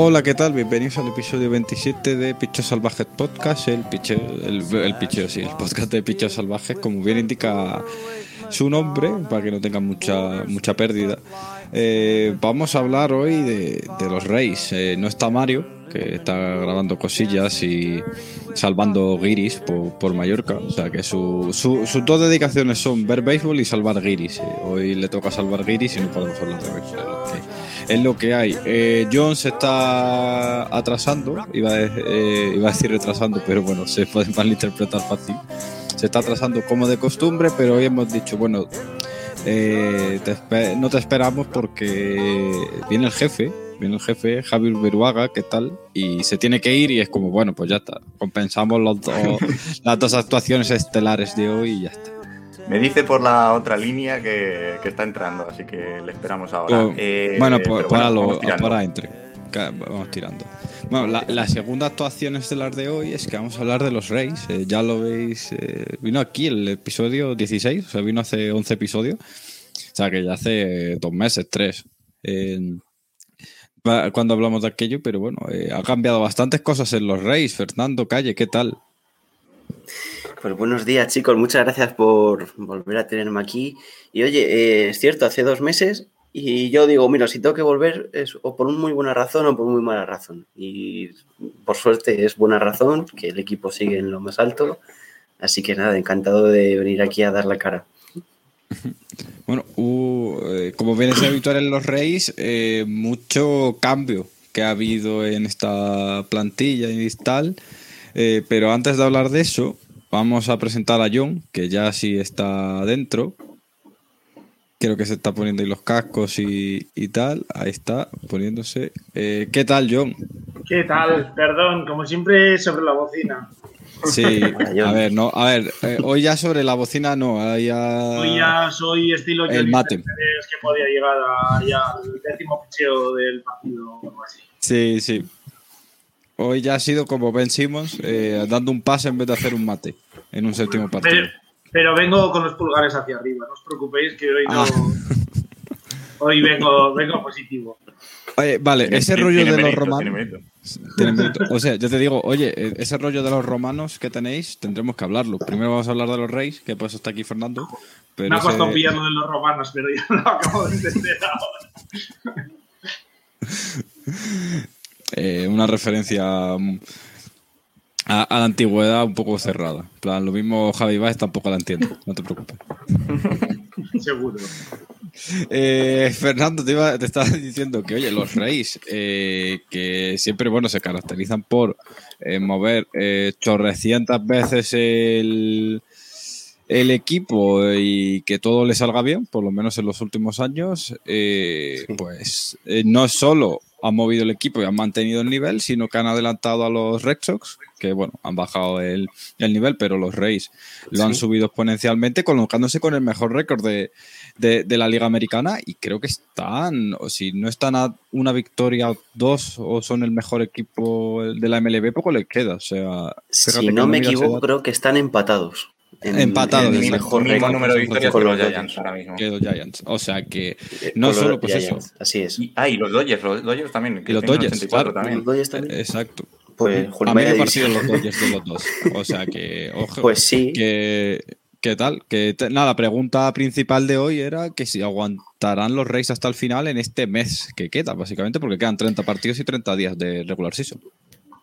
Hola, ¿qué tal? Bienvenidos al episodio 27 de Pichos Salvajes Podcast, el picheo, el, el sí, el podcast de Pichos Salvajes, como bien indica su nombre, para que no tengan mucha, mucha pérdida. Eh, vamos a hablar hoy de, los Reyes. Eh, no está Mario, que está grabando cosillas y salvando guiris por, Mallorca. O sea que su, sus dos dedicaciones son ver béisbol y salvar guiris. Eh, hoy le toca salvar guiris y no podemos hablar de béisbol. Es lo que hay. John se está atrasando, iba a, iba a decir retrasando, pero bueno, se puede malinterpretar fácil. Se está atrasando como de costumbre, pero hoy hemos dicho, bueno, eh, no te esperamos porque viene el jefe, viene el jefe, Javier Beruaga, ¿qué tal? Y se tiene que ir y es como, bueno, pues ya está, compensamos los las dos actuaciones estelares de hoy y ya está. Me dice por la otra línea que, está entrando, así que le esperamos ahora. Eh, bueno, pues para, lo, para entre. Vamos tirando. Bueno, la, segunda actuación estelar de hoy es que vamos a hablar de los Reyes. Eh, ya lo veis, eh, vino aquí el episodio 16, o sea, vino hace 11 episodios. O sea, que ya hace dos meses, tres. cuando hablamos de aquello, pero bueno, ha cambiado bastantes cosas en los Reyes. Fernando Calle, ¿qué tal? Pues buenos días, chicos. Muchas gracias por volver a tenerme aquí. Y oye, es cierto, hace dos meses y yo digo, mira, si tengo que volver es o por muy buena razón o por muy mala razón. Y por suerte es buena razón, que el equipo sigue en lo más alto. Así que nada, encantado de venir aquí a dar la cara. Bueno, uh, como viene habitual en los Reyes, eh, mucho cambio que ha habido en esta plantilla y tal. Eh, pero antes de hablar de eso, vamos a presentar a John, que ya sí está dentro. Creo que se está poniendo ahí los cascos y, tal. Ahí está, poniéndose. Eh, ¿Qué tal, John? ¿Qué tal? Perdón, como siempre, sobre la bocina. Sí, a ver, no, a ver, eh, hoy ya sobre la bocina no, ya... Hoy ya soy estilo el mate. que podía llegar a, ya al décimo picheo del partido o algo así. Sí, sí. Hoy ya ha sido como Ben Simmons, eh, dando un pase en vez de hacer un mate en un séptimo partido. Pero vengo con los pulgares hacia arriba, no os preocupéis que hoy no. Ah. Hoy vengo, vengo positivo. Oye, vale, ese rollo de los romanos. O sea, yo te digo, oye, e, ese rollo de los romanos que tenéis, tendremos que hablarlo. Primero vamos a hablar de los reyes, que pues está aquí Fernando. Pero Me ha costado pillarlo de los romanos, pero ya lo acabo de entender ahora. eh, una referencia a, la antigüedad un poco cerrada. plan, lo mismo Javi Baez tampoco la entiendo, no te preocupes. Seguro. Eh, Fernando, te, iba, te, estaba diciendo que, oye, los Reyes, eh, que siempre, bueno, se caracterizan por eh, mover chorrecientas veces el, el equipo y que todo le salga bien, por lo menos en los últimos años, pues no es solo han movido el equipo y han mantenido el nivel, sino que han adelantado a los Red Sox, que bueno, han bajado el, nivel, pero los Rays lo han subido exponencialmente, colocándose con el mejor récord de, la Liga Americana y creo que están, o si no están a una victoria o dos o son el mejor equipo de la MLB, poco les queda. O sea, si no me equivoco, creo que están empatados. Empatados. el mejor número de victorias con los Giants ahora mismo. los Giants. O sea que eh, no solo pues eso. Así es. ah, y los Dodgers, los Dodgers también. los Dodgers, claro. también. Los Dodgers también. Exacto. Pues, a mí me partido los Dodgers de los dos. O sea que, ojo. Pues sí. Que, ¿Qué tal? Que nada, la pregunta principal de hoy era que si aguantarán los Reyes hasta el final en este mes que queda, básicamente, porque quedan 30 partidos y 30 días de regular season.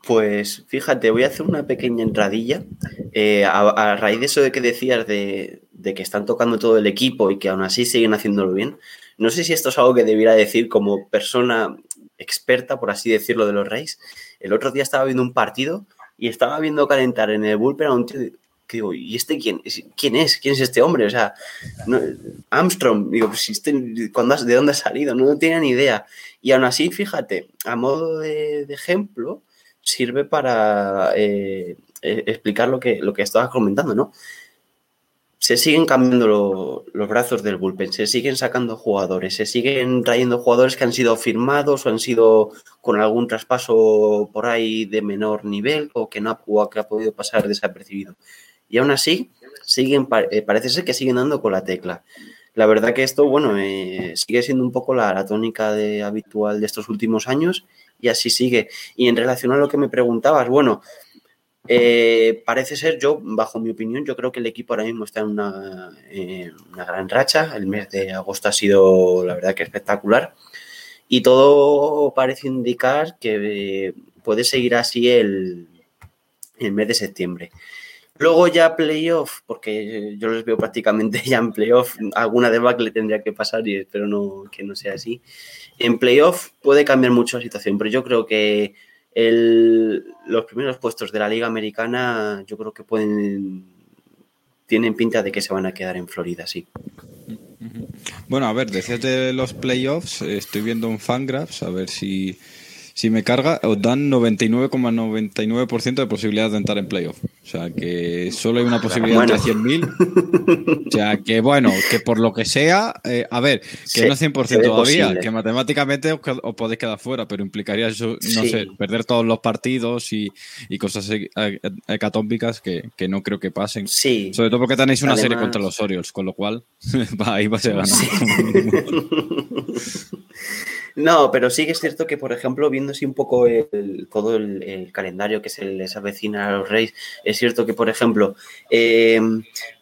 Pues fíjate, voy a hacer una pequeña entradilla. Eh, a, raíz de eso de que decías de, que están tocando todo el equipo y que aún así siguen haciéndolo bien, no sé si esto es algo que debiera decir como persona experta, por así decirlo, de los Reyes, el otro día estaba viendo un partido y estaba viendo calentar en el bullpen a un tío que digo, ¿y este quién, quién es? ¿Quién es este hombre? O sea, Armstrong, digo, pues este, ¿de dónde ha salido? No, tenía ni idea. Y aún así, fíjate, a modo de, ejemplo, sirve para eh, eh, explicar lo que, lo que estabas comentando, ¿no? se siguen cambiando los brazos del bullpen, se siguen sacando jugadores, se siguen trayendo jugadores que han sido firmados o han sido con algún traspaso por ahí de menor nivel o que no ha, que ha podido pasar desapercibido. Y aún así, siguen, eh, parece ser que siguen dando con la tecla. La verdad que esto, bueno, eh, sigue siendo un poco la, tónica de, habitual de estos últimos años y así sigue. Y en relación a lo que me preguntabas, bueno, eh, parece ser, yo, bajo mi opinión, yo creo que el equipo ahora mismo está en una, una, gran racha. El mes de agosto ha sido, la verdad, que espectacular. Y todo parece indicar que puede seguir así el, el mes de septiembre. Luego ya playoff, porque yo los veo prácticamente ya en playoff, alguna le tendría que pasar y espero no, que no sea así. En playoff puede cambiar mucho la situación, pero yo creo que el, los primeros puestos de la Liga Americana, yo creo que pueden tienen pinta de que se van a quedar en Florida, sí. Bueno, a ver, desde los playoffs, estoy viendo un Fangraphs, a ver si si me carga, os dan 99,99% de posibilidad de entrar en playoff. O sea, que solo hay una posibilidad entre 100.000. O sea, que bueno, que por lo que sea, eh, a ver, que no es 100% todavía, que matemáticamente os, podéis quedar fuera, pero implicaría eso, no sé, perder todos los partidos y, cosas hecatómbicas que, que, no creo que pasen. Sí. Sobre todo porque tenéis una serie contra los Orioles, con lo cual ahí va a ser ganar. No, pero sí que es cierto que, por ejemplo, viendo así un poco todo el, calendario que se les avecina a los Reyes, es cierto que, por ejemplo, eh,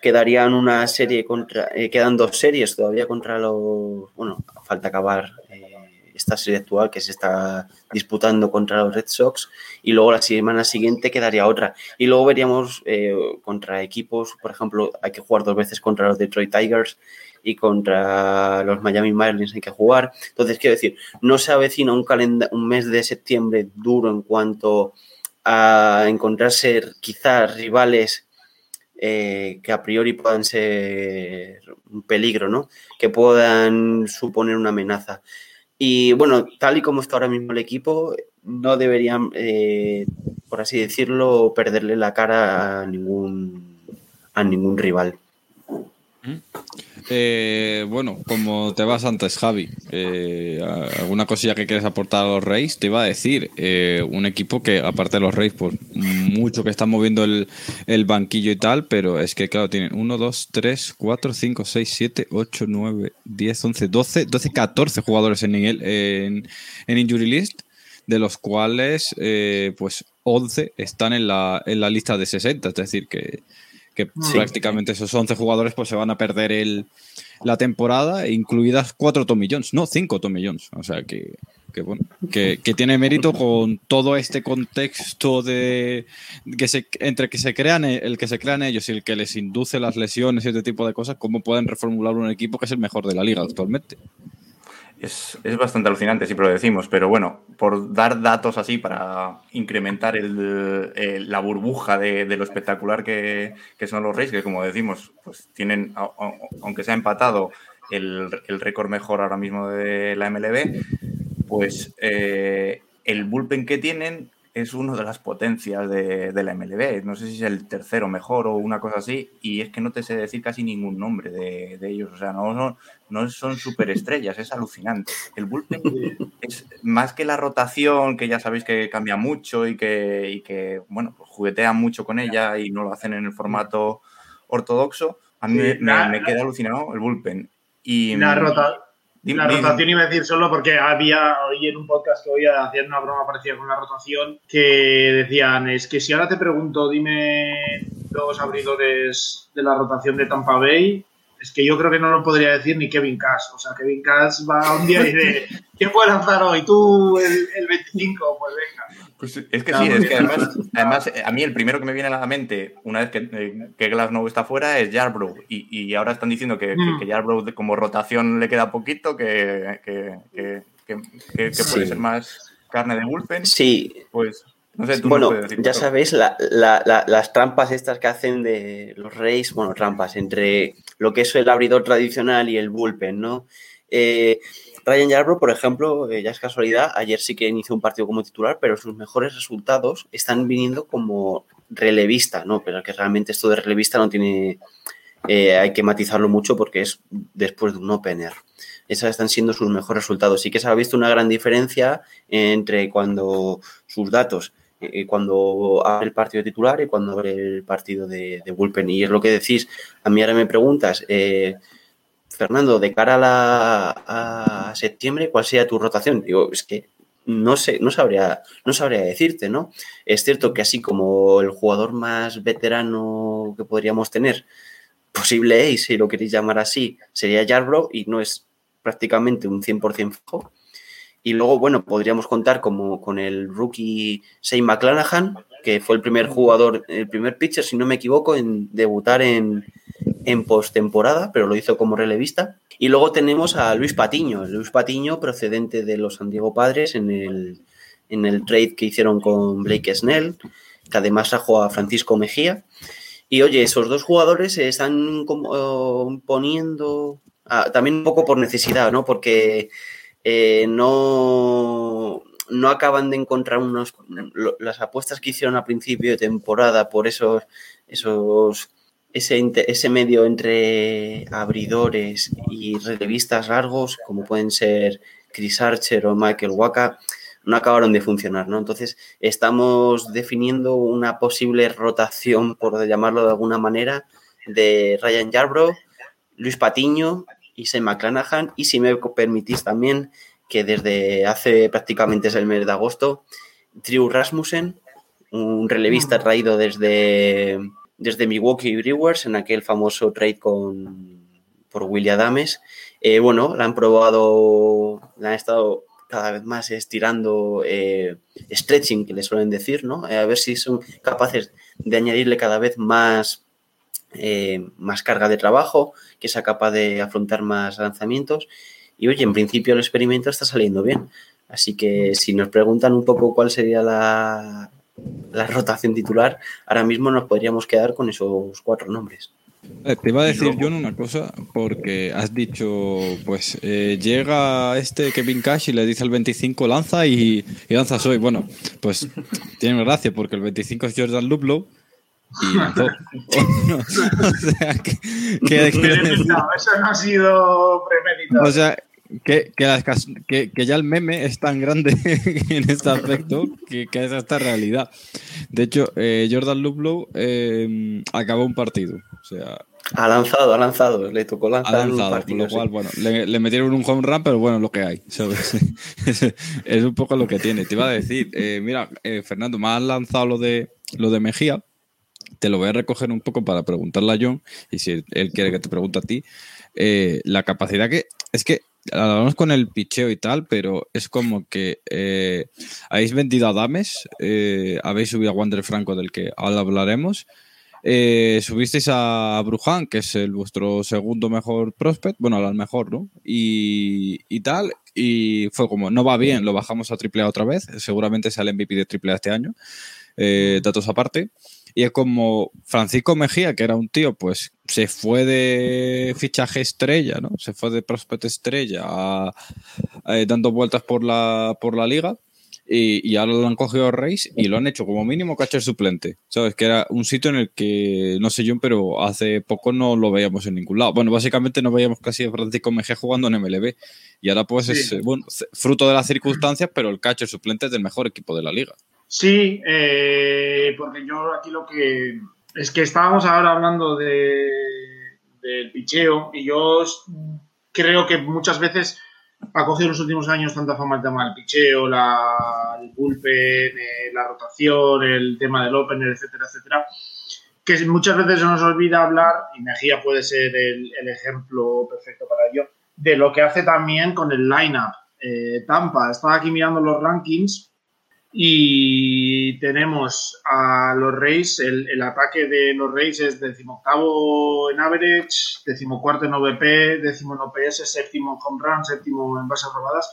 quedarían una serie contra, eh, quedan dos series todavía contra los, bueno, falta acabar eh, esta serie actual que se está disputando contra los Red Sox y luego la semana siguiente quedaría otra. Y luego veríamos contra equipos, por ejemplo, hay que jugar dos veces contra los Detroit Tigers y contra los Miami Marlins hay que jugar. Entonces, quiero decir, no se avecina un, un mes de septiembre duro en cuanto a encontrarse quizás rivales eh, que a priori puedan ser un peligro, ¿no? Que puedan suponer una amenaza. Y bueno, tal y como está ahora mismo el equipo, no deberían, eh, por así decirlo, perderle la cara a ningún, a ningún rival. Eh, bueno, como te vas antes, Javi, eh, alguna cosilla que quieres aportar a los Reyes, te iba a decir, eh, un equipo que aparte de los Reyes, pues mucho que está moviendo el, banquillo y tal, pero es que claro, tienen 1, 2, 3, 4, 5, 6, 7, 8, 9, 10, 11, 12, 12, 14 jugadores en, en, en Injury List, de los cuales pues 11 están en la, en la lista de 60, es decir, que que prácticamente esos 11 jugadores pues se van a perder el, la temporada, incluidas cuatro tomillones, no, cinco tomillones. O sea que, que bueno, que, tiene mérito con todo este contexto de que se, entre que se crean el que se crean ellos y el que les induce las lesiones y este tipo de cosas, cómo pueden reformular un equipo que es el mejor de la liga actualmente es, bastante alucinante, siempre lo decimos, pero bueno, por dar datos así para incrementar el, la burbuja de, lo espectacular que, son los Reyes, que como decimos, pues tienen, aunque se ha empatado el, récord mejor ahora mismo de la MLB, pues eh, el bullpen que tienen es una de las potencias de, la MLB. No sé si es el tercero mejor o una cosa así. Y es que no te sé decir casi ningún nombre de, ellos. O sea, no, no, no son superestrellas, es alucinante. El bullpen es más que la rotación, que ya sabéis que cambia mucho y que, y que bueno, pues juguetean mucho con ella y no lo hacen en el formato ortodoxo. A mí me, queda alucinado el bullpen. Y, la, rota, la rotación iba a decir solo porque había hoy en un podcast que hoy hacían una broma parecida con la rotación que decían, es que si ahora te pregunto, dime los abridores de la rotación de Tampa Bay, es que yo creo que no lo podría decir ni Kevin Cash. O sea, Kevin Cash va un día y dice, ¿quién puede lanzar hoy? ¿Tú el, el 25? Pues venga. Pues es que sí, es que además, a mí el primero que me viene a la mente una vez que, eh, que Glasnow está fuera es Yarbrough y, y, ahora están diciendo que, mm. como rotación le queda poquito, que, que puede ser más carne de bullpen. Sí. Pues no sé, tú bueno, ya sabéis las trampas estas que hacen de los Reyes, bueno, trampas entre lo que es el abridor tradicional y el bullpen, ¿no? Eh, Ryan Yarbrough, por ejemplo, eh, ya es casualidad, ayer sí que inició un partido como titular, pero sus mejores resultados están viniendo como relevista, ¿no? Pero que realmente esto de relevista no tiene, eh, hay que matizarlo mucho porque es después de un opener. Esos están siendo sus mejores resultados. Sí que se ha visto una gran diferencia entre cuando sus datos, eh, cuando abre el partido titular y cuando abre el partido de, de bullpen. Y es lo que decís. A mí ahora me preguntas, Fernando, de cara a, la, septiembre, ¿cuál sería tu rotación? Digo, es que no sé, no sabría, no sabría decirte, ¿no? Es cierto que así como el jugador más veterano que podríamos tener, posible ace, si lo queréis llamar así, sería Yarbrough y no es prácticamente un 100% fijo. Y luego, bueno, podríamos contar como con el rookie Shane McClanahan, que fue el primer jugador, el primer pitcher, si no me equivoco, en debutar en, en postemporada, pero lo hizo como relevista. Y luego tenemos a Luis Patiño, Luis Patiño procedente de los San Diego Padres en el, en el trade que hicieron con Blake Snell, que además trajo a Francisco Mejía. Y oye, esos dos jugadores se están como, poniendo ah, también un poco por necesidad, ¿no? Porque eh, no, no acaban de encontrar unos las apuestas que hicieron a principio de temporada por esos, esos ese, ese medio entre abridores y revistas largos, como pueden ser Chris Archer o Michael Waka, no acabaron de funcionar, ¿no? Entonces, estamos definiendo una posible rotación, por llamarlo de alguna manera, de Ryan Yarbrough, Luis Patiño y Sam McClanahan, y si me permitís también, que desde hace prácticamente es el mes de agosto, Drew Rasmussen, un relevista traído desde desde Milwaukee Brewers en aquel famoso trade con, por William Adames. Eh, bueno, la han probado, la han estado cada vez más estirando, eh, stretching, que le suelen decir, ¿no? Eh, a ver si son capaces de añadirle cada vez más, más carga de trabajo, que sea capaz de afrontar más lanzamientos. Y oye, en principio el experimento está saliendo bien. Así que si nos preguntan un poco cuál sería la, la rotación titular, ahora mismo nos podríamos quedar con esos cuatro nombres. Eh, te iba a decir, John, una cosa, porque has dicho, pues eh, llega este Kevin Cash y le dice al 25 lanza y, lanza soy. Bueno, pues tiene gracia porque el 25 es Jordan Luplow y lanzó. o sea, que, eso no ha sido premeditado. O sea, que, que, que, ya el meme es tan grande en este aspecto que, que es esta realidad. De hecho, eh, Jordan Lublow eh, acabó un partido. O sea, ha lanzado, ha lanzado, le tocó lanzar. Ha lanzado, un partido, lo cual, bueno, le, metieron un home run, pero bueno, lo que hay. es, un poco lo que tiene. Te iba a decir, eh, mira, Fernando, me has lanzado lo de, lo de Mejía. Te lo voy a recoger un poco para preguntarle a John, y si él quiere que te pregunte a ti. La capacidad que. Es que hablamos con el picheo y tal, pero es como que eh, habéis vendido a Dames, eh, habéis subido a Wander Franco, del que ahora hablaremos. Eh, subisteis a Brujan, que es el vuestro segundo mejor prospect, bueno, al mejor, ¿no? Y, y, tal, y fue como, no va bien, lo bajamos a AAA otra vez, seguramente sale MVP de AAA este año, datos aparte. Y es como Francisco Mejía, que era un tío, pues se fue de fichaje estrella, ¿no? Se fue de prospect estrella dando vueltas por la, por la liga. Y, y, ahora lo han cogido Reis y lo han hecho como mínimo catcher suplente. ¿Sabes? Que era un sitio en el que, no sé yo, pero hace poco no lo veíamos en ningún lado. Bueno, básicamente no veíamos casi a Francisco Mejía jugando en MLB. Y ahora pues es, bueno, fruto de las circunstancias, pero el catcher suplente es del mejor equipo de la liga. Sí, eh, porque yo aquí lo que. Es que estábamos ahora hablando de, del picheo y yo creo que muchas veces ha cogido en los últimos años tanta fama el tema del picheo, la, el bullpen, eh, la rotación, el tema del opener, etcétera, etcétera, que muchas veces se nos olvida hablar, y Mejía puede ser el, ejemplo perfecto para ello, de lo que hace también con el lineup. Eh, Tampa, estaba aquí mirando los rankings y tenemos a los Reyes, el, ataque de los Reyes es decimoctavo en average, decimocuarto en OVP, décimo en OPS, séptimo en home run, séptimo en bases robadas,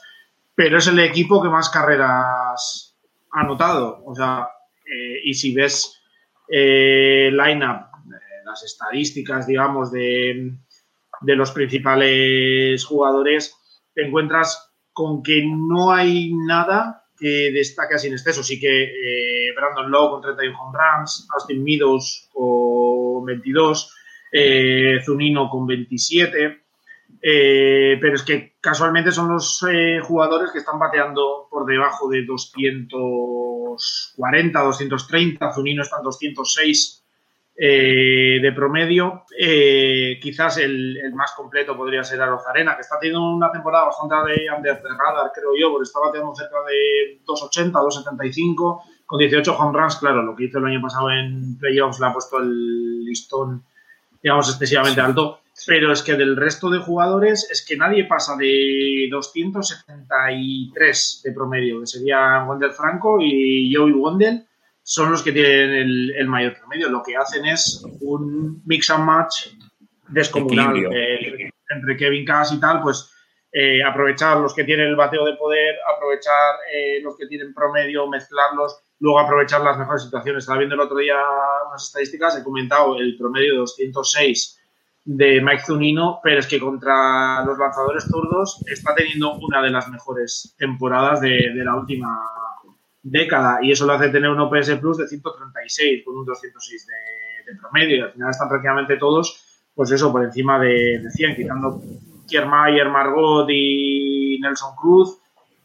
pero es el equipo que más carreras ha anotado. O sea, eh, y si ves eh, lineup, eh, las estadísticas, digamos, de, de los principales jugadores, te encuentras con que no hay nada que destaca sin exceso. Sí que eh, Brandon Lowe con 31 home runs, Austin Meadows con 22, eh, Zunino con 27. Eh, pero es que casualmente son los jugadores que están bateando por debajo de 240, 230. Zunino está en 206. Eh, de promedio. Eh, quizás el, más completo podría ser Arozarena, que está teniendo una temporada bastante de under the radar, creo yo, porque está bateando cerca de 2.80, 2.75, con 18 home runs. Claro, lo que hizo el año pasado en playoffs le ha puesto el listón, digamos, excesivamente alto. Pero es que del resto de jugadores es que nadie pasa de 273 de promedio, que sería Wendell Franco y Joey Wendell son los que tienen el, mayor promedio. Lo que hacen es un mix and match descomunal eh, entre Kevin Cass y tal, pues eh, aprovechar los que tienen el bateo de poder, aprovechar eh, los que tienen promedio, mezclarlos, luego aprovechar las mejores situaciones. Estaba viendo el otro día unas estadísticas, he comentado el promedio de 206 de Mike Zunino, pero es que contra los lanzadores zurdos está teniendo una de las mejores temporadas de la última década y eso lo hace tener un OPS Plus de 136 con un 206 de, promedio y al final están prácticamente todos, pues eso, por encima de, 100, quitando Kiermaier, Margot y Nelson Cruz,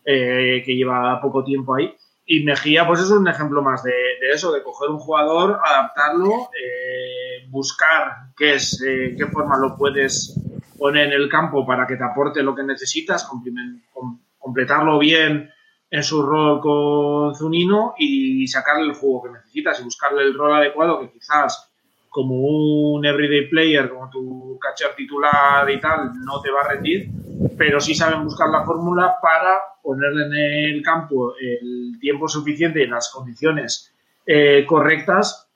eh, que lleva poco tiempo ahí. Y Mejía, pues eso es un ejemplo más de, eso, de coger un jugador, adaptarlo, eh, buscar qué es, eh, qué forma lo puedes poner en el campo para que te aporte lo que necesitas, completarlo bien en su rol con Zunino y sacarle el juego que necesitas y buscarle el rol adecuado que quizás como un everyday player, como tu catcher titular y tal, no te va a rendir, pero sí saben buscar la fórmula para ponerle en el campo el tiempo suficiente y las condiciones eh, correctas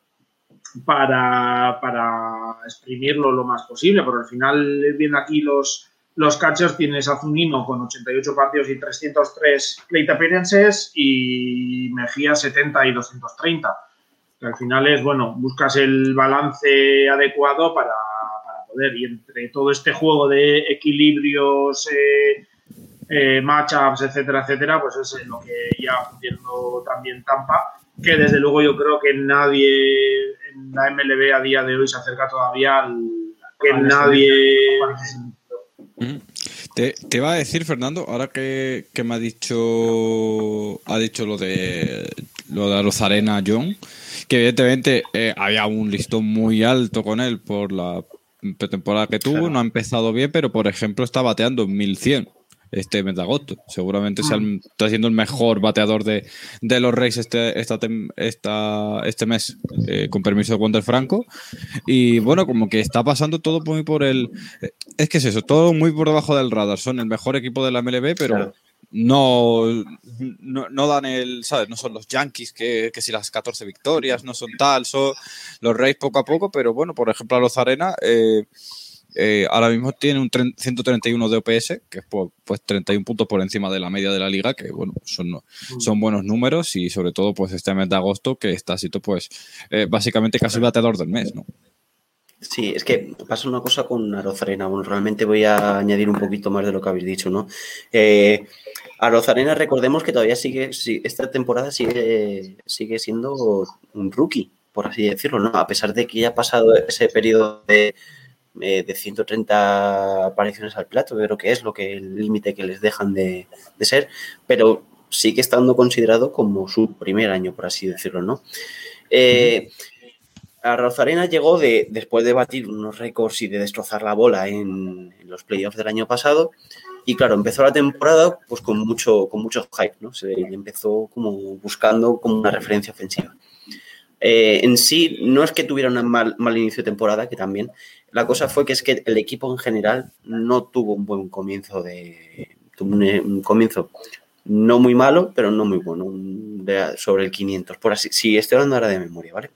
para, para exprimirlo lo más posible, porque al final viendo aquí los los catchers tienes a Zunino con 88 partidos y 303 plate appearances y Mejía 70 y 230. al final es, bueno, buscas el balance adecuado para, poder. Y entre todo este juego de equilibrios, eh, eh, matchups, etcétera, etcétera, pues es lo que ya haciendo también Tampa, que desde luego yo creo que nadie en la MLB a día de hoy se acerca todavía al que nadie te, te iba a decir, Fernando, ahora que, me ha dicho ha dicho lo de lo de Arozarena John, que evidentemente eh, había un listón muy alto con él por la pretemporada que tuvo, no ha empezado bien, pero por ejemplo está bateando en 1100 este mes de agosto. Seguramente mm. está siendo el mejor bateador de, los Reyes este, esta, este mes, eh, con permiso de Wander Franco. Y bueno, como que está pasando todo muy por el. Es que es eso, todo muy por debajo del radar. Son el mejor equipo de la MLB, pero. No, no, dan el, ¿sabes? No son los Yankees que, si las 14 victorias no son tal, son los Reyes poco a poco, pero bueno, por ejemplo, a los Arena, eh, eh, ahora mismo tiene un 131 de OPS, que es pues 31 puntos por encima de la media de la liga, que bueno, son, mm. son buenos números y sobre todo pues este mes de agosto que está siendo pues eh, básicamente casi bateador del mes, ¿no? Sí, es que pasa una cosa con Arozarena. Bueno, realmente voy a añadir un poquito más de lo que habéis dicho, ¿no? Eh, Arozarena, recordemos que todavía sigue, esta temporada sigue, sigue siendo un rookie, por así decirlo, ¿no? A pesar de que ya ha pasado ese periodo de, eh, de 130 apariciones al plato, creo que es lo que el límite que les dejan de, ser, pero sigue estando considerado como su primer año, por así decirlo, ¿no? Eh, a Rosarena llegó de, después de batir unos récords y de destrozar la bola en, los playoffs del año pasado. Y claro, empezó la temporada pues con mucho, con mucho hype, ¿no? Se empezó como buscando como una referencia ofensiva. Eh, en sí, no es que tuviera un mal, mal, inicio de temporada, que también. La cosa fue que es que el equipo en general no tuvo un buen comienzo de. Tuvo un, comienzo no muy malo, pero no muy bueno, sobre el 500. Por así, si estoy hablando ahora de memoria, ¿vale?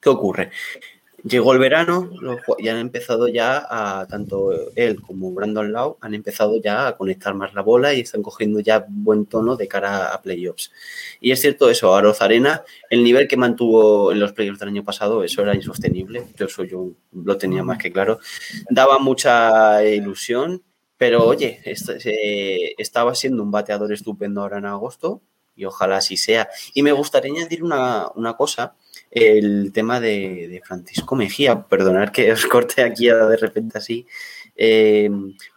¿Qué ocurre? Llegó el verano y han empezado ya tanto él como Brandon Lau, han empezado ya a conectar más la bola y están cogiendo ya buen tono de cara a playoffs. Y es cierto eso, Aroz Arena, el nivel que mantuvo en los playoffs del año pasado, eso era insostenible, yo, soy, yo lo tenía más que claro. Daba mucha ilusión, pero oye, este, estaba siendo un bateador estupendo ahora en agosto y ojalá así sea. Y me gustaría añadir una, una cosa el tema de, Francisco Mejía. Perdonar que os corte aquí de repente así. Eh,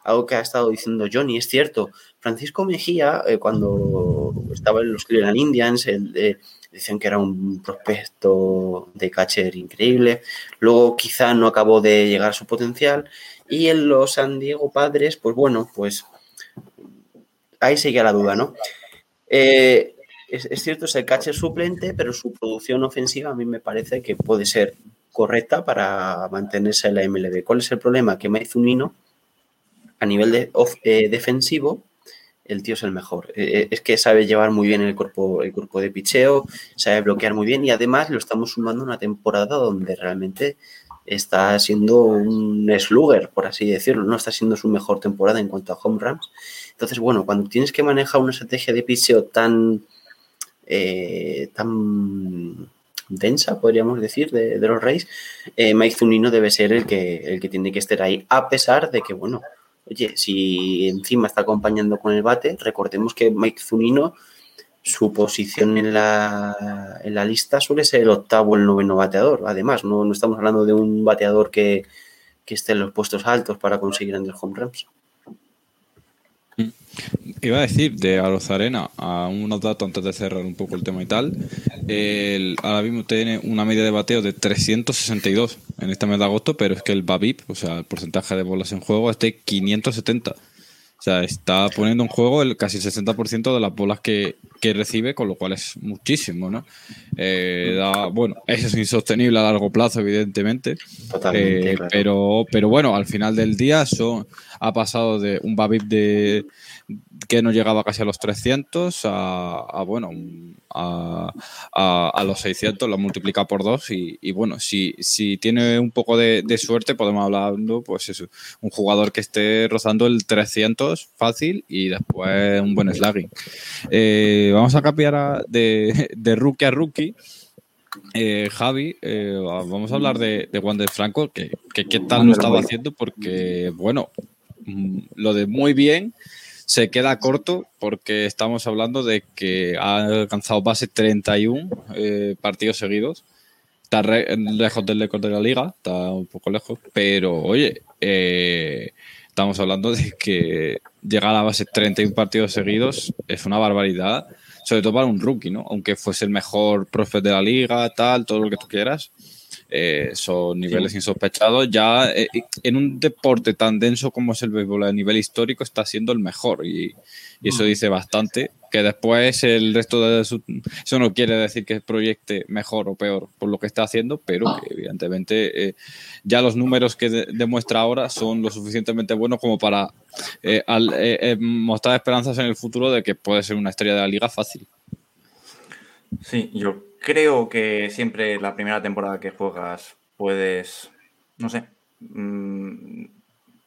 algo que ha estado diciendo Johnny, es cierto. Francisco Mejía, eh, cuando estaba en los Cleveland Indians, el, decían que era un prospecto de catcher increíble. Luego quizá no acabó de llegar a su potencial. Y en los San Diego Padres, pues bueno, pues ahí sigue la duda, ¿no? Eh, es, cierto, es el catcher suplente, pero su producción ofensiva a mí me parece que puede ser correcta para mantenerse en la MLB. ¿Cuál es el problema? Que Maizunino, a nivel de, eh, defensivo, el tío es el mejor. Eh, eh, es que sabe llevar muy bien el cuerpo, el cuerpo de picheo, sabe bloquear muy bien y además lo estamos sumando una temporada donde realmente está siendo un slugger, por así decirlo, no está siendo su mejor temporada en cuanto a home runs. Entonces, bueno, cuando tienes que manejar una estrategia de picheo tan, eh, tan densa, podríamos decir, de, los Reyes, Mike Zunino debe ser el que, el que tiene que estar ahí, a pesar de que, bueno, Oye, si encima está acompañando con el bate, recordemos que Mike Zunino, su posición en la, en la lista suele ser el octavo el noveno bateador. Además, no, no estamos hablando de un bateador que, que esté en los puestos altos para conseguir el home runs. Iba a decir de Arena a unos datos antes de cerrar un poco el tema y tal. El, ahora mismo tiene una media de bateo de 362 en este mes de agosto, pero es que el BABIP, o sea, el porcentaje de bolas en juego, es de 570. Sea, está poniendo en juego el casi el 60% de las bolas que, recibe, con lo cual es muchísimo, ¿no? Eh, bueno, eso es insostenible a largo plazo, evidentemente. Totalmente. Eh, pero, pero bueno, al final del día son, ha pasado de un BABIP de que no llegaba casi a los 300 a, bueno a, a, los 600 lo multiplica por dos y, bueno si, si tiene un poco de, suerte podemos hablar pues eso, un jugador que esté rozando el 300 fácil y después un buen slugging. Eh, vamos a cambiar de, de rookie a rookie. Eh, Javi, eh, vamos a hablar de, de Wander Franco, que, que qué tal lo estaba haciendo, porque, bueno, mm, lo de muy bien, se queda corto porque estamos hablando de que ha alcanzado base 31 eh, partidos seguidos. Está lejos del récord de la liga, está un poco lejos, pero oye, eh, estamos hablando de que llegar a la base 31 partidos seguidos es una barbaridad, sobre todo para un rookie, ¿no? Aunque fuese el mejor profe de la liga, tal, todo lo que tú quieras. Eh, son niveles insospechados. Ya eh, en un deporte tan denso como es el béisbol a nivel histórico está siendo el mejor y, eso mm. dice bastante. Que después el resto de su, eso no quiere decir que proyecte mejor o peor por lo que está haciendo, pero que evidentemente eh, ya los números que demuestra ahora son lo suficientemente buenos como para mostrar esperanzas en el futuro de que puede ser una estrella de la liga fácil. Sí, yo creo que siempre la primera temporada que juegas puedes, no sé, mm,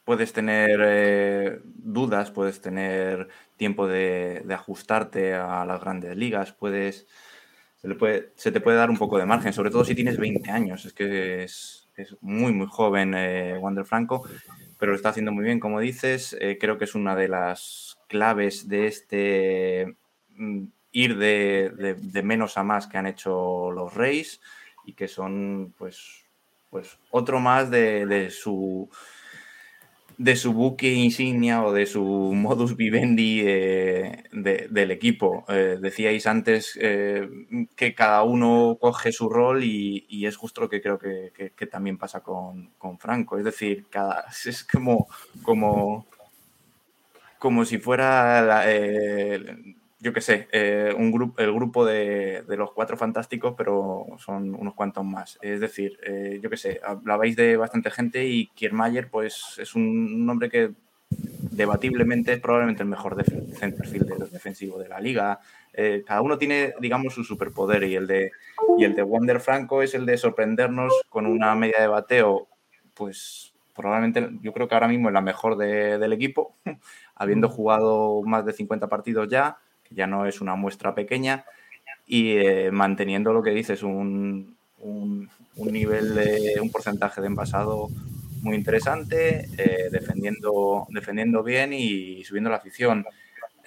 puedes tener eh, dudas, puedes tener tiempo de, ajustarte a las grandes ligas, puedes, se, puede, se, te puede dar un poco de margen, sobre todo si tienes 20 años, es que es, muy, muy joven eh, Wander Franco, pero lo está haciendo muy bien, como dices, eh, creo que es una de las claves de este mm, ir de, menos a más que han hecho los Reyes y que son pues, pues otro más de, su de su buque insignia o de su modus vivendi eh, del equipo. Eh, decíais antes eh, que cada uno coge su rol y, es justo lo que creo que, también pasa con, Franco. Es decir, cada, es como, como, como si fuera yo qué sé, eh, un grupo, el grupo de, los cuatro fantásticos, pero son unos cuantos más. Es decir, eh, yo qué sé, hablabais de bastante gente y Kiermaier, pues es un nombre que debatiblemente es probablemente el mejor centerfielder defensivo de la liga. Eh, cada uno tiene, digamos, su superpoder y el de y el de Wander Franco es el de sorprendernos con una media de bateo, pues probablemente yo creo que ahora mismo es la mejor del equipo, habiendo jugado más de 50 partidos ya ya no es una muestra pequeña, y eh, manteniendo lo que dices, un, un, nivel de un porcentaje de envasado muy interesante, eh, defendiendo, defendiendo bien y subiendo la afición.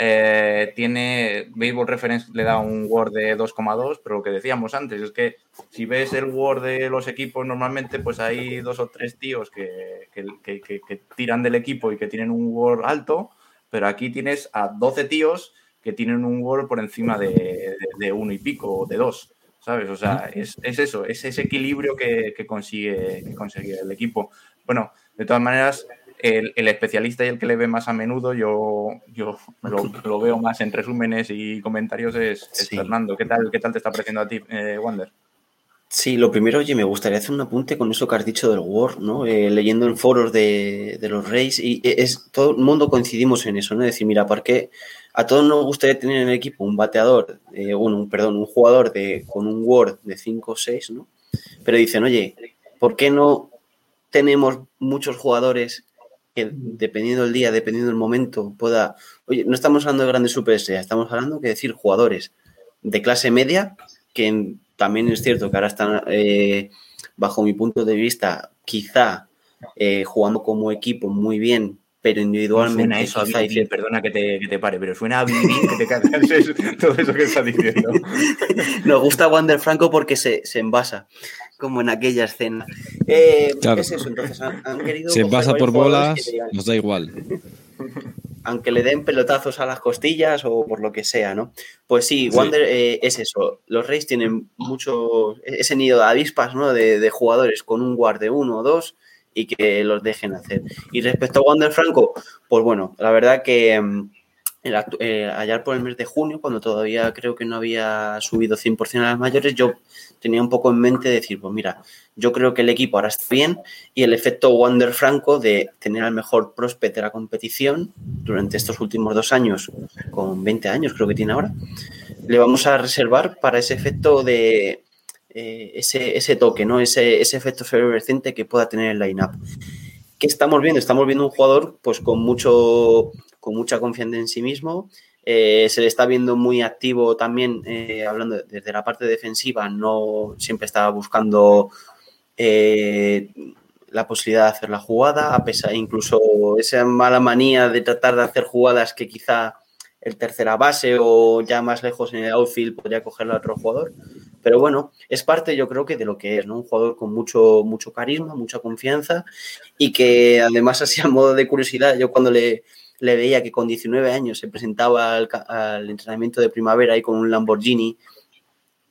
eh, tiene Baseball Reference le da un Word de 2,2, pero lo que decíamos antes es que si ves el Word de los equipos, normalmente pues hay dos o tres tíos que, tiran del equipo y que tienen un Word alto, pero aquí tienes a 12 tíos que tienen un Word por encima de, uno y pico o de dos. ¿Sabes? O sea, es, eso, es ese equilibrio que, consigue, que consigue el equipo. Bueno, de todas maneras, el, especialista y el que le ve más a menudo, yo, yo lo, veo más en resúmenes y comentarios, es, Fernando. ¿Qué tal, ¿Qué tal te está pareciendo a ti, eh, Wander? Sí, lo primero, oye, me gustaría hacer un apunte con eso que has dicho del Word, ¿no? Eh, leyendo en foros de, los Reyes, y es todo el mundo coincidimos en eso, ¿no? Es decir, mira, porque a todos nos gustaría tener en el equipo un bateador, eh, un, perdón, un jugador de, con un Word de 5 o 6, ¿no? Pero dicen, oye, ¿por qué no tenemos muchos jugadores que dependiendo del día, dependiendo del momento, pueda. Oye, no estamos hablando de grandes superestrellas, estamos hablando que decir jugadores de clase media, que también es cierto que ahora están, eh, bajo mi punto de vista, quizá eh, jugando como equipo muy bien, pero individualmente. Suena eso a perdona que te, que te, pare, pero suena a vivir que te cagas todo eso que está diciendo. Nos gusta Wander Franco porque se, se envasa como en aquella escena. Eh, Es eso, entonces han, querido. Se pasa por bolas, nos da igual. Aunque le den pelotazos a las costillas o por lo que sea, ¿no? Pues sí, Wander eh, es eso. Los Reyes tienen mucho. ese nido de avispas, ¿no? De, jugadores con un guard de uno o dos y que los dejen hacer. Y respecto a Wander Franco, pues bueno, la verdad que. Mm, eh, allá por el mes de junio, cuando todavía creo que no había subido 100% a las mayores, yo tenía un poco en mente decir, pues mira, yo creo que el equipo ahora está bien y el efecto Wander Franco de tener al mejor prospect de la competición durante estos últimos dos años, con 20 años creo que tiene ahora, le vamos a reservar para ese efecto de eh, ese, toque, ¿no? Ese, ese efecto fluorescente que pueda tener el line-up. ¿Qué estamos viendo? Estamos viendo un jugador pues con mucho con mucha confianza en sí mismo, eh, se le está viendo muy activo también, eh, hablando desde la parte defensiva, no siempre estaba buscando eh, la posibilidad de hacer la jugada, a pesar incluso esa mala manía de tratar de hacer jugadas que quizá el tercera base o ya más lejos en el outfield podría cogerlo a otro jugador. Pero bueno, es parte yo creo que de lo que es, ¿no? Un jugador con mucho, mucho carisma, mucha confianza y que además así a modo de curiosidad, yo cuando le, le veía que con 19 años se presentaba al, entrenamiento de primavera y con un Lamborghini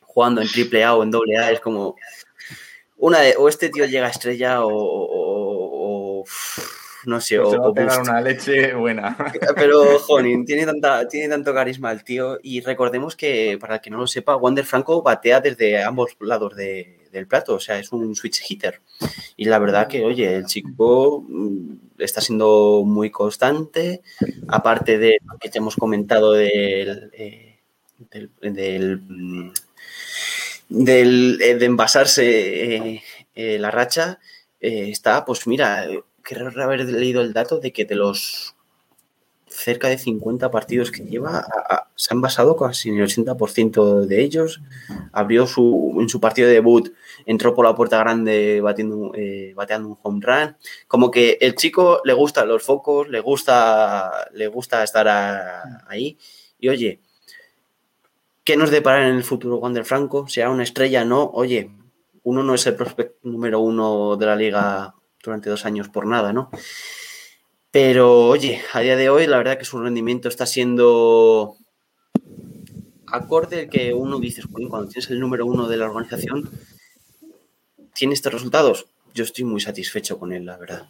jugando en triple A o en doble A, es como una de, o este tío llega a estrella o, no sé, o, a pegar una leche buena. Pero, joder, tiene, tanta, tiene tanto carisma el tío. Y recordemos que, para el que no lo sepa, Wander Franco batea desde ambos lados del plato, o sea, es un switch hitter. Y la verdad que, oye, el chico mm, está siendo muy constante, aparte de lo que te hemos comentado del, eh, del, mm, eh, de envasarse eh, la racha, está, pues mira, creo haber leído el dato de que de los cerca de 50 partidos que lleva, se han basado casi en el 80% de ellos. Abrió su, en su partido de debut, entró por la puerta grande batiendo, eh, bateando un home run. Como que el chico le gustan los focos, le gusta, le gusta estar ahí. Y oye, ¿qué nos depara en el futuro Wander Franco? ¿Sea una estrella? No. Oye, uno no es el prospecto número uno de la liga durante dos años por nada, ¿no? Pero oye, a día de hoy la verdad que su rendimiento está siendo acorde que uno dice, cuando tienes el número uno de la organización, tiene estos resultados. Yo estoy muy satisfecho con él, la verdad.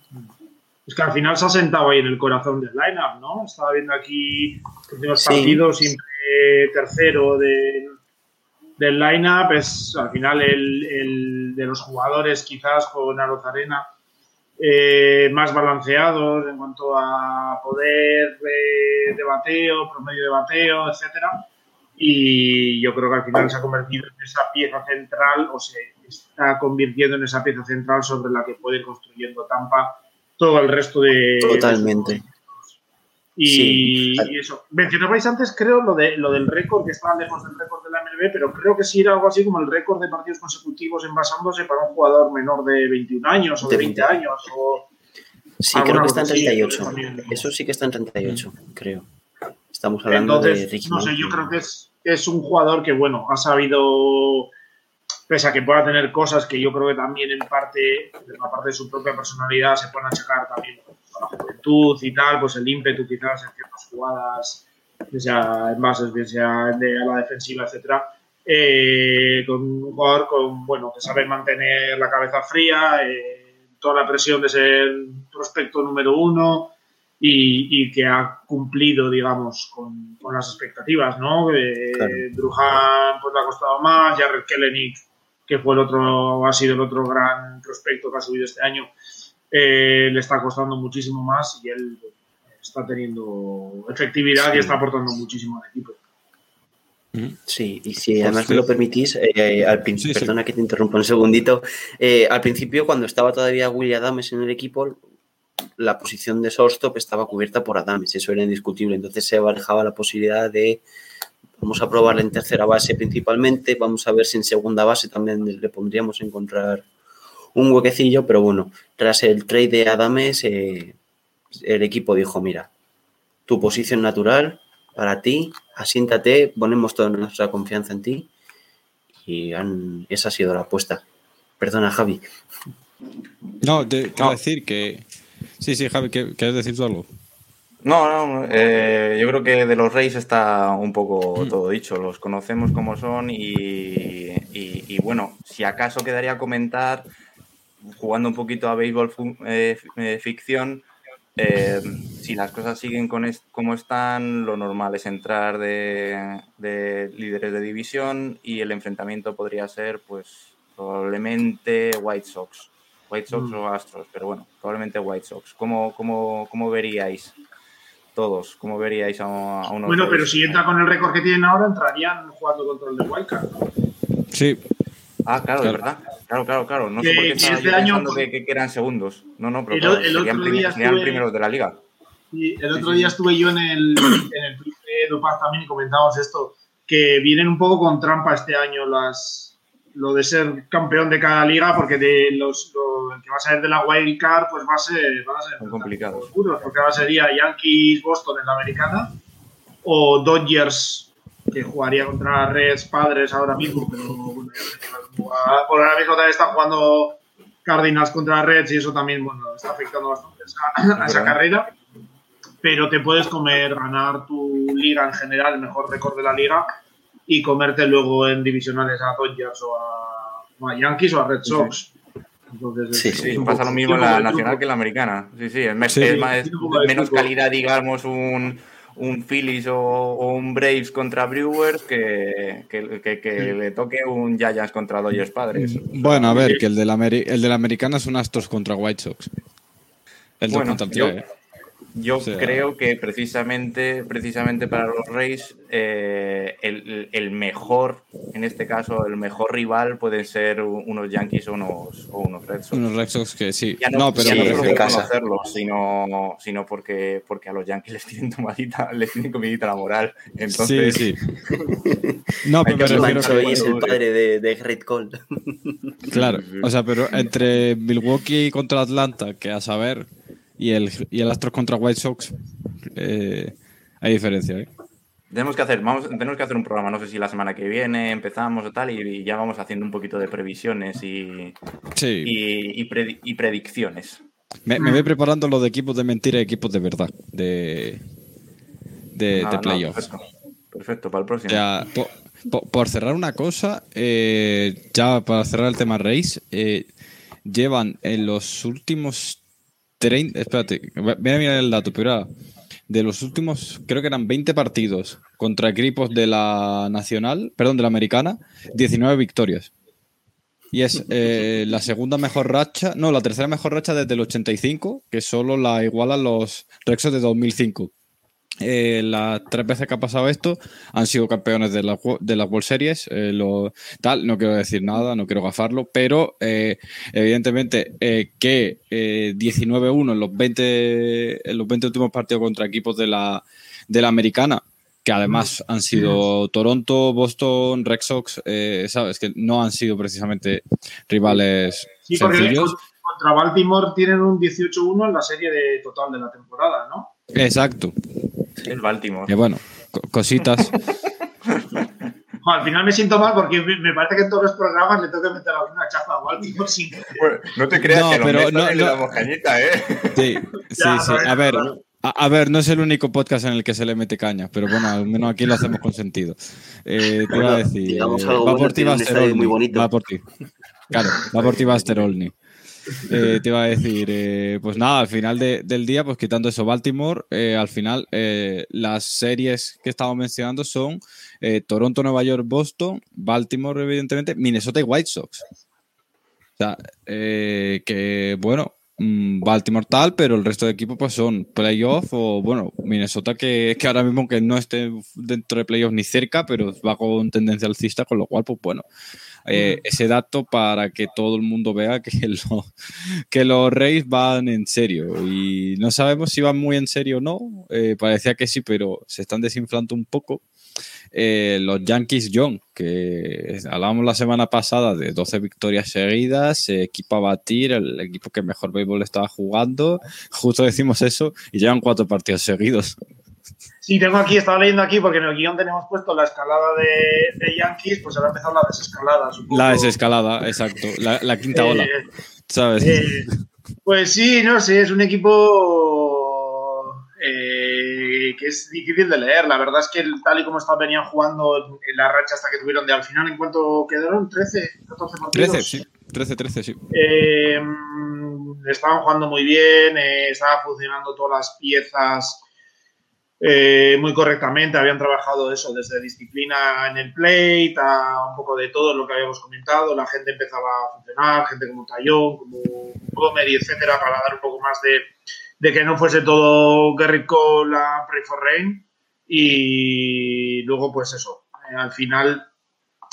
Es que al final se ha sentado ahí en el corazón del lineup, ¿no? Estaba viendo aquí los partidos, siempre tercero de, del lineup, es al final el, de los jugadores quizás con Arozarena eh, más balanceados en cuanto a poder de, bateo, promedio de bateo, etcétera. Y yo creo que al final se ha convertido en esa pieza central o se está convirtiendo en esa pieza central sobre la que puede construyendo Tampa todo el resto de. Totalmente. Y, eso. Mencionabais antes, creo, lo, de, lo del récord, que estaba lejos del récord de la MLB, pero creo que sí era algo así como el récord de partidos consecutivos envasándose para un jugador menor de 21 años o de, 20 años. O sí, creo que está en 38. Eso sí que está en 38, creo. Estamos hablando de No sé, yo creo que es, es un jugador que, bueno, ha sabido pese a que pueda tener cosas que yo creo que también en parte, en la parte de su propia personalidad, se pueden achacar también la juventud y tal, pues el ímpetu quizás en ciertas jugadas, ya sea en bases, ya sea de a la defensiva, etcétera, eh, con un jugador con, bueno, que sabe mantener la cabeza fría, eh, toda la presión de ser prospecto número uno y, que ha cumplido, digamos, con, las expectativas, ¿no? Eh, Druhan pues le ha costado más, Jared Kellenic, que fue el otro, ha sido el otro gran prospecto que ha subido este año, le está costando muchísimo más y él está teniendo efectividad y está aportando muchísimo al equipo. Sí, y si además me lo permitís, eh, al perdona que te interrumpa un segundito. Eh, al principio, cuando estaba todavía Willy Adames en el equipo, la posición de shortstop estaba cubierta por Adames, eso era indiscutible. Entonces se barajaba la posibilidad de vamos a probarla en tercera base principalmente, vamos a ver si en segunda base también le pondríamos a encontrar un huequecillo, pero bueno, tras el trade de Adames, eh, el equipo dijo, mira, tu posición natural para ti, asiéntate, ponemos toda nuestra confianza en ti y esa ha sido la apuesta. Perdona, Javi. No, te quiero decir que... Sí, sí, Javi, ¿quieres decir tú algo? No, no, eh, yo creo que de los Reyes está un poco mm. todo dicho. Los conocemos como son y, y, bueno, si acaso quedaría comentar, jugando un poquito a béisbol eh, eh, ficción, eh, si las cosas siguen con como están, lo normal es entrar de, líderes de división y el enfrentamiento podría ser, pues, probablemente White Sox. White Sox mm. o Astros, pero bueno, probablemente White Sox. ¿Cómo, cómo, cómo veríais todos? ¿Cómo veríais a, a uno? Bueno, pero si entra con el récord que tienen ahora, entrarían jugando contra el de Wildcard. Sí, Ah, claro, de verdad. Claro, claro, claro. No sé por qué estaba este año, que, que, eran segundos. No, no, pero el, el otro día estuve, primeros de la liga. Sí, el otro día estuve yo en el, en el de Dupaz también y comentábamos esto, que vienen un poco con trampa este año las lo de ser campeón de cada liga, porque de los, lo, que va a ser de la Wild Card, pues va a ser, va a ser muy complicado. porque ahora sería Yankees Boston en la americana o Dodgers que jugaría contra Reds Padres ahora mismo, pero bueno, por ahora mismo también está jugando Cardinals contra Reds y eso también bueno, está afectando bastante a esa carrera. Pero te puedes comer, ganar tu liga en general, el mejor récord de la liga, y comerte luego en divisionales a Dodgers o a, Yankees o a Red Sox. sí, sí, pasa lo mismo en la nacional que en la americana. Sí, sí, es, menos calidad, digamos, un, un Phillies o, un Braves contra Brewers que, que, le toque un Giants contra Dodgers Padres. Bueno, a ver, que el de la, el de la americana es un Astros contra White Sox. El bueno, contra el yo creo que precisamente, precisamente para los Rays, eh, el, mejor, en este caso, el mejor rival pueden ser unos Yankees o unos, o unos Red Sox. Unos Red Sox que sí. no, pero ya no conocerlos, sino, sino porque, porque a los Yankees les tienen tomadita, les tienen comidita la moral. Entonces... Sí, sí. no, pero me refiero es el padre de, de Great Cole. claro, o sea, pero entre Milwaukee contra Atlanta, que a saber y el, y el Astros contra White Sox, eh, hay diferencia. ¿eh? Tenemos que, hacer, vamos, tenemos que hacer un programa, no sé si la semana que viene empezamos o tal, y, ya vamos haciendo un poquito de previsiones y, y, predicciones. Me, voy preparando lo de equipos de mentira y equipos de verdad, de, de, ah, playoffs. perfecto. para el próximo. Ya, por, cerrar una cosa, eh, ya para cerrar el tema Race, llevan en los últimos 30, espérate, voy a mirar el dato, pero de los últimos, creo que eran 20 partidos contra equipos de la nacional, perdón, de la americana, 19 victorias. Y es eh, la segunda mejor racha, no, la tercera mejor racha desde el 85, que solo la igualan los Rexos de 2005. Eh, las tres veces que ha pasado esto han sido campeones de, la, de las World Series. Eh, lo, tal, no quiero decir nada, no quiero gafarlo, pero eh, evidentemente que 19-1 en los 20 en los 20 últimos partidos contra equipos de la, de la americana, que además han sido Toronto, Boston, Red Sox, sabes que no han sido precisamente rivales sí, sencillos. Contra Baltimore tienen un 18-1 en la serie de total de la temporada, ¿no? Exacto. El Baltimore. Que bueno, cositas. al final me siento mal porque me parece que en todos los programas le tengo que meter alguna chafa a Baltimore sin. no te creas no, que pero no, no, la cañita, ¿eh? Sí, sí, sí. A ver, a, ver, no es el único podcast en el que se le mete caña, pero bueno, al menos aquí lo hacemos con sentido. Eh, te iba a decir, va por ti Baster muy bonito. Va por ti. Claro, va por ti Baster Olney. Eh, te iba a decir, eh, pues nada, al final del día, pues quitando eso, Baltimore, al final las series que estamos mencionando son Toronto, Nueva York, Boston, Baltimore, evidentemente, Minnesota y White Sox. O sea, que bueno, Baltimore tal, pero el resto de equipos pues son playoff o bueno, Minnesota que, que ahora mismo que no esté dentro de playoff ni cerca, pero va con tendencia alcista, con lo cual pues bueno, eh, mm. ese dato para que todo el mundo vea que, que los Reyes van en serio y no sabemos si van muy en serio o no, eh, parecía que sí, pero se están desinflando un poco. Eh, los Yankees Young, que hablábamos la semana pasada de 12 victorias seguidas, equipo a batir, el equipo que mejor béisbol estaba jugando, justo decimos eso y llevan cuatro partidos seguidos. Sí, tengo aquí, estaba leyendo aquí porque en el guion tenemos puesto la escalada de, Yankees, pues ahora ha empezado la desescalada. La desescalada, exacto, la, quinta ola, eh, ¿sabes? Eh, pues sí, no sé, es un equipo que es difícil de leer. La verdad es que tal y como estaban venían jugando en la racha hasta que tuvieron de al final, en cuanto quedaron 13, 14 partidos. 13, sí. 13, 13, sí. Eh, estaban jugando muy bien, eh, estaban funcionando todas las piezas eh, muy correctamente. Habían trabajado eso desde disciplina en el plate a un poco de todo lo que habíamos comentado. La gente empezaba a funcionar, gente como Tayón, como Gomer y etcétera, para dar un poco más de de que no fuese todo Gary Cole a Pray for Rain. Y luego, pues eso, eh, al final,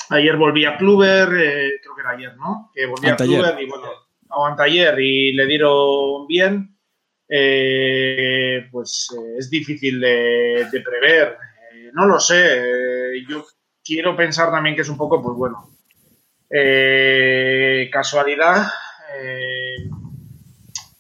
ayer volví a Kluber, eh, creo que era ayer, ¿no? Que volví a Kluber y bueno, aguanta ayer y le dieron bien. Eh, pues es difícil de, prever. no lo sé. yo quiero pensar también que es un poco, pues bueno, casualidad.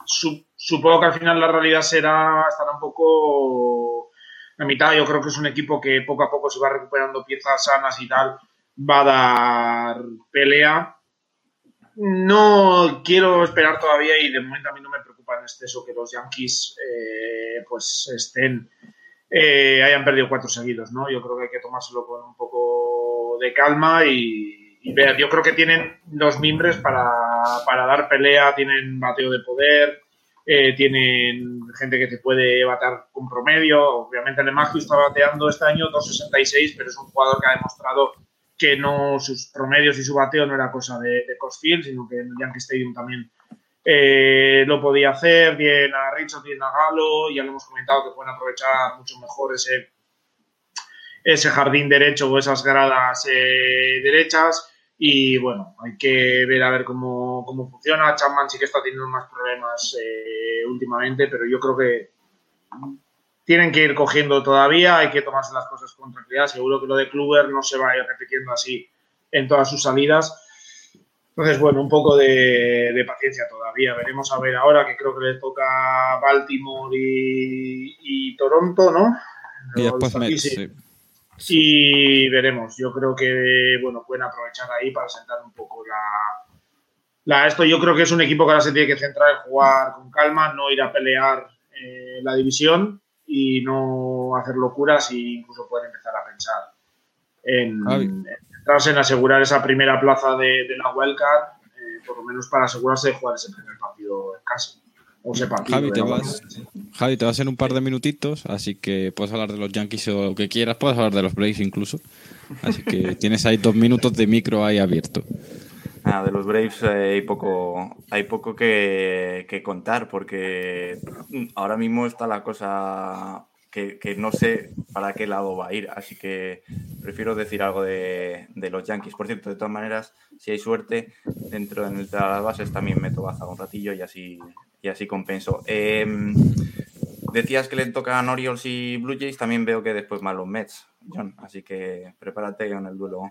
Su, supongo que al final la realidad será, estará un poco la mitad. Yo creo que es un equipo que poco a poco se va recuperando piezas sanas y tal, va a dar pelea. No quiero esperar todavía y de momento a mí no me preocupa en exceso que los Yankees eh, pues estén eh, hayan perdido cuatro seguidos, ¿no? Yo creo que hay que tomárselo con un poco de calma y, y ver. Yo creo que tienen los mimbres para, para dar pelea, tienen bateo de poder, eh, tienen gente que te puede batear con promedio. Obviamente, el Magio está bateando este año 2.66, pero es un jugador que ha demostrado que no sus promedios y su bateo no era cosa de, de sino que en el Yankee Stadium también eh, lo podía hacer. Bien a Richard, bien a Galo, ya lo hemos comentado que pueden aprovechar mucho mejor ese, ese jardín derecho o esas gradas eh, derechas. Y bueno, hay que ver a ver cómo, cómo funciona. Chapman sí que está teniendo más problemas eh, últimamente, pero yo creo que tienen que ir cogiendo todavía, hay que tomarse las cosas con tranquilidad. Seguro que lo de Kluber no se va a ir repitiendo así en todas sus salidas. Entonces, bueno, un poco de, paciencia todavía. Veremos a ver ahora que creo que les toca Baltimore y, Toronto, ¿no? Y después sí. Y veremos. Yo creo que bueno pueden aprovechar ahí para sentar un poco la, esto. Yo creo que es un equipo que ahora se tiene que centrar en jugar con calma, no ir a pelear eh, la división y no hacer locuras y incluso pueden empezar a pensar en, centrarse en asegurar esa primera plaza de, la wildcard, eh, por lo menos para asegurarse de jugar ese primer partido en casa. Javi, te vas, Javi, te vas en un par de minutitos, así que puedes hablar de los Yankees o lo que quieras, puedes hablar de los Braves incluso. Así que tienes ahí dos minutos de micro ahí abierto. Ah, de los Braves eh, hay poco, hay poco que, contar porque ahora mismo está la cosa que, no sé para qué lado va a ir, así que prefiero decir algo de, los Yankees. Por cierto, de todas maneras, si hay suerte, dentro de las bases también meto baza un ratillo y así y así compenso. Em, decías que le tocan Orioles y Blue Jays, también veo que después más los Mets, John, así que prepárate con el duelo.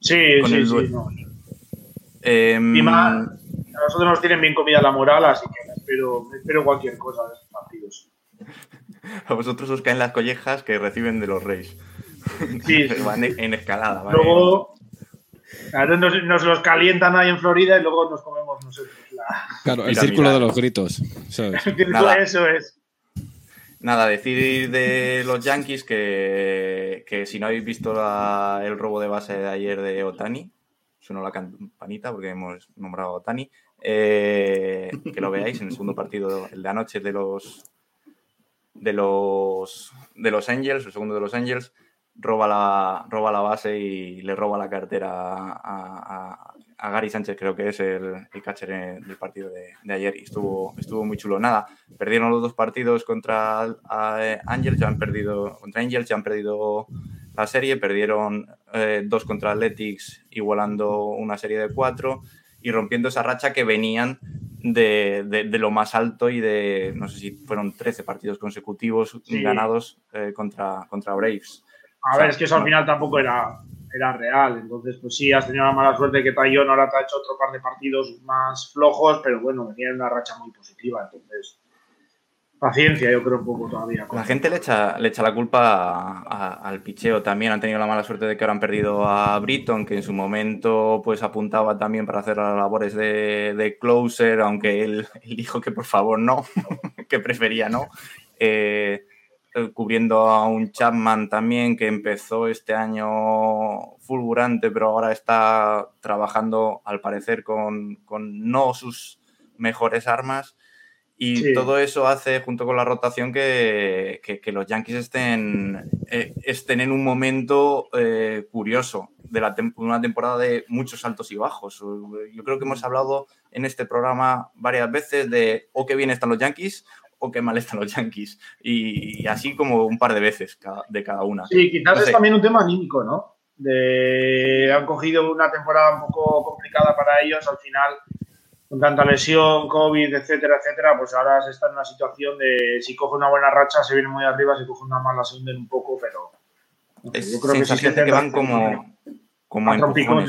Sí, sí, sí. Em, a nosotros nos tienen bien comida la moral, así que espero, espero cualquier cosa de estos partidos. A vosotros os caen las collejas que reciben de los Reyes. Sí. Van en escalada. Luego nos, los calientan ahí en Florida y luego nos comemos nosotros. Claro, el círculo de los gritos. Eso es. Nada, decir de los Yankees que, que si no habéis visto el robo de base de ayer de Otani, suena la campanita porque hemos nombrado a Otani, eh, que lo veáis en el segundo partido, el de anoche de los de los de los Angels, el segundo de los Angels, roba la, roba la base y le roba la cartera a, a Gary Sánchez, creo que es el, el catcher del partido de, ayer, y estuvo, estuvo muy chulo. Nada, perdieron los dos partidos contra Angels, ya han perdido, contra Angels, ya han perdido la serie, perdieron eh, dos contra Athletics, igualando una serie de cuatro y rompiendo esa racha que venían de, de, lo más alto y de, no sé si fueron 13 partidos consecutivos ganados eh, contra, contra Braves. A ver, es que eso al final tampoco era era real. Entonces, pues sí, has tenido la mala suerte que Tayón ahora te ha hecho otro par de partidos más flojos, pero bueno, venía en una racha muy positiva. Entonces, paciencia, yo creo un poco todavía. La gente le echa, le echa la culpa al picheo también. Han tenido la mala suerte de que ahora han perdido a Britton, que en su momento pues apuntaba también para hacer las labores de, closer, aunque él, él, dijo que por favor no, que prefería no. Eh, cubriendo a un Chapman también que empezó este año fulgurante, pero ahora está trabajando al parecer con, no sus mejores armas. Y todo eso hace, junto con la rotación, que, los Yankees estén, eh, estén en un momento eh, curioso de la una temporada de muchos altos y bajos. Yo creo que hemos hablado en este programa varias veces de o qué bien están los Yankees o qué mal están los Yankees. Y, así como un par de veces de cada una. Sí, quizás es también un tema anímico, ¿no? De, han cogido una temporada un poco complicada para ellos al final, con tanta lesión, COVID, etcétera, etcétera, pues ahora se está en una situación de si coge una buena racha se viene muy arriba, si coge una mala se hunden un poco, pero es yo creo que, sí que, van como, como a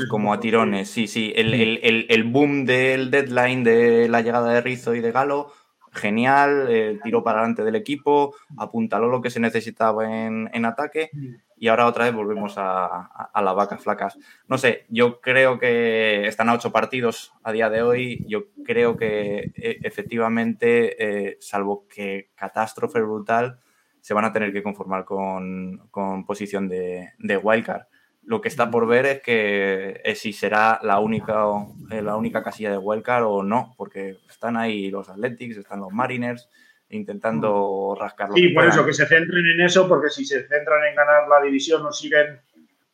como a tirones. Sí, sí. El, el, el, boom del deadline de la llegada de Rizzo y de Galo genial, eh, tiró para adelante del equipo, apuntaló lo que se necesitaba en, ataque y ahora otra vez volvemos a, las vacas flacas. No sé, yo creo que están a ocho partidos a día de hoy, yo creo que e, efectivamente, eh, salvo que catástrofe brutal, se van a tener que conformar con, posición de, de wildcard. Lo que está por ver es que si será la única, eh, la única casilla de wildcard o no, porque están ahí los Athletics, están los Mariners intentando rascarlo. Sí, por eso, que se centren en eso, porque si se centran en ganar la división o siguen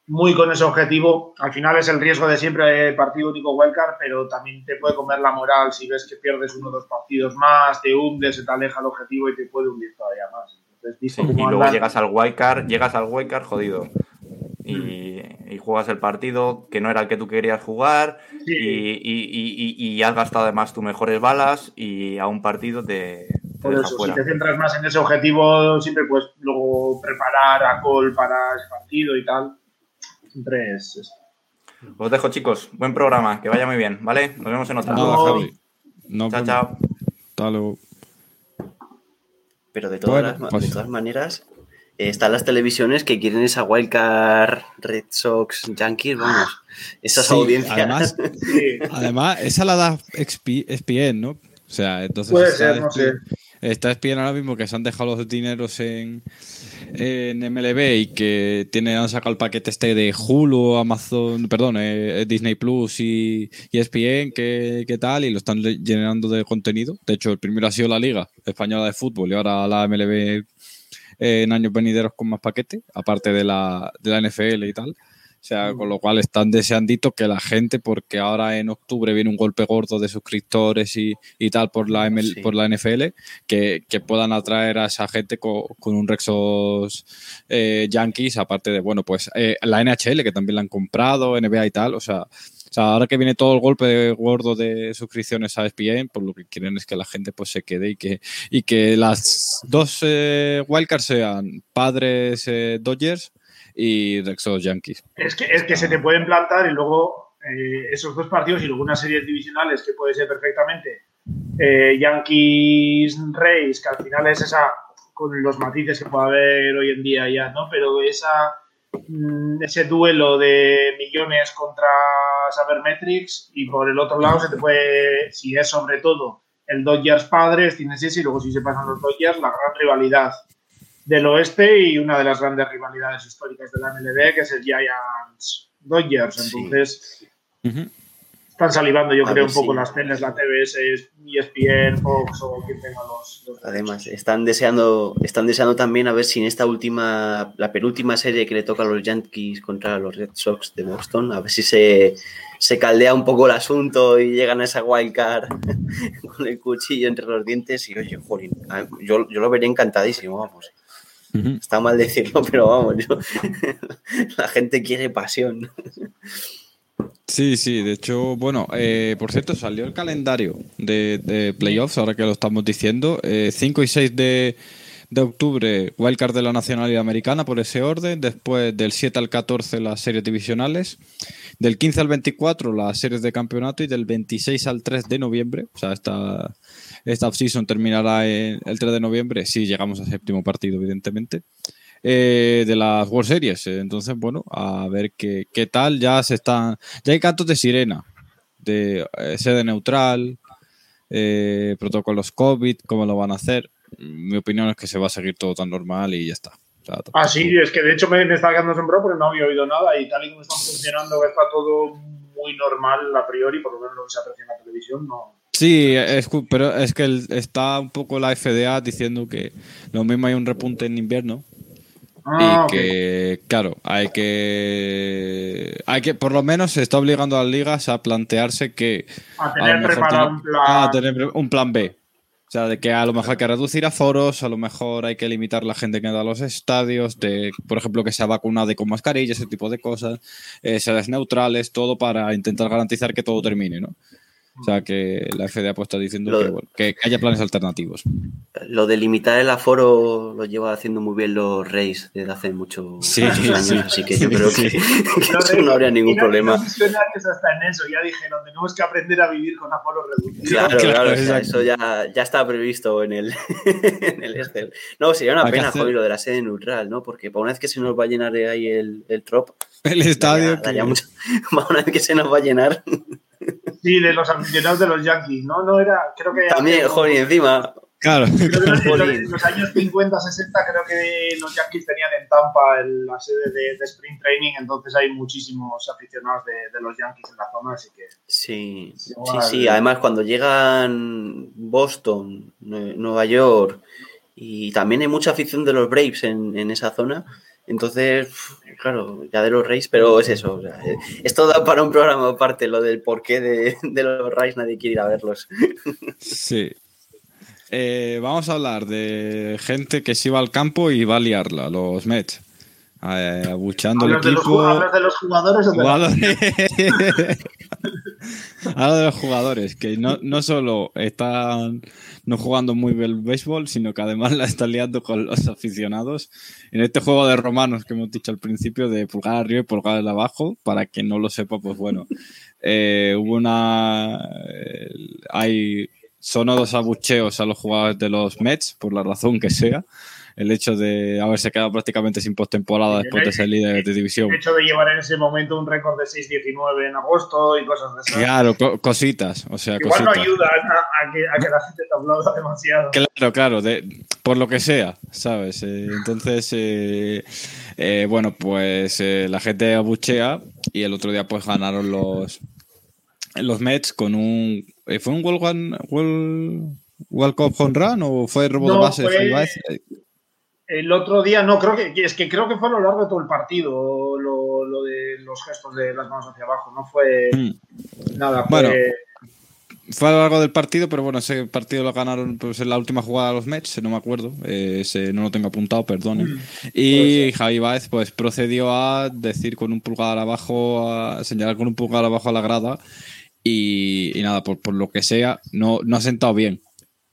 muy con ese objetivo, al final es el riesgo de siempre el partido único wildcard, pero también te puede comer la moral si ves que pierdes uno o dos partidos más, te hundes, se te aleja el objetivo y te puede hundir todavía más. y luego llegas al wildcard, llegas al wildcard jodido y, juegas el partido que no era el que tú querías jugar y, has gastado además tus mejores balas y a un partido te, Por eso, si te centras más en ese objetivo, siempre puedes luego preparar a call para ese partido y tal. Siempre es Os dejo, chicos. Buen programa. Que vaya muy bien, ¿vale? Nos vemos en otra. chao, chao. Pero de todas, de pues todas maneras, están las televisiones que quieren esa wildcard Red Sox Yankees, vamos, esas audiencias. Además, además, esa la da ESPN, ¿no? O sea, entonces Puede ser, no sé. está ESPN ahora mismo que se han dejado los dineros en, en MLB y que tienen, han sacado el paquete este de Hulu, Amazon, perdón, eh, Disney Plus y, y ESPN, que, que, tal, y lo están llenando de contenido. De hecho, el primero ha sido la Liga Española de Fútbol y ahora la MLB en años venideros con más paquete, aparte de la, de la NFL y tal. O sea, con lo cual están deseandito que la gente, porque ahora en octubre viene un golpe gordo de suscriptores y, y tal por la, por la NFL, que, que, puedan atraer a esa gente con, un Rexos eh, Yankees, aparte de, bueno, pues eh, la NHL, que también la han comprado, NBA y tal. O sea, ahora que viene todo el golpe gordo de suscripciones a ESPN, pues lo que quieren es que la gente pues se quede y que, y que las dos eh, wildcards sean padres eh, Dodgers y Rexos Yankees. Es que, es que se te pueden plantar y luego eh, esos dos partidos y luego unas series divisionales que puede ser perfectamente Yankees Rays, que al final es esa con los matices que puede haber hoy en día ya, ¿no? Pero esa, ese duelo de millones contra Sabermetrics y por el otro lado se te puede, si es sobre todo el Dodgers padres, tienes ese y luego si se pasan los Dodgers, la gran rivalidad del oeste y una de las grandes rivalidades históricas de la MLB, que es el Giants Dodgers. Entonces, están salivando, yo creo, un poco las teles, la TBS, ESPN, Fox o quien tenga los, Además, están deseando, están deseando también a ver si en esta última, la penúltima serie que le toca a los Yankees contra los Red Sox de Boston, a ver si se, se caldea un poco el asunto y llegan a esa wild card con el cuchillo entre los dientes. Y oye, jolín, yo, yo lo vería encantadísimo, vamos. Está mal decirlo, pero vamos, yo, la gente quiere pasión. Sí, sí, de hecho, bueno, eh, por cierto, salió el calendario de, playoffs, ahora que lo estamos diciendo. 5 eh, y 6 de, de octubre, wildcard de la Nacionalidad Americana por ese orden. Después, del 7 al 14, las series divisionales. Del 15 al 24, las series de campeonato. Y del 26 al 3 de noviembre, o sea, esta, esta offseason terminará el 3 de noviembre, si llegamos al séptimo partido, evidentemente. Eh, de las World Series. Entonces, bueno, a ver qué, qué tal. Ya se están. Ya hay cantos de sirena, de eh, sede neutral, eh, protocolos COVID, cómo lo van a hacer. Mi opinión es que se va a seguir todo tan normal y ya está. ah, sí, es que de hecho me, está quedando asombrado porque no había oído nada y tal y como están funcionando, está todo muy normal a priori, por lo menos lo que se aprecia en la televisión, no. Sí, es, pero es que está un poco la FDA diciendo que lo mismo hay un repunte en invierno Ah, y que, claro, hay que. Hay que, por lo menos, se está obligando a las ligas a plantearse que. A tener preparado un plan. A tener un plan B. O sea, de que a lo mejor hay que reducir aforos, a lo mejor hay que limitar la gente que da a los estadios, de, por ejemplo, que sea vacunado con mascarilla, ese tipo de cosas, eh, sedes neutrales, todo para intentar garantizar que todo termine, ¿no? O sea, que la FDA pues está diciendo que, haya planes alternativos. Lo de limitar el aforo lo lleva haciendo muy bien los Reyes desde hace muchos años, así que yo creo que, no habría ningún problema. Eso está en eso, ya dijeron, tenemos que aprender a vivir con aforo reducido. Claro, claro, eso ya, ya está previsto en el, en el Excel. No, sería una pena, joder, lo de la sede neutral, ¿no? Porque para una vez que se nos va a llenar ahí el, el trop, el estadio. una vez que se nos va a llenar. Sí, de los aficionados de los Yankees, ¿no? No era, creo que... También, joder, encima... Claro. en los años 50, 60 creo que los Yankees tenían en Tampa la sede de, Spring Training, entonces hay muchísimos aficionados de, los Yankees en la zona, así que... Sí, sí, sí. Además, cuando llegan Boston, Nueva York, y también hay mucha afición de los Braves en, en esa zona, entonces, claro, ya de los Rays, pero es eso. esto da para un programa aparte, lo del porqué de, de los Rays, nadie quiere ir a verlos. Sí. Eh, vamos a hablar de gente que se va al campo y va a liarla, los Mets. Eh, abuchando el equipo. ¿Hablas de los jugadores o de jugadores? Hablo de los jugadores, que no, no solo están no jugando muy bien el béisbol, sino que además la están liando con los aficionados en este juego de romanos que hemos dicho al principio, de pulgar arriba y pulgar abajo, para que no lo sepa, pues bueno, eh, hubo una... Eh, hay sonados abucheos a los jugadores de los Mets, por la razón que sea el hecho de haberse quedado prácticamente sin postemporada después de ser líder de división. El hecho de llevar en ese momento un récord de 6-19 en agosto y cosas de eso. Claro, cositas. O sea, Igual no ayuda a, que, la gente te aplauda demasiado. Claro, claro, por lo que sea, ¿sabes? Eh, entonces, eh, eh, bueno, pues la gente abuchea y el otro día pues ganaron los, los Mets con un... ¿Fue un World, World, World Cup Home Run o fue robo de base? Fue, el otro día, no, creo que es que creo que fue a lo largo de todo el partido lo, de los gestos de las manos hacia abajo. No fue mm. nada. Fue, bueno, fue a lo largo del partido, pero bueno, ese partido lo ganaron pues, en la última jugada de los Mets, no me acuerdo. ese no lo tengo apuntado, perdone. Mm. Y Javi Baez pues procedió a decir con un pulgar abajo, a señalar con un pulgar abajo a la grada. Y, nada, por, por, lo que sea, no, no ha sentado bien.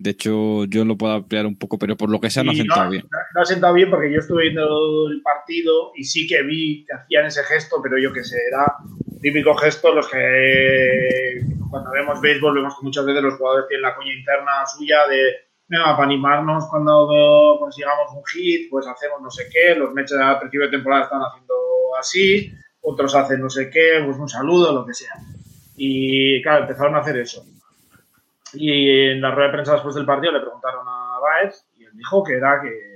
De hecho, yo lo puedo ampliar un poco, pero por lo que sea no ha sentado bien. No, ha sentado bien porque yo estuve viendo el partido y sí que vi que hacían ese gesto, pero yo que sé, era típico gesto los que cuando vemos béisbol vemos que muchas veces los jugadores tienen la coña interna suya de para animarnos cuando consigamos un hit, pues hacemos no sé qué, los mechas al principio de temporada están haciendo así, otros hacen no sé qué, pues un saludo, lo que sea. Y claro, empezaron a hacer eso. Y en la rueda de prensa después del partido le preguntaron a Baez y él dijo que era que,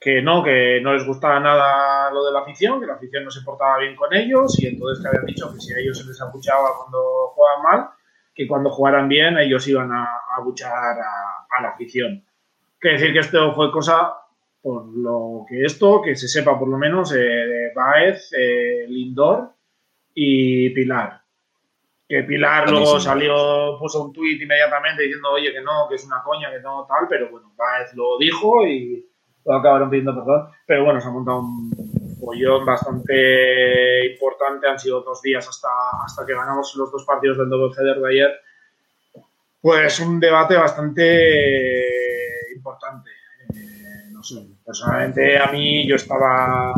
que no, que no les gustaba nada lo de la afición, que la afición no se portaba bien con ellos y entonces que habían dicho que si a ellos se les abuchaba cuando jugaban mal, que cuando jugaran bien ellos iban a, abuchar a, la afición. Quiere decir que esto fue cosa, por lo que esto, que se sepa por lo menos, eh, de Baez, eh, Lindor y Pilar. Que Pilar luego salió, puso un tuit inmediatamente diciendo, oye, que no, que es una coña, que no, tal, pero bueno, Baez lo dijo y lo acabaron pidiendo perdón. Pero bueno, se ha montado un pollón bastante importante. Han sido dos días hasta, hasta que ganamos los dos partidos del Double Header de ayer. Pues un debate bastante importante. Eh, no sé, personalmente a mí yo estaba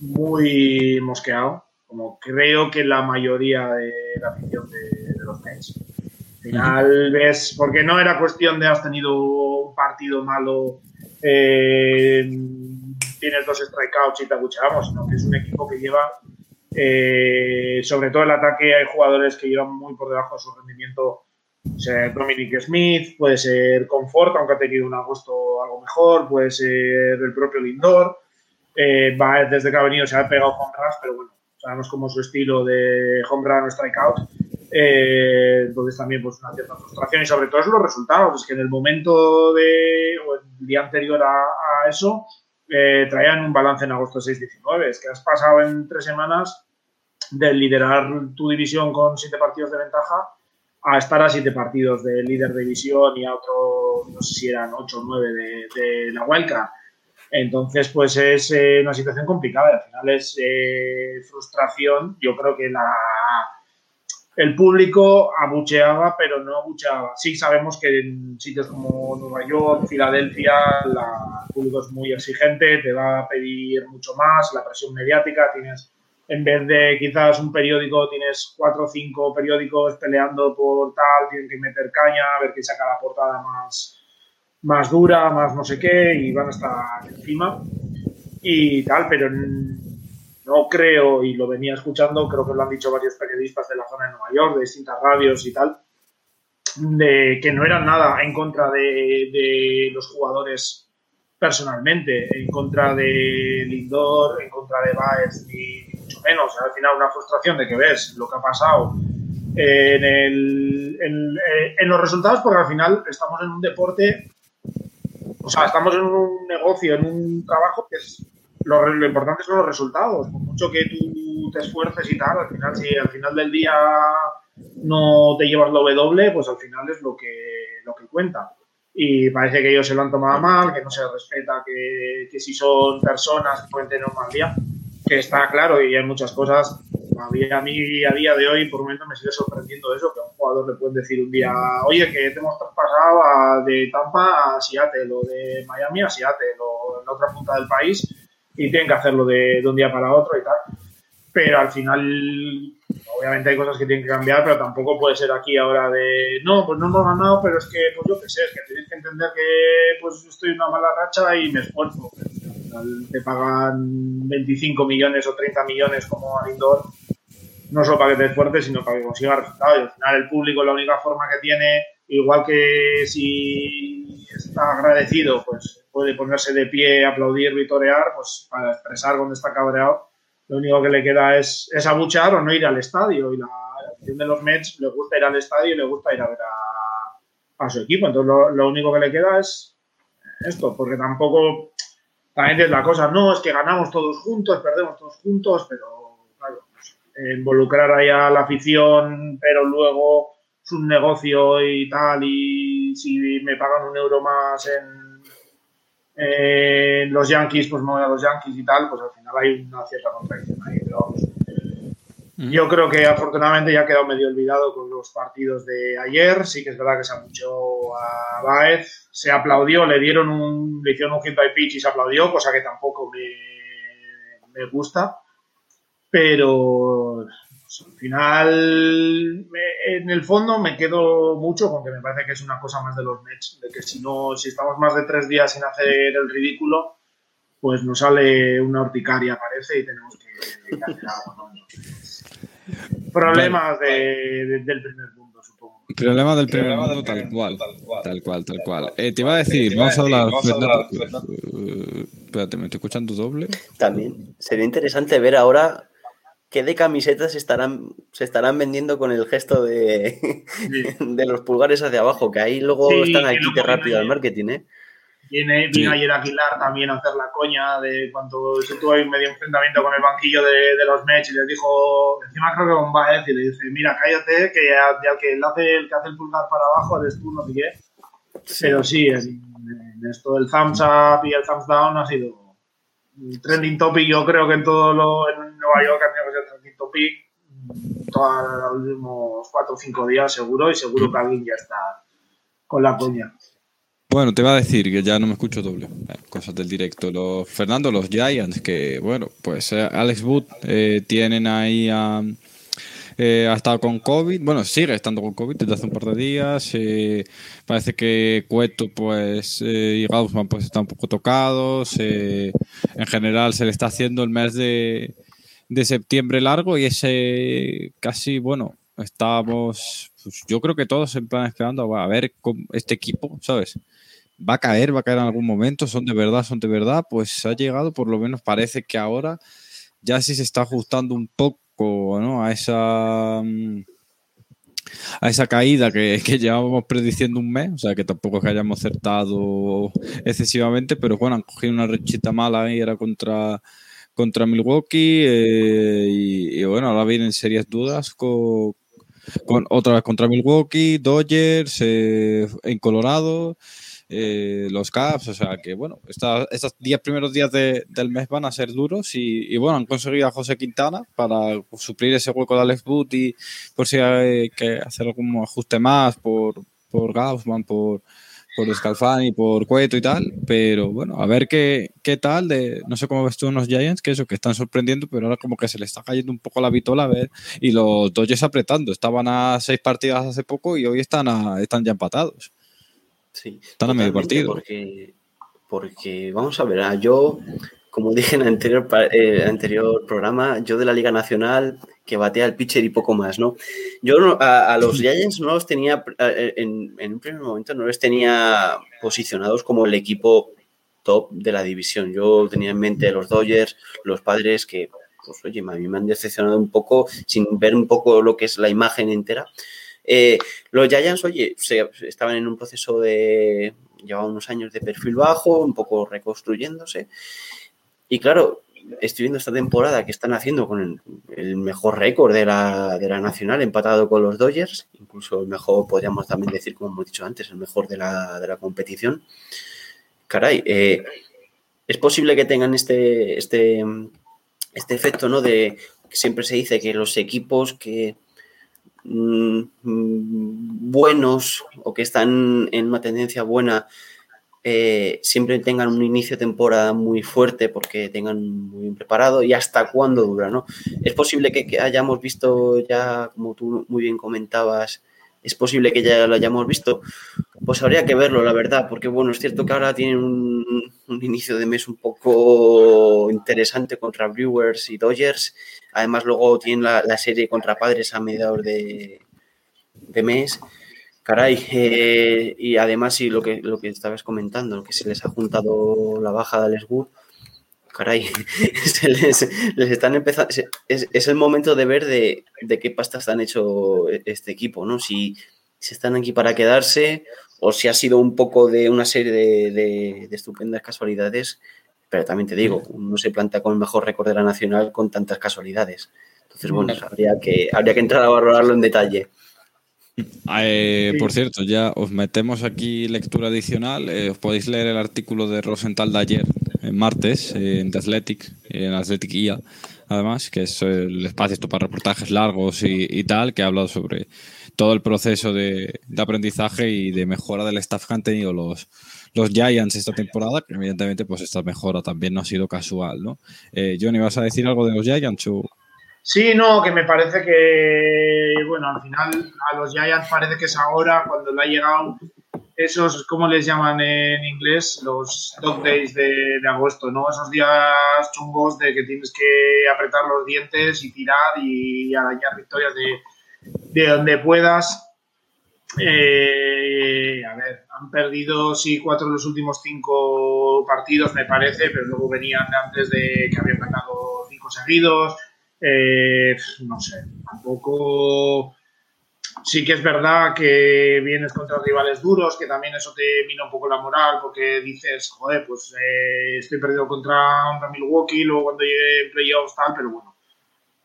muy mosqueado, como creo que la mayoría de la afición de, los Mets. Al final ves, porque no era cuestión de has tenido un partido malo eh, tienes dos strikeouts y te abucheamos, sino que es un equipo que lleva, eh, sobre todo el ataque, hay jugadores que llevan muy por debajo de su rendimiento. Puede ser Dominic Smith, puede ser Comfort, aunque ha tenido un agosto algo mejor, puede ser el propio Lindor. Eh, va, desde que ha venido se ha pegado home runs, pero bueno, sabemos cómo es su estilo de home run o strikeout. Eh, entonces también pues una cierta frustración y sobre todo es los resultados. Es que en el momento de, o el día anterior a, eso, eh, traían un balance en agosto 6-19. Es que has pasado en tres semanas de liderar tu división con siete partidos de ventaja a estar a siete partidos de líder de división y a otro, no sé si eran ocho o nueve de, la Wildcard. Entonces, pues es eh, una situación complicada. Al final es frustración. Yo creo que la, el público abucheaba, pero no abucheaba. Sí sabemos que en sitios como Nueva York, Filadelfia, la, el público es muy exigente, te va a pedir mucho más, la presión mediática, tienes, en vez de quizás un periódico, tienes cuatro o cinco periódicos peleando por tal, tienen que meter caña, a ver quién saca la portada más, más dura, más no sé qué, y van a estar encima y tal, pero no creo, y lo venía escuchando, creo que lo han dicho varios periodistas de la zona de Nueva York, de distintas radios y tal, de que no eran nada en contra de, los jugadores personalmente, en contra de Lindor, en contra de Baez, ni, mucho menos. Al final una frustración de que ves lo que ha pasado en, el, en, los resultados, porque al final estamos en un deporte, o sea, estamos en un negocio, en un trabajo que es lo, importante son los resultados. Por mucho que tú te esfuerces y tal, al final, si al final del día no te llevas lo W, pues al final es lo que, lo que cuenta. Y parece que ellos se lo han tomado mal, que no se respeta, que, que si son personas pueden tener un mal día, que está claro y hay muchas cosas. A mí a día de hoy, por un momento, me sigue sorprendiendo eso, que a un jugador le pueden decir un día, oye, que te hemos traspasado de Tampa a Seattle o de Miami a Seattle o en la otra punta del país y tienen que hacerlo de, un día para otro y tal. Pero al final, obviamente hay cosas que tienen que cambiar, pero tampoco puede ser aquí ahora de, no, pues no hemos ganado, pero es que, pues yo qué sé, es que tienes que entender que pues estoy en una mala racha y me esfuerzo. te pagan 25 millones o 30 millones como a no solo para que te esfuerces, sino para que consigas resultados. Y al final el público la única forma que tiene, igual que si está agradecido, pues puede ponerse de pie, aplaudir, vitorear, pues para expresar dónde está cabreado, lo único que le queda es, es abuchar o no ir al estadio. Y la, afición de los Mets le gusta ir al estadio y le gusta ir a ver a, su equipo. Entonces lo, único que le queda es esto, porque tampoco, también es la cosa, no, es que ganamos todos juntos, perdemos todos juntos, pero involucrar ahí a la afición, pero luego es un negocio y tal, y si me pagan un euro más en eh, los Yankees, pues me voy a los Yankees y tal, pues al final hay una cierta contradicción ahí, pero vamos. Mm. Yo creo que afortunadamente ya ha quedado medio olvidado con los partidos de ayer. Sí que es verdad que se apuchó a Baez, se aplaudió, le dieron un, le hicieron un hit by pitch y se aplaudió, cosa que tampoco me, me gusta. Pero Al final, en el fondo me quedo mucho con que me parece que es una cosa más de los Nets, de que si no, si estamos más de tres días sin hacer el ridículo, pues nos sale una horticaria, parece, y tenemos que, hacer algo. Problemas del primer mundo, supongo. Problemas del primer mundo, tal, cual, tal cual. Tal cual, eh, te iba a decir, vamos a hablar. Uh, espérate, ¿me estoy escuchando doble? También. Sería interesante ver ahora qué de camisetas estarán, se estarán vendiendo con el gesto de, de los pulgares hacia abajo, que ahí luego están aquí que rápido al marketing, ¿eh? Viene, vino ayer Aguilar también a hacer la coña de cuando se tuvo ahí un medio enfrentamiento con el banquillo de, de los Mets y les dijo, encima creo que con Baez y le dice, mira, cállate, que ya, que el, hace, el que hace el pulgar para abajo eres tú, no sé qué. Pero sí, en, esto del thumbs up y el thumbs down ha sido trending topic, yo creo que en todo lo, en Nueva York ha tenido que ser trending topic todos los últimos cuatro o cinco días seguro y seguro que alguien ya está con la coña. Bueno, te va a decir que ya no me escucho doble. Cosas del directo. Los Fernando, los Giants, que bueno, pues eh, Alex Wood eh, tienen ahí a. ha estado con COVID, bueno, sigue estando con COVID desde hace un par de días. parece que Cueto pues, y Gaussman pues, están un poco tocados. en general se le está haciendo el mes de, de septiembre largo y ese casi, bueno, estamos, pues, yo creo que todos en plan esperando a ver este equipo, ¿sabes? va a caer, va a caer en algún momento, son de verdad, son de verdad, pues ha llegado, por lo menos parece que ahora ya sí se está ajustando un poco ¿no? a esa mm, a esa caída que, que, llevábamos prediciendo un mes, o sea que tampoco es que hayamos acertado excesivamente, pero bueno, han cogido una rechita mala y era contra, contra Milwaukee eh, y, bueno, ahora vienen serias dudas con, con otra vez contra Milwaukee, Dodgers, eh, en Colorado. Eh, los Caps, o sea que bueno, estos 10 primeros días del mes van a ser duros y, bueno, han conseguido a José Quintana para suplir ese hueco de Alex Boot y por si hay que hacer algún ajuste más por, por Gaussman, por, por Scalfani, por Cueto y tal, pero bueno, a ver qué, qué tal, de, no sé cómo ves tú unos Giants, que eso, que están sorprendiendo, pero ahora como que se le está cayendo un poco la vitola, a ver, y los Dodgers apretando, estaban a seis partidas hace poco y hoy están, a, están ya empatados. Sí. Están a medio partido. Porque, porque, vamos a ver, ah, yo, como dije en el anterior, eh, anterior programa, yo de la Liga Nacional que batea el pitcher y poco más, ¿no? Yo a, los Giants no los tenía, en, en, un primer momento no les tenía posicionados como el equipo top de la división. Yo tenía en mente los Dodgers, los padres que, pues oye, a mí me han decepcionado un poco sin ver un poco lo que es la imagen entera. Eh, los Giants, oye, estaban en un proceso de. Llevaban unos años de perfil bajo, un poco reconstruyéndose. Y claro, estoy viendo esta temporada que están haciendo con el, mejor récord de la, de la, Nacional, empatado con los Dodgers, incluso el mejor, podríamos también decir, como hemos dicho antes, el mejor de la, de la competición. Caray, eh, es posible que tengan este, este, este efecto, ¿no? De que siempre se dice que los equipos que buenos o que están en una tendencia buena eh, siempre tengan un inicio de temporada muy fuerte porque tengan muy bien preparado y hasta cuándo dura, ¿no? Es posible que, hayamos visto ya, como tú muy bien comentabas, es posible que ya lo hayamos visto. Pues habría que verlo, la verdad, porque bueno, es cierto que ahora tienen un, un inicio de mes un poco interesante contra Brewers y Dodgers Además, luego tienen la, serie contra padres a mediados de, mes. Caray, eh, y además, y lo que, lo que estabas comentando, que se les ha juntado la baja de Alex Wood, caray, se les, están empezando. Es, el momento de ver de, qué pastas han hecho este equipo, ¿no? Si, si, están aquí para quedarse o si ha sido un poco de una serie de estupendas casualidades pero también te digo, uno se planta con el mejor récord de la nacional con tantas casualidades. Entonces, bueno, habría que, habría que entrar a valorarlo en detalle. Eh, por cierto, ya os metemos aquí lectura adicional. Eh, os podéis leer el artículo de Rosenthal de ayer, en martes, en The Athletic, en Athletic IA, además, que es el espacio esto para reportajes largos y, tal, que ha hablado sobre todo el proceso de, de, aprendizaje y de mejora del staff que han tenido los, los Giants esta temporada, que evidentemente pues esta mejora también no ha sido casual, ¿no? Eh, Johnny, ¿vas a decir algo de los Giants? Sí, no, que me parece que, bueno, al final a los Giants parece que es ahora cuando le ha llegado esos, ¿cómo les llaman en inglés? Los dog days de, agosto, ¿no? Esos días chungos de que tienes que apretar los dientes y tirar y arañar victorias de, donde puedas. Eh, a ver, han perdido, sí, cuatro de los últimos cinco partidos, me parece, pero luego venían antes de que habían ganado cinco seguidos eh, no sé, tampoco. Sí que es verdad que vienes contra rivales duros, que también eso te mina un poco la moral, porque dices, joder, pues eh, estoy perdido contra Milwaukee, luego cuando llegue en playoffs tal, pero bueno.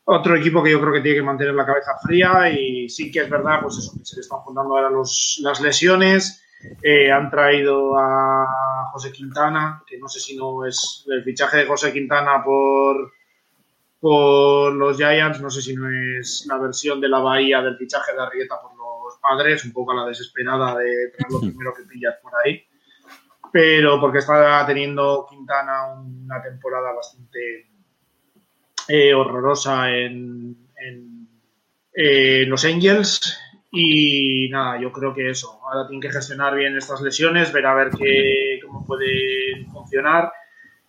Otro equipo que yo creo que tiene que mantener la cabeza fría y sí que es verdad, pues eso, que se le están juntando ahora los, las lesiones. Eh, han traído a José Quintana, que no sé si no es el fichaje de José Quintana por por los Giants. No sé si no es la versión de la Bahía del fichaje de Arrieta por los padres, un poco a la desesperada de tener lo primero que pillas por ahí. Pero porque está teniendo Quintana una temporada bastante eh, horrorosa en, los Angels. Y nada, yo creo que eso. Ahora tienen que gestionar bien estas lesiones, ver a ver qué, cómo puede funcionar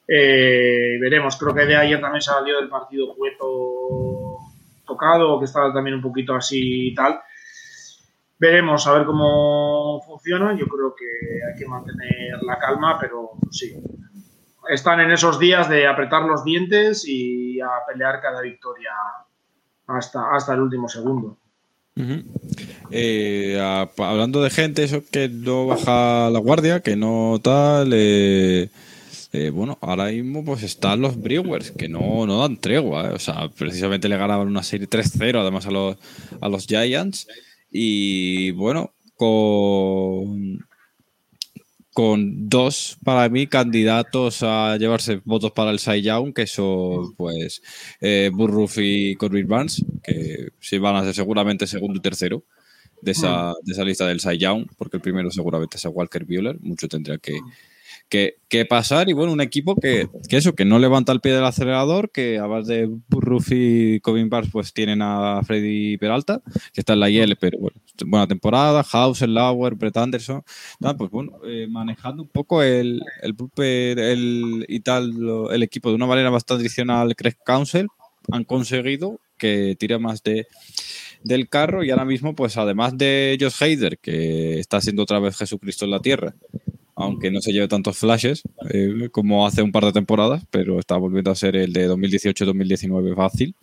eh, veremos, creo que de ayer también salió del partido Cueto tocado, que estaba también un poquito así y tal. Veremos a ver cómo funciona. Yo creo que hay que mantener la calma, pero sí. Están en esos días de apretar los dientes y a pelear cada victoria hasta, hasta el último segundo. Eh, hablando de gente, eso que no baja la guardia, que no tal. Eh, eh, bueno, ahora mismo pues están los Brewers, que no, no dan tregua. Eh. O sea, precisamente le ganaban una serie 3-0 además a los, a los Giants. Y bueno, con, con dos, para mí, candidatos a llevarse votos para el Cy Young, que son pues eh, y Corbin Barnes, que sí van a ser seguramente segundo y tercero de esa, de esa lista del Cy Young, porque el primero seguramente es Walker Bueller. Mucho tendría que que, pasar. Y bueno, un equipo que, eso, que no levanta el pie del acelerador, que a base de Burruff y Covin Bars, pues tienen a Freddy Peralta, que está en la IL, pero bueno, buena temporada, Hauser, Lauer, Brett Anderson, pues bueno, eh, manejando un poco el, el, el, y tal, el equipo de una manera bastante tradicional, Craig Council, han conseguido que tire más de del carro y ahora mismo pues además de Josh Heider que está siendo otra vez Jesucristo en la tierra aunque no se lleve tantos flashes eh, como hace un par de temporadas, pero está volviendo a ser el de 2018-2019 fácil.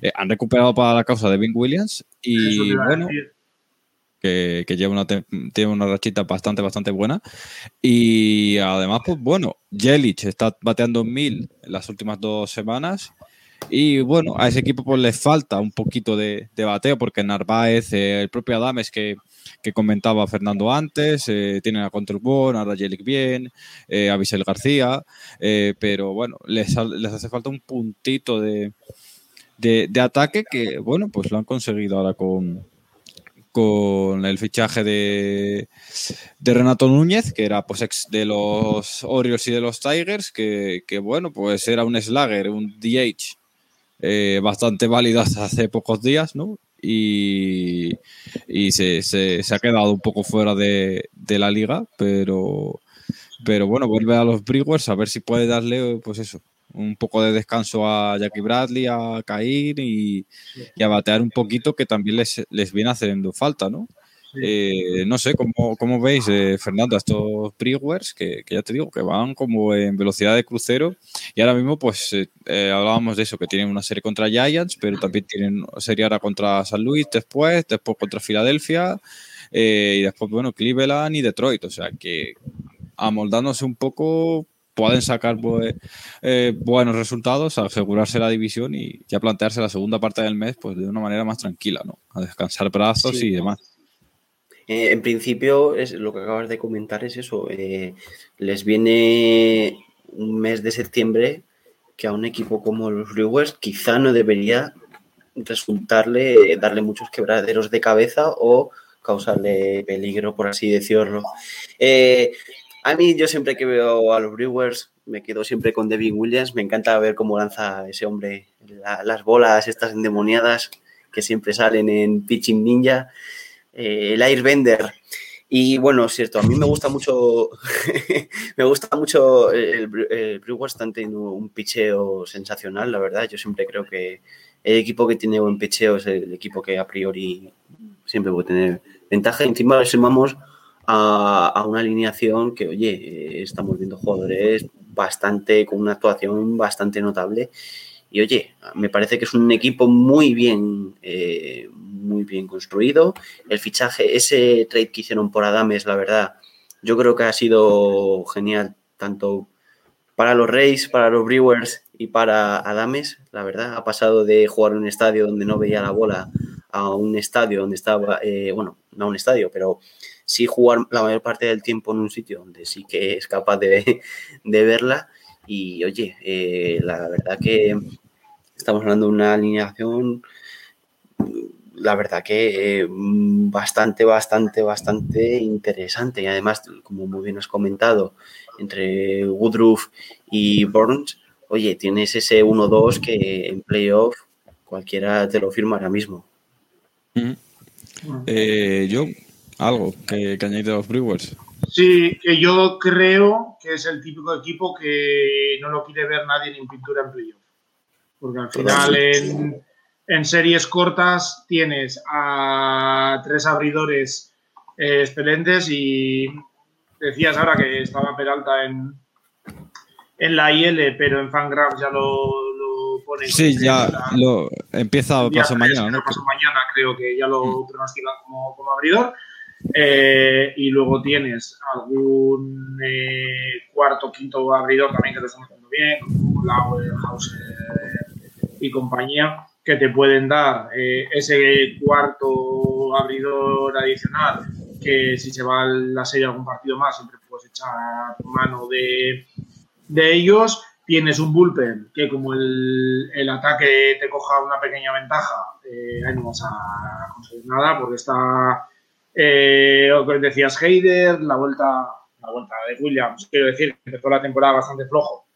Eh, han recuperado para la causa de Vin Williams y bueno, que, lleva una, tiene una rachita bastante, bastante buena. Y además, pues bueno, Jelic está bateando mil en las últimas dos semanas. Y bueno, a ese equipo pues le falta un poquito de, bateo porque Narváez, eh, el propio Adames que que comentaba Fernando antes, eh, tienen a Control Bon, a Rayelik bien, eh, a Visel García, eh, pero bueno, les, hace falta un puntito de, ataque que, bueno, pues lo han conseguido ahora con, con el fichaje de, de, Renato Núñez, que era pues ex de los Orioles y de los Tigers, que, que bueno, pues era un slagger, un DH bastante válido hasta hace pocos días, ¿no? Y, se, ha quedado un poco fuera de, la liga, pero, pero bueno, vuelve a los Brewers a ver si puede darle, pues eso, un poco de descanso a Jackie Bradley, a caer y, a batear un poquito que también les, les viene haciendo falta, ¿no? Eh, no sé, ¿cómo, veis, eh, Fernando, estos Brewers que, ya te digo, que van como en velocidad de crucero y ahora mismo pues eh, hablábamos de eso, que tienen una serie contra Giants, pero también tienen serie ahora contra San Luis después, después contra Filadelfia y después, bueno, Cleveland y Detroit, o sea que amoldándose un poco pueden sacar pues, buenos resultados, asegurarse la división y ya plantearse la segunda parte del mes pues de una manera más tranquila, ¿no? A descansar brazos y demás. Eh, en principio, es, lo que acabas de comentar es eso. Eh, les viene un mes de septiembre que a un equipo como los Brewers quizá no debería resultarle, darle muchos quebraderos de cabeza o causarle peligro, por así decirlo. Eh, A mí yo siempre que veo a los Brewers me quedo siempre con Devin Williams. Me encanta ver cómo lanza ese hombre las bolas estas endemoniadas que siempre salen en Pitching Ninja. Eh, el Airbender. Y bueno, es cierto, a mí me gusta mucho, me gusta mucho el, Brewers, están teniendo un picheo sensacional, la verdad. Yo siempre creo que el equipo que tiene buen picheo es el equipo que a priori siempre puede tener ventaja. Encima sumamos a, una alineación que, oye, eh, estamos viendo jugadores bastante, con una actuación bastante notable. Y oye, me parece que es un equipo muy bien, eh, muy bien construido. El fichaje, ese trade que hicieron por Adames, la verdad, yo creo que ha sido genial, tanto para los Rays, para los Brewers y para Adames, la verdad. Ha pasado de jugar en un estadio donde no veía la bola a un estadio donde estaba, eh, bueno, no un estadio, pero sí jugar la mayor parte del tiempo en un sitio donde sí que es capaz de, verla. Y oye, eh, la verdad que estamos hablando de una alineación, la verdad que eh, bastante, bastante, bastante interesante. Y además, como muy bien has comentado, entre Woodruff y Burns, oye, tienes ese 1-2 que en playoff cualquiera te lo firma ahora mismo. yo algo que, que añadir a los Brewers. Sí, que yo creo que es el típico equipo que no lo quiere ver nadie en pintura en playoff. Porque al final en, series cortas tienes a tres abridores eh, excelentes y decías ahora que estaba Peralta en, en la IL, pero en Fangraph ya lo, lo pone. Sí, ya lo empieza paso mañana. ¿no? Paso mañana creo que ya lo mm. pronostican como, como abridor. Eh, y luego tienes algún eh, cuarto, quinto abridor también que te están haciendo bien, como Lauer, Hauser y compañía, que te pueden dar eh, ese cuarto abridor adicional, que si se va la serie algún partido más, siempre puedes echar mano de, de ellos. Tienes un bullpen que como el, el ataque te coja una pequeña ventaja, ahí no vas a conseguir nada porque está eh, decías Heider, la vuelta, la vuelta de Williams, quiero decir, empezó la temporada bastante flojo.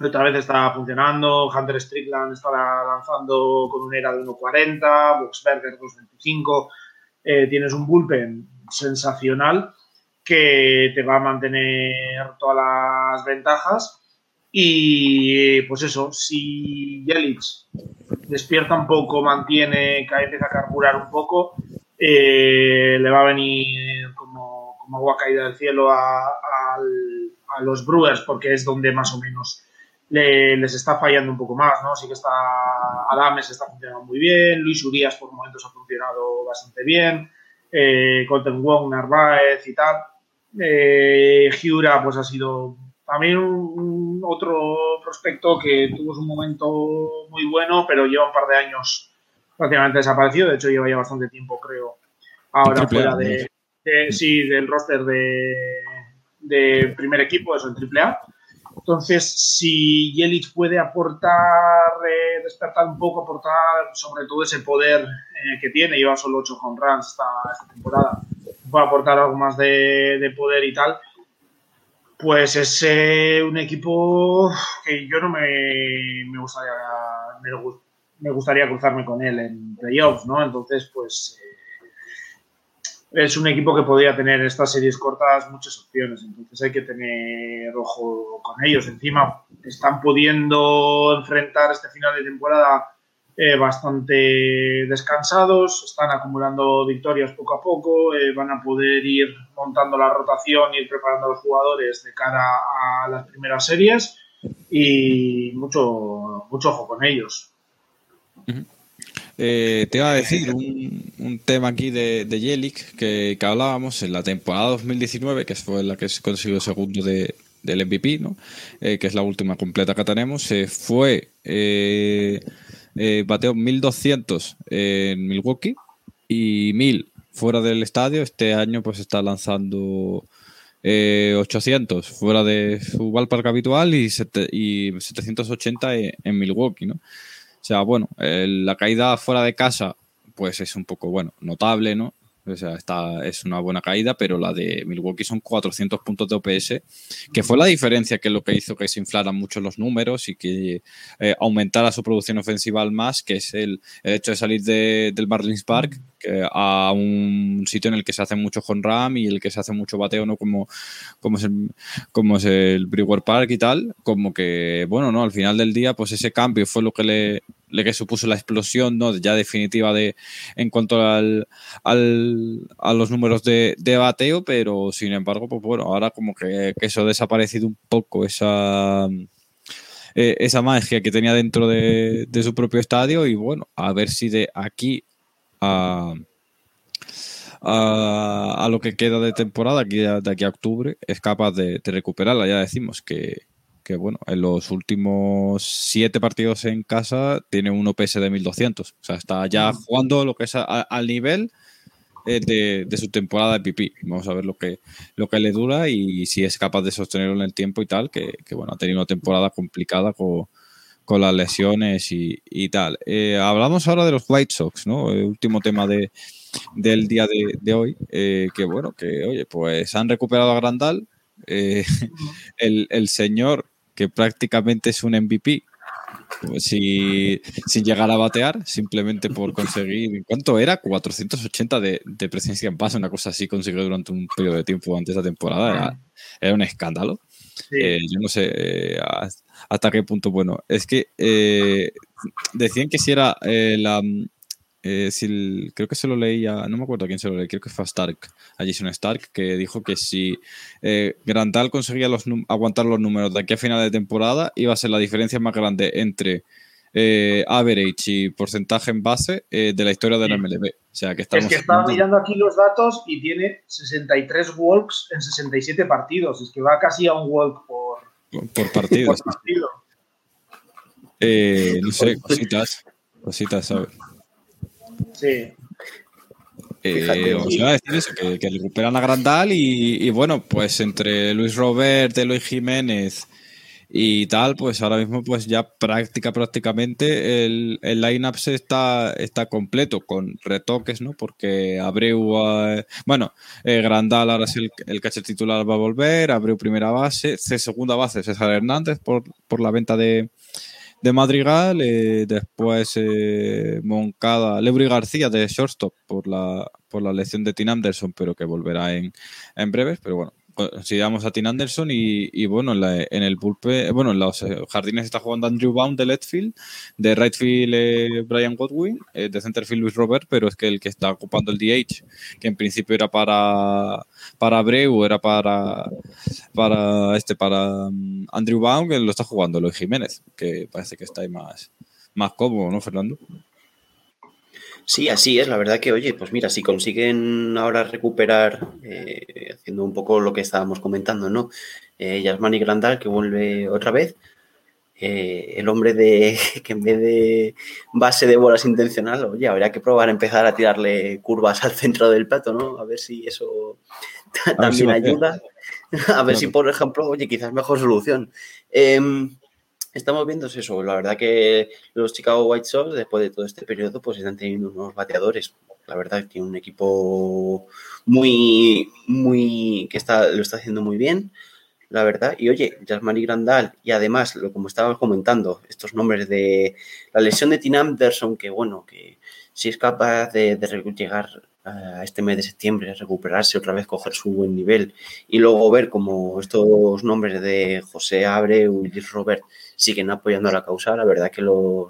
Otra vez está funcionando, Hunter Strickland está lanzando con un era de 1.40, Boxberger 2.25. Eh, tienes un bullpen sensacional que te va a mantener todas las ventajas. Y pues eso, si Yelich despierta un poco, mantiene, empieza a carburar un poco, eh, le va a venir como, agua caída del cielo a, los Brewers porque es donde más o menos les está fallando un poco más, ¿no? Sí que está Adames está funcionando muy bien, Luis Urias por momentos ha funcionado bastante bien, eh, Colton Wong, Narváez y tal. Eh, Giura pues ha sido también otro prospecto que tuvo un momento muy bueno, pero lleva un par de años prácticamente desaparecido. De hecho, lleva ya bastante tiempo, creo, ahora fuera de, sí, del roster de, primer equipo, eso, en AAA. Entonces, si Yelich puede aportar, eh, despertar un poco, aportar sobre todo ese poder eh, que tiene, lleva solo 8 home runs esta, esta, temporada, puede aportar algo más de, poder y tal, pues es eh, un equipo que yo no me, me gustaría me, me gustaría cruzarme con él en playoffs, ¿no? Entonces, pues eh, es un equipo que podría tener en estas series cortas muchas opciones, entonces hay que tener ojo con ellos. Encima, están pudiendo enfrentar este final de temporada eh, bastante descansados, están acumulando victorias poco a poco, eh, van a poder ir montando la rotación, ir preparando a los jugadores de cara a las primeras series y mucho, mucho ojo con ellos. Eh, te iba a decir un, tema aquí de, de que, hablábamos en la temporada 2019, que fue la que se consiguió segundo de, del MVP, ¿no? Eh, que es la última completa que tenemos. Se fue, eh, bateó 1200 en Milwaukee y 1000 fuera del estadio. Este año, pues está lanzando 800 fuera de su ballpark habitual y, y 780 en, en Milwaukee, ¿no? O sea, bueno, la caída fuera de casa, pues es un poco, bueno, notable, ¿no? O sea, está, es una buena caída, pero la de Milwaukee son 400 puntos de OPS, que fue la diferencia que lo que hizo que se inflaran mucho los números y que eh, aumentara su producción ofensiva al más, que es el, hecho de salir del Marlins Park a un sitio en el que se hace mucho con ram y el que se hace mucho bateo, ¿no? Como, como, es el, como es el Brewer Park y tal, como que, bueno, ¿no? Al final del día, pues ese cambio fue lo que le, le que supuso la explosión ¿no? ya definitiva de en cuanto al, al a los números de, de, bateo, pero sin embargo, pues bueno, ahora como que, eso ha desaparecido un poco, esa, eh, esa magia que tenía dentro de, de, su propio estadio y bueno, a ver si de aquí a, a, lo que queda de temporada, aquí, de aquí a octubre, es capaz de, de recuperarla. Ya decimos que, que bueno, en los últimos siete partidos en casa tiene un OPS de 1200. O sea, está ya jugando lo que es al nivel eh, de, su temporada de pipí. Vamos a ver lo que, lo que le dura y si es capaz de sostenerlo en el tiempo y tal, que, bueno, ha tenido una temporada complicada con, las lesiones y, tal. Eh, hablamos ahora de los White Sox, ¿no? El último tema de, del día de, hoy, eh, que bueno, que oye, pues han recuperado a Grandal. el, el, señor que prácticamente es un MVP, si, sin llegar a batear, simplemente por conseguir, ¿cuánto era? 480 de, de presencia en paz, una cosa así consiguió durante un periodo de tiempo antes de esa temporada, era, un escándalo. Eh, yo no sé eh, hasta qué punto, bueno, es que eh, decían que si era la, eh, creo que se lo leía, no me acuerdo a quién se lo leí, creo que fue a Stark, a Jason Stark, que dijo que si eh, Grandal conseguía los, aguantar los números de aquí a final de temporada, iba a ser la diferencia más grande entre eh, average y porcentaje en base de la historia de la MLB. O sea, que estamos es que estaba mirando aquí los datos y tiene 63 walks en 67 partidos. Es que va casi a un walk por, por partido. no sé, cositas, cositas, ¿sabes? Sí. Eh, os iba a decir eso, que, recuperan a Grandal y, bueno, pues entre Luis Robert, Eloy Jiménez y tal, pues ahora mismo pues ya práctica, prácticamente el, el line-up está, está completo con retoques, ¿no? Porque Abreu, bueno, eh, Grandal ahora es el, el catcher titular va a volver, Abreu primera base, segunda base César Hernández por, por la venta de, de Madrigal, eh, después eh, Moncada, Lebri García de shortstop por la, por la lección de Tim Anderson, pero que volverá en, en breves, pero bueno, consideramos a Tim Anderson y, bueno, en, el pulpe, bueno, en los eh, jardines está jugando Andrew Baum de Letfield, de Rightfield eh, Brian Godwin, eh, de Centerfield Luis Robert, pero es que el que está ocupando el DH, que en principio era para para Abreu, era para para este para mm, Andrew Baum, que lo está jugando Luis Jiménez, que parece que está ahí más, más cómodo, ¿no, Fernando? Sí, así es. La verdad que, oye, pues mira, si consiguen ahora recuperar, eh, haciendo un poco lo que estábamos comentando, ¿no? Eh, Yasmani Grandal, que vuelve otra vez. Eh, el hombre de que en vez de base de bolas intencional, oye, habría que probar a empezar a tirarle curvas al centro del plato, ¿no? A ver si eso también ayuda. A ver si, por ejemplo, oye, quizás mejor solución. Em, estamos viendo eso. La verdad que los Chicago White Sox, después de todo este periodo, pues están teniendo unos bateadores. La verdad que un equipo muy, muy, que está, lo está haciendo muy bien, la verdad. Y oye, Jasmine Grandal, y además, lo como estábamos comentando, estos nombres de la lesión de Tim Anderson, que bueno, que si es capaz de, de llegar a este mes de septiembre, recuperarse otra vez, coger su buen nivel y luego ver como estos nombres de José Abreu y Robert siguen apoyando a la causa. La verdad que los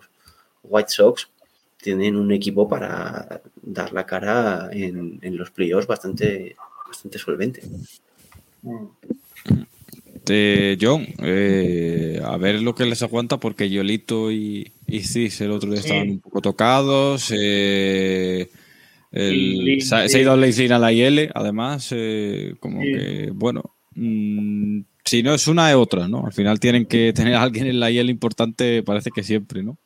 White Sox tienen un equipo para dar la cara en, los playoffs bastante, bastante solvente. De John, eh, a ver lo que les aguanta porque Yolito y, y Cis el otro día estaban un poco tocados. Eh, se, ha ido a la IL, además, eh, como que, bueno, mm, si no es una, es otra, ¿no? Al final tienen que tener a alguien en la IL importante, parece que siempre, ¿no?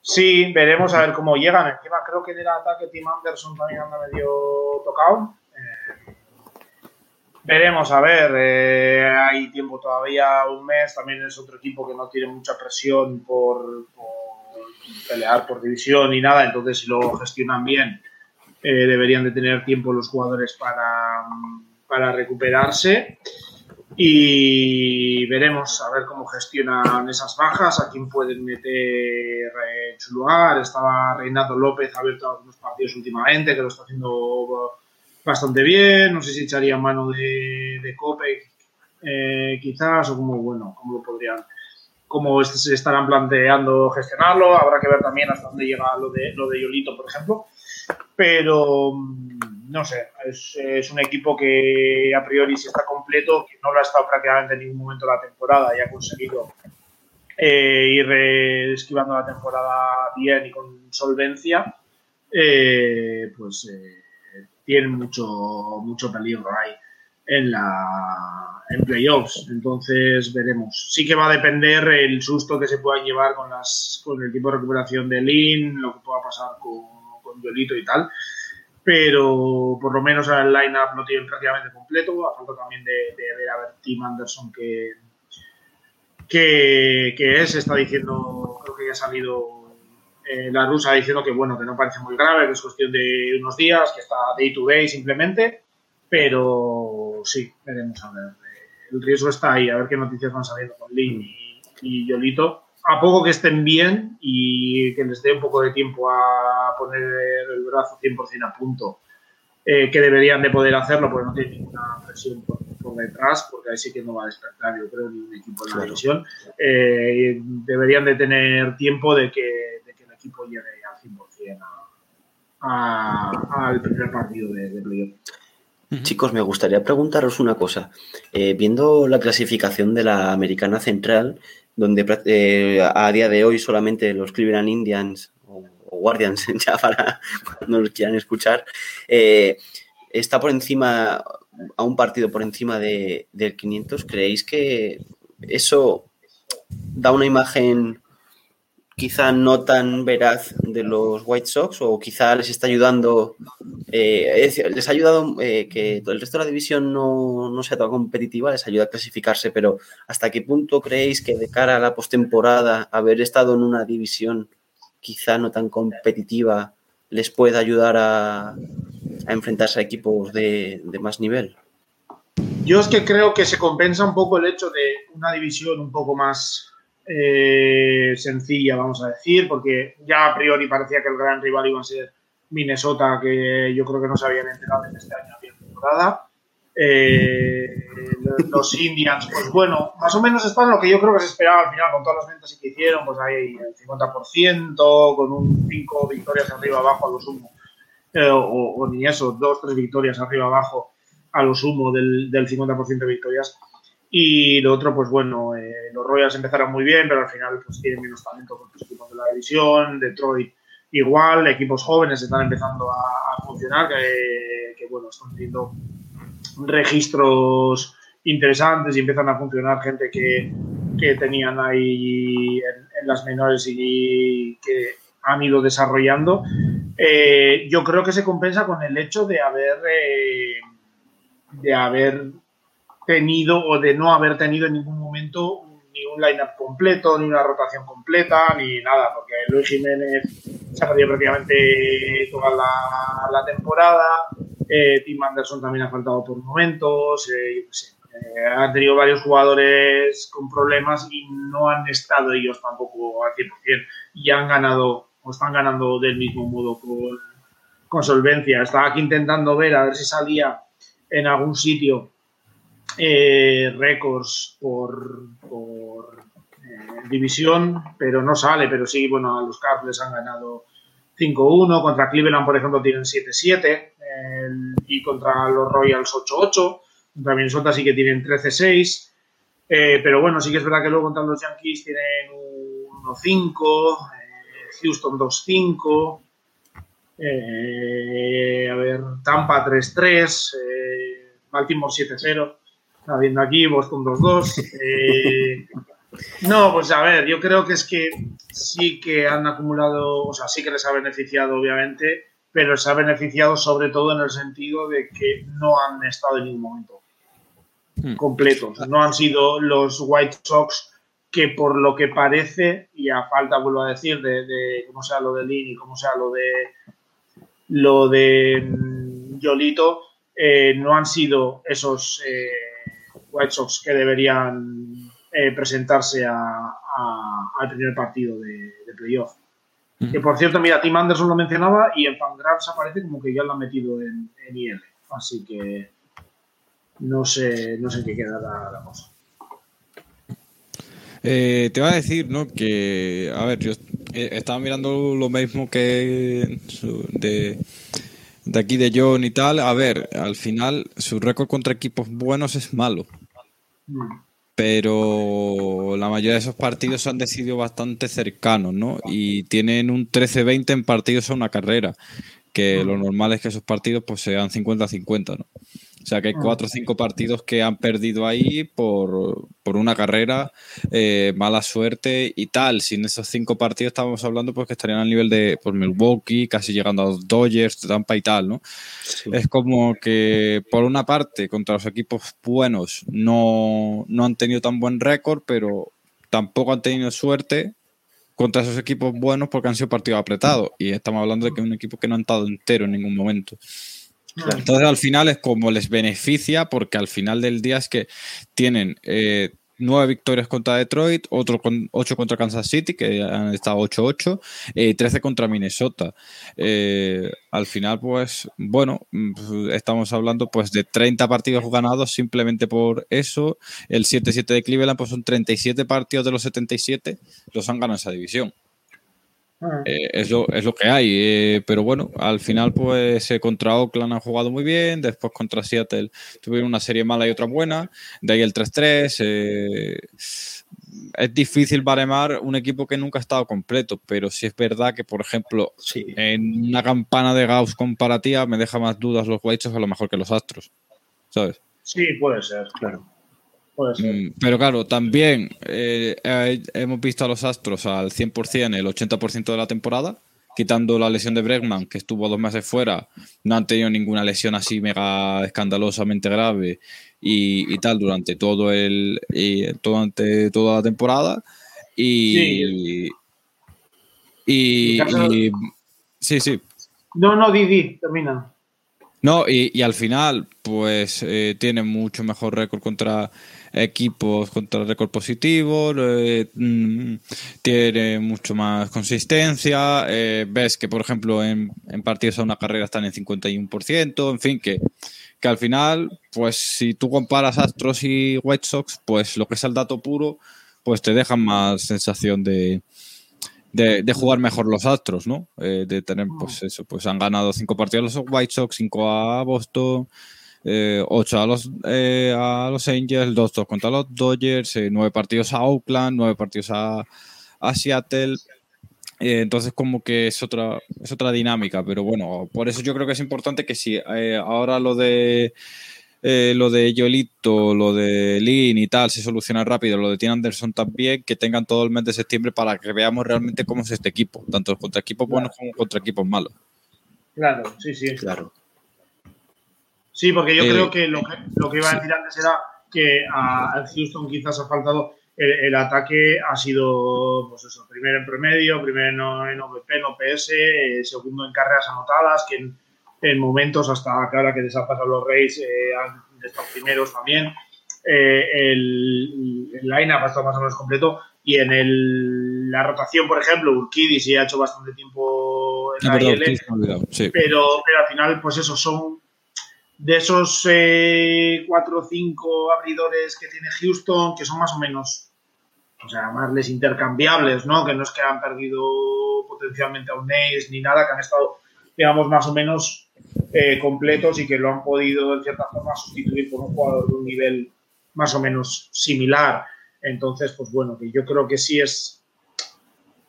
Sí, veremos a ver cómo llegan. Encima creo que en el ataque Tim Anderson también anda medio tocado. Eh, veremos, a ver. Eh, hay tiempo todavía, un mes. También es otro equipo que no tiene mucha presión por, pelear por división y nada. Entonces, si lo gestionan bien, eh, deberían de tener tiempo los jugadores para, para recuperarse y veremos a ver cómo gestionan esas bajas, a quién pueden meter en su lugar. Estaba Reinaldo López abierto a algunos partidos últimamente, que lo está haciendo bastante bien. No sé si echaría mano de, de Cope, eh, quizás, o como, bueno, cómo lo podrían, cómo se estarán planteando gestionarlo. Habrá que ver también hasta dónde llega lo de, lo de Yolito, por ejemplo. Pero no sé, es, un equipo que a priori si está completo, que no lo ha estado prácticamente en ningún momento de la temporada y ha conseguido eh, ir esquivando la temporada bien y con solvencia, eh, pues eh, tiene mucho, mucho peligro ahí en la en playoffs. Entonces veremos. Sí que va a depender el susto que se pueda llevar con las con el tipo de recuperación de Lin, lo que pueda pasar con, con Duelito y tal pero por lo menos el line-up lo tienen prácticamente completo. A falta también de, ver a ver Tim Anderson que, que, es, está diciendo, creo que ya ha salido eh, la rusa diciendo que bueno, que no parece muy grave, que es cuestión de unos días, que está day to day simplemente, pero sí, veremos a ver. El riesgo está ahí, a ver qué noticias van saliendo con Lin y, y Yolito a poco que estén bien y que les dé un poco de tiempo a poner el brazo 100% a punto, eh, que deberían de poder hacerlo porque no tiene ninguna presión por, detrás, porque ahí sí que no va a despertar, yo creo, ningún equipo de la división. Eh, deberían de tener tiempo de que, el equipo llegue al 100% al primer partido de, de playoff. Chicos, me gustaría preguntaros una cosa. Eh, viendo la clasificación de la Americana Central, donde eh, a día de hoy solamente los Cleveland Indians o, Guardians, ya para cuando los quieran escuchar, eh, está por encima, a un partido por encima de, del 500. ¿Creéis que eso da una imagen quizá no tan veraz de los White Sox o quizá les está ayudando, eh, les ha ayudado eh, que el resto de la división no, sea tan competitiva, les ayuda a clasificarse, pero ¿hasta qué punto creéis que de cara a la postemporada haber estado en una división quizá no tan competitiva les pueda ayudar a, a enfrentarse a equipos de, de más nivel? Yo es que creo que se compensa un poco el hecho de una división un poco más eh, sencilla, vamos a decir, porque ya a priori parecía que el gran rival iba a ser Minnesota, que yo creo que no se habían enterado en este año bien temporada. Eh, los Indians, pues bueno, más o menos están lo que yo creo que se esperaba al final con todas las ventas que hicieron, pues ahí el 50%, con un 5 victorias arriba abajo a lo sumo, eh, o, ni eso, 2, 3 victorias arriba abajo a lo sumo del, del 50% de victorias. Y lo otro, pues bueno, eh, los Royals empezaron muy bien, pero al final pues tienen menos talento con los equipos de la división. Detroit igual, equipos jóvenes están empezando a, funcionar, que, bueno, están teniendo registros interesantes y empiezan a funcionar gente que, que tenían ahí en, las menores y que han ido desarrollando. Eh, yo creo que se compensa con el hecho de haber, eh, de haber tenido o de no haber tenido en ningún momento ni un line-up completo, ni una rotación completa, ni nada, porque Luis Jiménez se ha perdido prácticamente toda la, temporada, eh, Tim Anderson también ha faltado por momentos, eh, eh, han tenido varios jugadores con problemas y no han estado ellos tampoco al 100% y han ganado o están ganando del mismo modo con, con solvencia. Estaba aquí intentando ver a ver si salía en algún sitio eh, récords por, eh, división, pero no sale, pero sí, bueno, a los Cavs les han ganado 5-1, contra Cleveland, por ejemplo, tienen 7-7, y contra los Royals 8-8, contra Minnesota sí que tienen 13-6, eh, pero bueno, sí que es verdad que luego contra los Yankees tienen 1-5, Houston 2-5, a ver, Tampa 3-3, Baltimore 7-0 está viendo aquí, Boston 2-2. Eh, no, pues a ver, yo creo que es que sí que han acumulado, o sea, sí que les ha beneficiado, obviamente, pero les ha beneficiado sobre todo en el sentido de que no han estado en ningún momento hmm. completos. No han sido los White Sox que por lo que parece, y a falta, vuelvo a decir, de, de cómo sea lo de Lin y cómo sea lo de lo de mm, Yolito eh, no han sido esos eh, White Sox que deberían eh, presentarse al primer partido de, playoff. Que por cierto, mira, Tim Anderson lo mencionaba y en Fangraphs aparece como que ya lo han metido en, en IL. Así que no sé, no sé qué queda la, cosa. te voy a decir, ¿no? Que, a ver, yo estaba mirando lo mismo que de de aquí de John y tal, a ver, al final su récord contra equipos buenos es malo. Pero la mayoría de esos partidos han decidido bastante cercanos, ¿no? Y tienen un 13-20 en partidos a una carrera, que lo normal es que esos partidos pues sean 50-50, ¿no? O sea que hay cuatro o cinco partidos que han perdido ahí por, una carrera, eh, mala suerte y tal. Sin esos cinco partidos estábamos hablando pues que estarían al nivel de pues, Milwaukee, casi llegando a los Dodgers, Tampa y tal, ¿no? Es como que por una parte contra los equipos buenos no, no han tenido tan buen récord, pero tampoco han tenido suerte contra esos equipos buenos porque han sido partidos apretados. Y estamos hablando de que es un equipo que no ha estado entero en ningún momento. Entonces al final es como les beneficia porque al final del día es que tienen eh, nueve victorias contra Detroit, otro con, ocho contra Kansas City, que han estado 8-8, y eh, 13 contra Minnesota. Eh, al final, pues, bueno, mm, estamos hablando pues de 30 partidos ganados simplemente por eso. El 7-7 de Cleveland, pues son 37 partidos de los 77, los han ganado esa división. Ah. Eh, es, lo, es, lo, que hay. Eh, pero bueno, al final, pues eh, contra Oakland han jugado muy bien. Después contra Seattle tuvieron una serie mala y otra buena. De ahí el 3-3. es difícil baremar un equipo que nunca ha estado completo. Pero sí es verdad que, por ejemplo, en una campana de Gauss comparativa me deja más dudas los White a lo mejor que los Astros. ¿Sabes? Sí, puede ser, claro. Mm, pero claro, también eh, hemos visto a los Astros al 100% el 80% de la temporada, quitando la lesión de Bregman, que estuvo dos meses fuera, no han tenido ninguna lesión así mega escandalosamente grave y, tal durante todo el y, durante toda la temporada. Y, y, sí, sí. No, no, Didi, termina. No, y, al final, pues eh, tiene mucho mejor récord contra equipos contra récord positivo, eh, mm, tiene mucho más consistencia, eh, ves que por ejemplo en, partidos a una carrera están en 51%, en fin, que, que al final, pues si tú comparas Astros y White Sox, pues lo que es el dato puro, pues te dejan más sensación de, de, jugar mejor los Astros, ¿no? Eh, de tener, pues eso, pues han ganado cinco partidos los White Sox, cinco a Boston, 8 eh, a los, eh, a los Angels, 2-2 contra los Dodgers, 9 eh, partidos a Oakland, 9 partidos a, a Seattle. entonces como que es otra, es otra dinámica, pero bueno, por eso yo creo que es importante que si ahora lo de lo de Yolito, lo de Lin y tal se soluciona rápido, lo de Tim Anderson también, que tengan todo el mes de septiembre para que veamos realmente cómo es este equipo, tanto contra equipos buenos como contra equipos malos. Claro, sí, sí. Claro. Sí, porque yo creo eh, que lo, que lo que iba a decir antes era que a, Houston quizás ha faltado el, ataque ha sido, pues eso, primero en promedio, primero en OVP, en OPS, eh, segundo en carreras anotadas, que en, momentos hasta que ahora que les ha pasado los Reyes eh, han estado primeros también. el, el line-up ha estado más o menos completo y en el, la rotación, por ejemplo, Urquidi sí ha hecho bastante tiempo en la IL, pero, pero al final, pues eso, son de esos eh, cuatro o cinco abridores que tiene Houston, que son más o menos, o sea, llamarles intercambiables, ¿no? Que no es que han perdido potencialmente a un Ace ni nada, que han estado, digamos, más o menos eh, completos y que lo han podido, en cierta forma, sustituir por un jugador de un nivel más o menos similar. Entonces, pues bueno, que yo creo que sí es,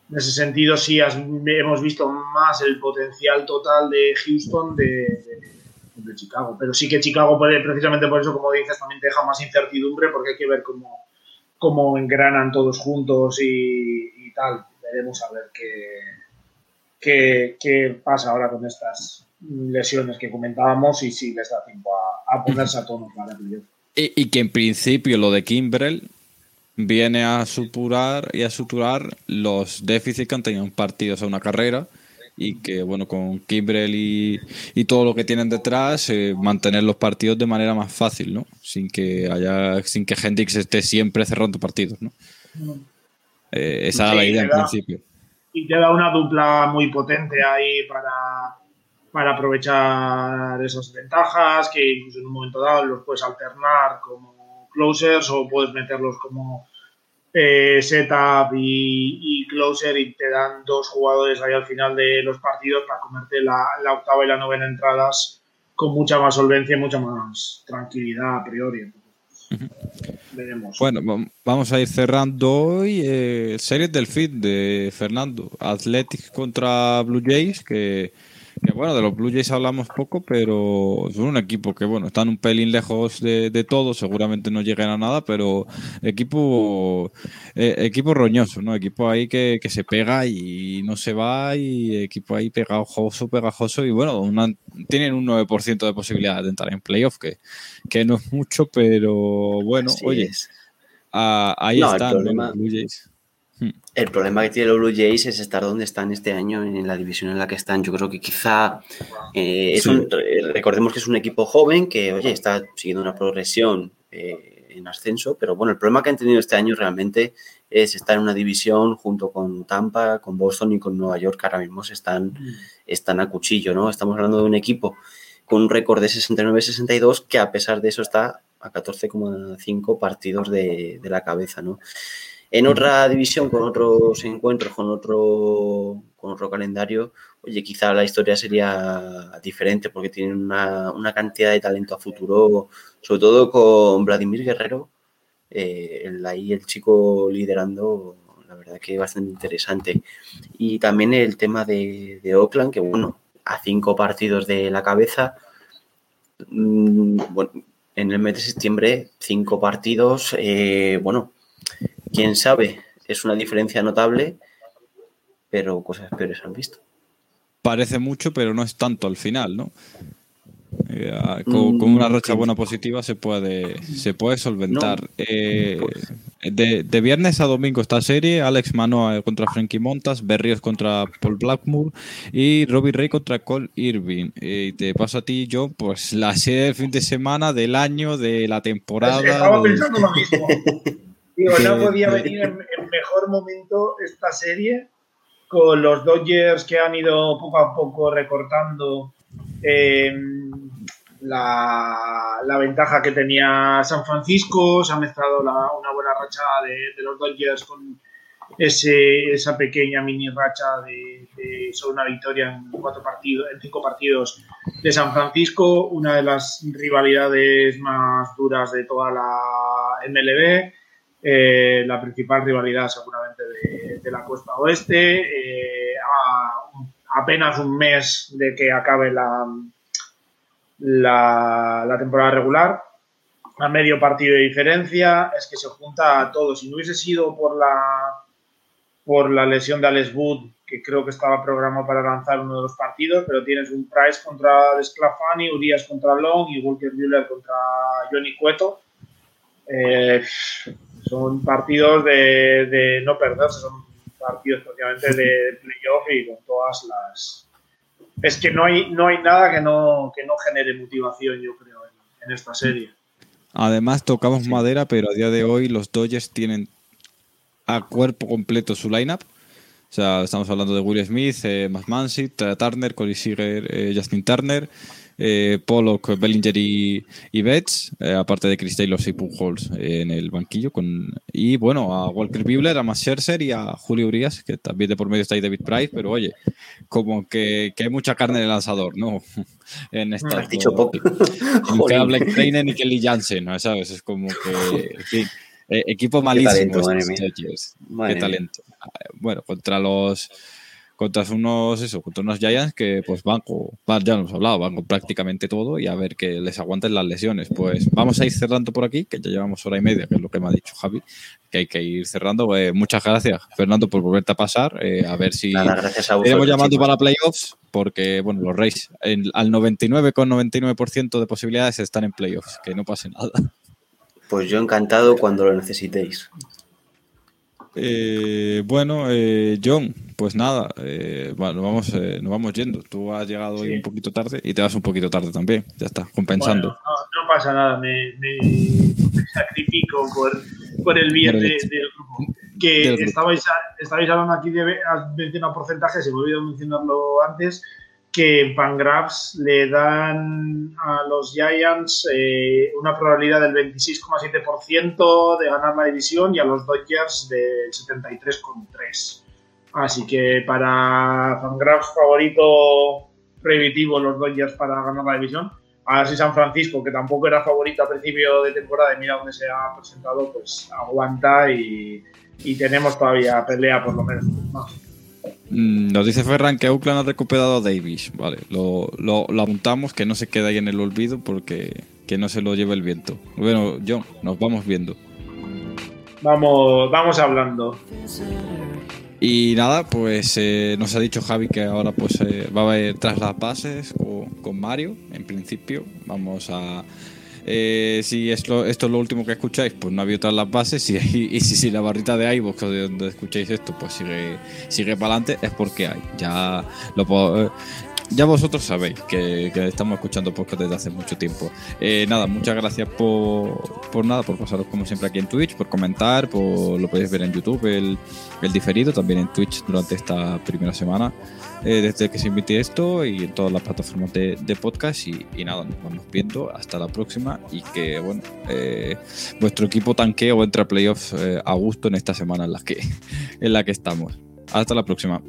en ese sentido, sí hemos visto más el potencial total de Houston de Chicago. Pero sí que Chicago puede, precisamente por eso, como dices, también te deja más incertidumbre porque hay que ver cómo, cómo engranan todos juntos y, tal. Veremos a ver qué, qué, pasa ahora con estas lesiones que comentábamos y si les da tiempo a, ponerse a tono para y, y que en principio lo de Kimbrel viene a suturar y a suturar los déficits que han tenido en partidos a una carrera y que, bueno, con Kimbrel y, todo lo que tienen detrás, eh, mantener los partidos de manera más fácil, ¿no? Sin que haya, sin que Hendrix esté siempre cerrando partidos, ¿no? Eh, esa era la idea en principio. Y te da una dupla muy potente ahí para, para aprovechar esas ventajas, que incluso en un momento dado los puedes alternar como closers o puedes meterlos como eh, setup y, closer y te dan dos jugadores ahí al final de los partidos para comerte la, octava y la novena entradas con mucha más solvencia y mucha más tranquilidad a priori. Veremos. Bueno, vamos a ir cerrando hoy eh, series del feed de Fernando. Athletic contra Blue Jays, que bueno, de los Blue Jays hablamos poco, pero son un equipo que, bueno, están un pelín lejos de, de todo, seguramente no lleguen a nada, pero equipo eh, equipo roñoso, ¿no? Equipo ahí que, que, se pega y no se va, y equipo ahí pegajoso, pegajoso, y bueno, tienen un 9% de posibilidad de entrar en playoff, que, que no es mucho, pero bueno, oye, ahí están los Blue Jays. Hmm. El problema que tiene los Blue Jays es estar donde están este año, en la división en la que están. Yo creo que quizá eh, es un, recordemos que es un equipo joven que, oye, está siguiendo una progresión eh, en ascenso, pero bueno, el problema que han tenido este año realmente es estar en una división junto con Tampa, con Boston y con Nueva York, que ahora mismo están, hmm. están a cuchillo, ¿no? Estamos hablando de un equipo con un récord de 69-62 que a pesar de eso está a 14,5 partidos de, de la cabeza, ¿no? En otra división, con otros encuentros, con otro, con otro calendario, oye, quizá la historia sería diferente porque tienen una, cantidad de talento a futuro, sobre todo con Vladimir Guerrero, eh, ahí el chico liderando, la verdad que es bastante interesante. Y también el tema de, Oakland, que bueno, a cinco partidos de la cabeza, mm, bueno, en el mes de septiembre, cinco partidos, eh, bueno, quién sabe, es una diferencia notable, pero cosas peores han visto. Parece mucho, pero no es tanto al final, ¿no? Eh, ah, con, una racha mm, buena positiva se puede, se puede solventar. Eh, de, viernes a domingo esta serie, Alex Manoa contra Frankie Montas, Berrios contra Paul Blackmore y Robbie Ray contra Cole Irving. Y te paso a ti, yo, pues la serie del fin de semana, del año, de la temporada. Estaba pensando lo mismo. Digo, no podía venir en, mejor momento esta serie con los Dodgers que han ido poco a poco recortando em, la, ventaja que tenía San Francisco, se ha mezclado una buena racha de, los Dodgers con ese, esa pequeña mini racha de, de solo una victoria en cuatro partidos, en cinco partidos de San Francisco, una de las rivalidades más duras de toda la MLB eh, la principal rivalidad seguramente de, la costa oeste. Eh, a apenas un mes de que acabe la, la, temporada regular, a medio partido de diferencia, es que se junta a todos. Si no hubiese sido por la, por la lesión de Alex Wood, que creo que estaba programado para lanzar uno de los partidos, pero tienes un Price contra Desclafani, Urias contra Long y Walker Buehler contra Johnny Cueto. Eh, son partidos de, no perderse, son partidos prácticamente de playoff y con todas las... Es que no hay, no hay nada que no, que no genere motivación, yo creo, en, esta serie. Además, tocamos madera, pero a día de hoy los Dodgers tienen a cuerpo completo su lineup. O sea, estamos hablando de Will Smith, eh, Mansi, Turner, Corey Seager, eh, Justin Turner eh, Pollock, Bellinger y, Betts, eh, aparte de Chris Taylor y Pujols en el banquillo. Con, y bueno, a Walker Buehler, a Max Scherzer y a Julio Urias, que también de por medio está ahí David Price, pero oye, como que, hay mucha carne en el lanzador, ¿no? en esta. Has dicho poco. que Blake Trainer ni Kelly Jansen, ¿no? ¿sabes? Es como que, eh, equipo malísimo. Qué talento. Bueno, contra los contra unos eso, contra unos Giants que pues van con, ya nos hemos hablado, van con prácticamente todo y a ver que les aguanten las lesiones. Pues vamos a ir cerrando por aquí, que ya llevamos hora y media, que es lo que me ha dicho Javi, que hay que ir cerrando. Eh, muchas gracias, Fernando, por volverte a pasar. Eh, a ver si iremos llamando para playoffs, porque bueno, los Reyes al 99,99% ,99 de posibilidades están en playoffs, que no pase nada. Pues yo encantado cuando lo necesitéis. Eh, bueno, John, pues nada, eh, bueno, vamos, eh, nos vamos yendo. Tú has llegado hoy un poquito tarde y te vas un poquito tarde también. Ya está, compensando. no, pasa nada, me, sacrifico por, el bien del grupo. Que estabais, estabais hablando aquí de. Has mencionado porcentajes, se me olvidó mencionarlo antes que en Pangraphs le dan a los Giants eh, una probabilidad del 26,7% de ganar la división y a los Dodgers del 73,3%. Así que para Fangraphs favorito prohibitivo los Dodgers para ganar la división. Ahora sí San Francisco, que tampoco era favorito a principio de temporada y mira dónde se ha presentado, pues aguanta y, tenemos todavía pelea por lo menos. Mm, nos dice Ferran que Oakland ha recuperado a Davis. Vale, lo, lo, apuntamos, que no se quede ahí en el olvido porque que no se lo lleve el viento. Bueno, John, nos vamos viendo. Vamos, vamos hablando. Y nada, pues eh, nos ha dicho Javi que ahora pues eh, va a haber tras las bases con Mario, en principio. Vamos a eh, si esto, es lo último que escucháis, pues no había otras las bases. Y, y, si, la barrita de iVoox de donde escucháis esto, pues sigue, sigue para adelante, es porque hay. Ya lo puedo, ya vosotros sabéis que, estamos escuchando podcast desde hace mucho tiempo. Eh, nada, muchas gracias por, por, nada, por pasaros como siempre aquí en Twitch, por comentar, por lo podéis ver en YouTube, el, el diferido, también en Twitch durante esta primera semana, eh, desde que se invite esto y en todas las plataformas de, podcast. Y, nada, nos vamos viendo hasta la próxima y que, bueno, eh, vuestro equipo tanquee o entre a playoffs a gusto en esta semana en la que, en la que estamos. Hasta la próxima.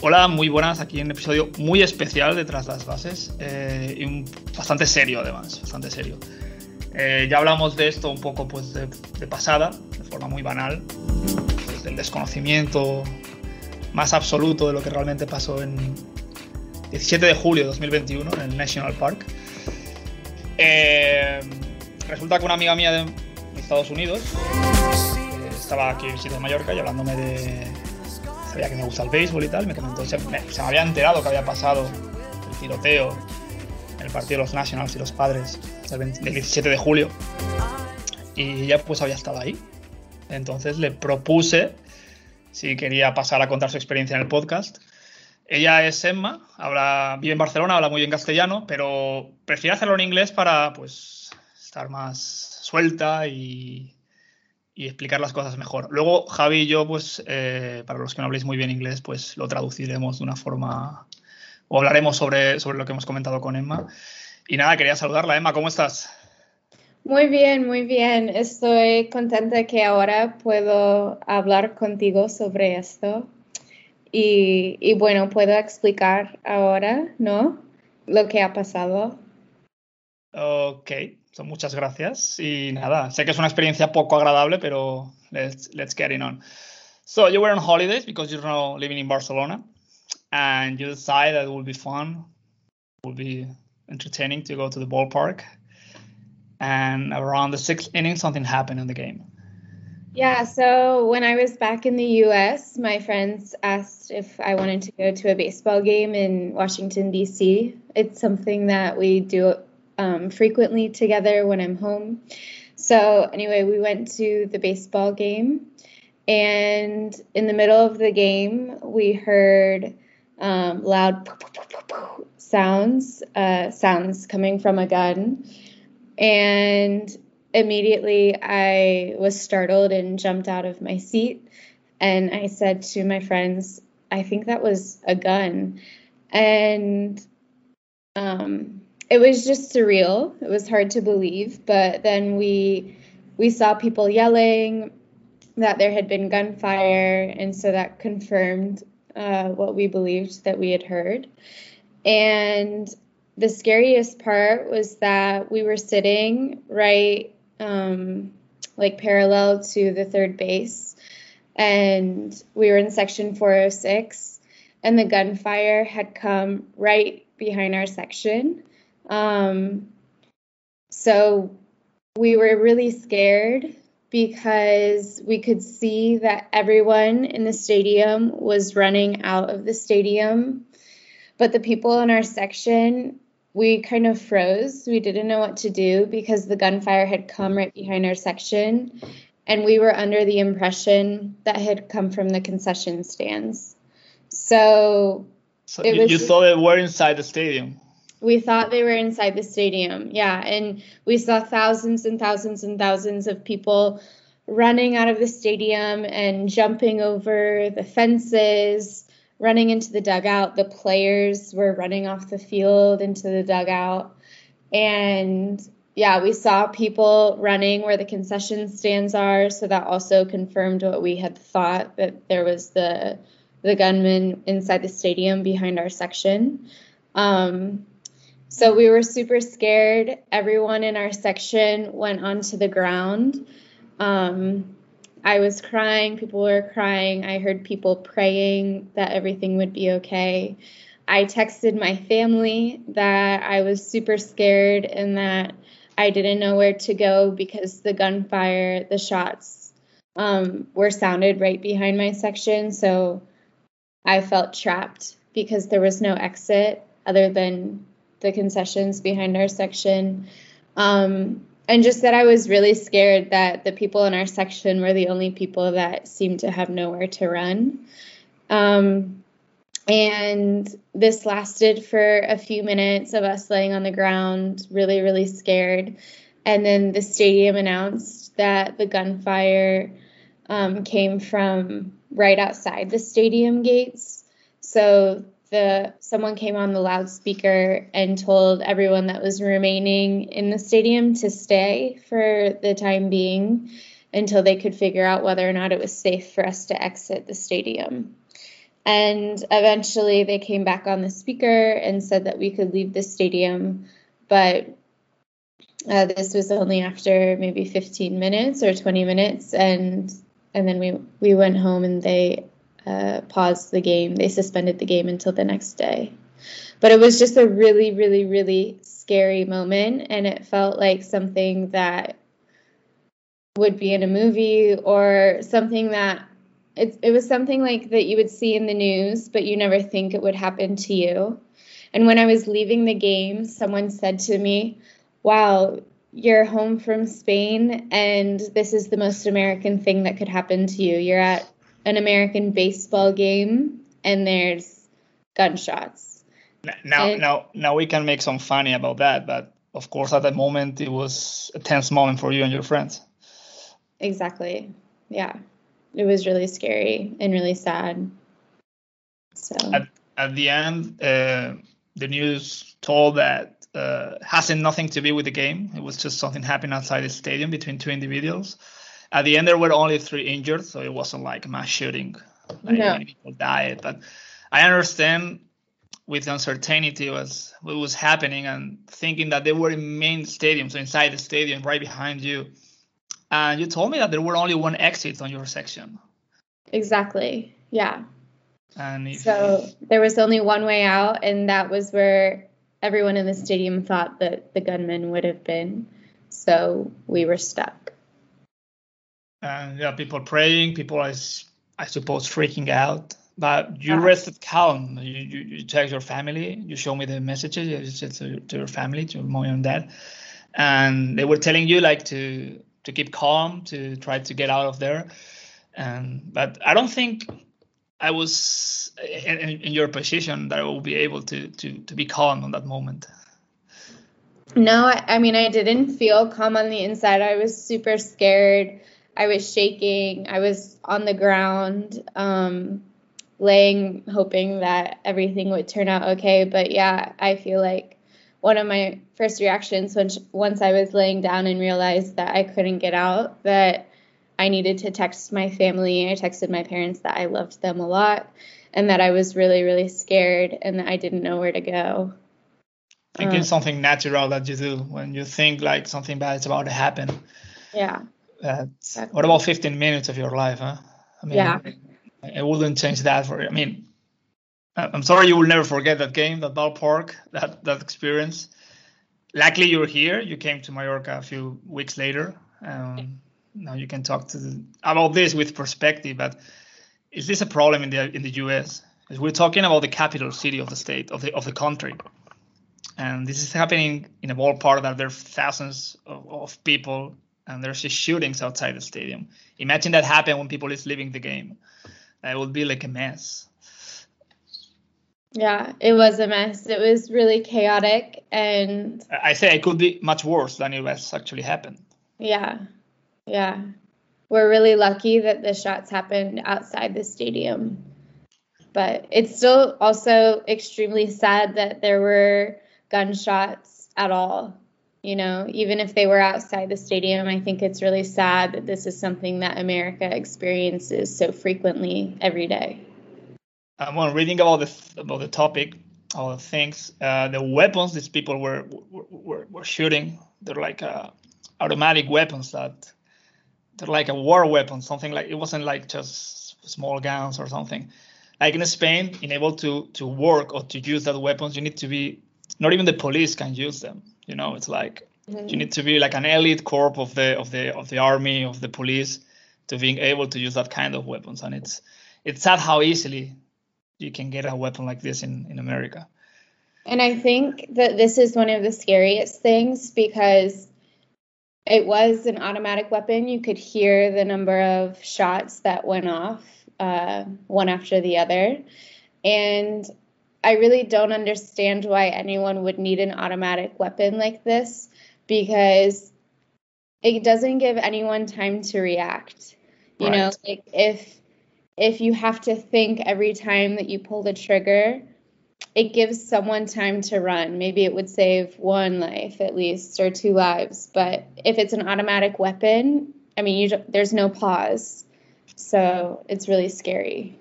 Hola, muy buenas, aquí en un episodio muy especial de Tras las Bases eh, y bastante serio además, bastante serio. Eh, ya hablamos de esto un poco pues, de, pasada, de forma muy banal, desde el desconocimiento más absoluto de lo que realmente pasó en 17 de julio de 2021 en el National Park. Eh, resulta que una amiga mía de Estados Unidos estaba aquí en de Mallorca y hablándome de, sabía que me gusta el béisbol y tal, me comentó, se me, había enterado que había pasado el tiroteo en el partido de los Nationals y los Padres del 17 de julio y ella pues había estado ahí. Entonces le propuse si quería pasar a contar su experiencia en el podcast. Ella es Emma, habla, vive en Barcelona, habla muy bien castellano, pero prefiere hacerlo en inglés para pues estar más suelta y y explicar las cosas mejor. Luego, Javi y yo, pues, eh, para los que no habléis muy bien inglés, pues lo traduciremos de una forma o hablaremos sobre, sobre lo que hemos comentado con Emma. Y nada, quería saludarla. Emma, ¿cómo estás? Muy bien, muy bien. Estoy contenta que ahora puedo hablar contigo sobre esto. Y, y bueno, puedo explicar ahora, ¿no? Lo que ha pasado. Ok, muchas gracias. Y nada, sé que es una experiencia poco agradable, pero let's, let's get it on. So you were on holidays because you're now living in Barcelona and you decided that it would be fun, would be entertaining to go to the ballpark. And around the sixth inning, something happened in the game. Yeah, so when I was back in the US, my friends asked if I wanted to go to a baseball game in Washington, D.C. It's something that we do um, frequently together when I'm home. So, anyway, we went to the baseball game, and in the middle of the game, we heard um, loud sounds, uh, sounds coming from a gun. And immediately I was startled and jumped out of my seat. And I said to my friends, I think that was a gun. And um, it was just surreal. It was hard to believe, but then we we saw people yelling that there had been gunfire, and so that confirmed uh, what we believed that we had heard. And the scariest part was that we were sitting right, um, like parallel to the third base, and we were in section 406, and the gunfire had come right behind our section. Um, so we were really scared because we could see that everyone in the stadium was running out of the stadium. But the people in our section, we kind of froze. We didn't know what to do because the gunfire had come right behind our section, and we were under the impression that had come from the concession stands. So, so you, was, you thought they were inside the stadium. We thought they were inside the stadium, yeah, and we saw thousands and thousands and thousands of people running out of the stadium and jumping over the fences running into the dugout. The players were running off the field into the dugout. And yeah, we saw people running where the concession stands are. So that also confirmed what we had thought that there was the the gunman inside the stadium behind our section. Um, so we were super scared. Everyone in our section went onto the ground. Um, I was crying, people were crying. I heard people praying that everything would be okay. I texted my family that I was super scared and that I didn't know where to go because the gunfire, the shots um, were sounded right behind my section. So I felt trapped because there was no exit other than the concessions behind our section. Um, and just that I was really scared that the people in our section were the only people that seemed to have nowhere to run. Um, and this lasted for a few minutes of us laying on the ground, really, really scared. And then the stadium announced that the gunfire um, came from right outside the stadium gates. So the someone came on the loudspeaker and told everyone that was remaining in the stadium to stay for the time being until they could figure out whether or not it was safe for us to exit the stadium. And eventually they came back on the speaker and said that we could leave the stadium, but uh, this was only after maybe 15 minutes or 20 minutes and and then we we went home and they uh, paused the game. They suspended the game until the next day. But it was just a really, really, really scary moment, and it felt like something that would be in a movie or something that it, it was something like that you would see in the news, but you never think it would happen to you. And when I was leaving the game, someone said to me, Wow, you're home from Spain, and this is the most American thing that could happen to you. You're at an American baseball game and there's gunshots. Now, and, now, now we can make some funny about that, but of course, at that moment, it was a tense moment for you and your friends. Exactly. Yeah, it was really scary and really sad. So at, at the end, uh, the news told that uh, hasn't nothing to do with the game. It was just something happened outside the stadium between two individuals. At the end, there were only three injured, so it wasn't like mass shooting. Like no. many people died, but I understand with uncertainty was what was happening and thinking that they were in main stadium, so inside the stadium, right behind you. And you told me that there were only one exit on your section. Exactly. Yeah. And so there was only one way out, and that was where everyone in the stadium thought that the gunman would have been. So we were stuck and there are people praying, people I, I suppose freaking out. But you uh-huh. rested calm. You, you, you text your family. You show me the messages you said to, to your family, to your mom and dad, and they were telling you like to to keep calm, to try to get out of there. And but I don't think I was in, in your position that I will be able to to to be calm on that moment. No, I, I mean I didn't feel calm on the inside. I was super scared. I was shaking. I was on the ground, um, laying, hoping that everything would turn out okay. But yeah, I feel like one of my first reactions when, once I was laying down and realized that I couldn't get out, that I needed to text my family. I texted my parents that I loved them a lot and that I was really, really scared and that I didn't know where to go. I think um, it's something natural that you do when you think like something bad is about to happen. Yeah. Exactly. What about 15 minutes of your life, huh? I mean, yeah. I wouldn't change that for. I mean, I'm sorry you will never forget that game, that ballpark, that that experience. Luckily, you're here. You came to Mallorca a few weeks later. Um, now you can talk to the, about this with perspective. But is this a problem in the in the U.S.? We're talking about the capital city of the state of the of the country, and this is happening in a ballpark that there are thousands of, of people and there's just shootings outside the stadium. Imagine that happen when people is leaving the game. It would be like a mess. Yeah, it was a mess. It was really chaotic and I say it could be much worse than it was actually happened. Yeah. Yeah. We're really lucky that the shots happened outside the stadium. But it's still also extremely sad that there were gunshots at all. You know, even if they were outside the stadium, I think it's really sad that this is something that America experiences so frequently every day. Um, when reading about the about the topic, all the things, uh, the weapons these people were were, were shooting, they're like uh, automatic weapons that they're like a war weapon, something like it wasn't like just small guns or something. Like in Spain, in able to to work or to use that weapons, you need to be not even the police can use them. You know, it's like mm-hmm. you need to be like an elite corps of the of the of the army of the police to being able to use that kind of weapons. And it's it's sad how easily you can get a weapon like this in in America. And I think that this is one of the scariest things because it was an automatic weapon. You could hear the number of shots that went off, uh, one after the other. And I really don't understand why anyone would need an automatic weapon like this because it doesn't give anyone time to react. You right. know, like if if you have to think every time that you pull the trigger, it gives someone time to run. Maybe it would save one life at least or two lives. But if it's an automatic weapon, I mean, you there's no pause. So it's really scary.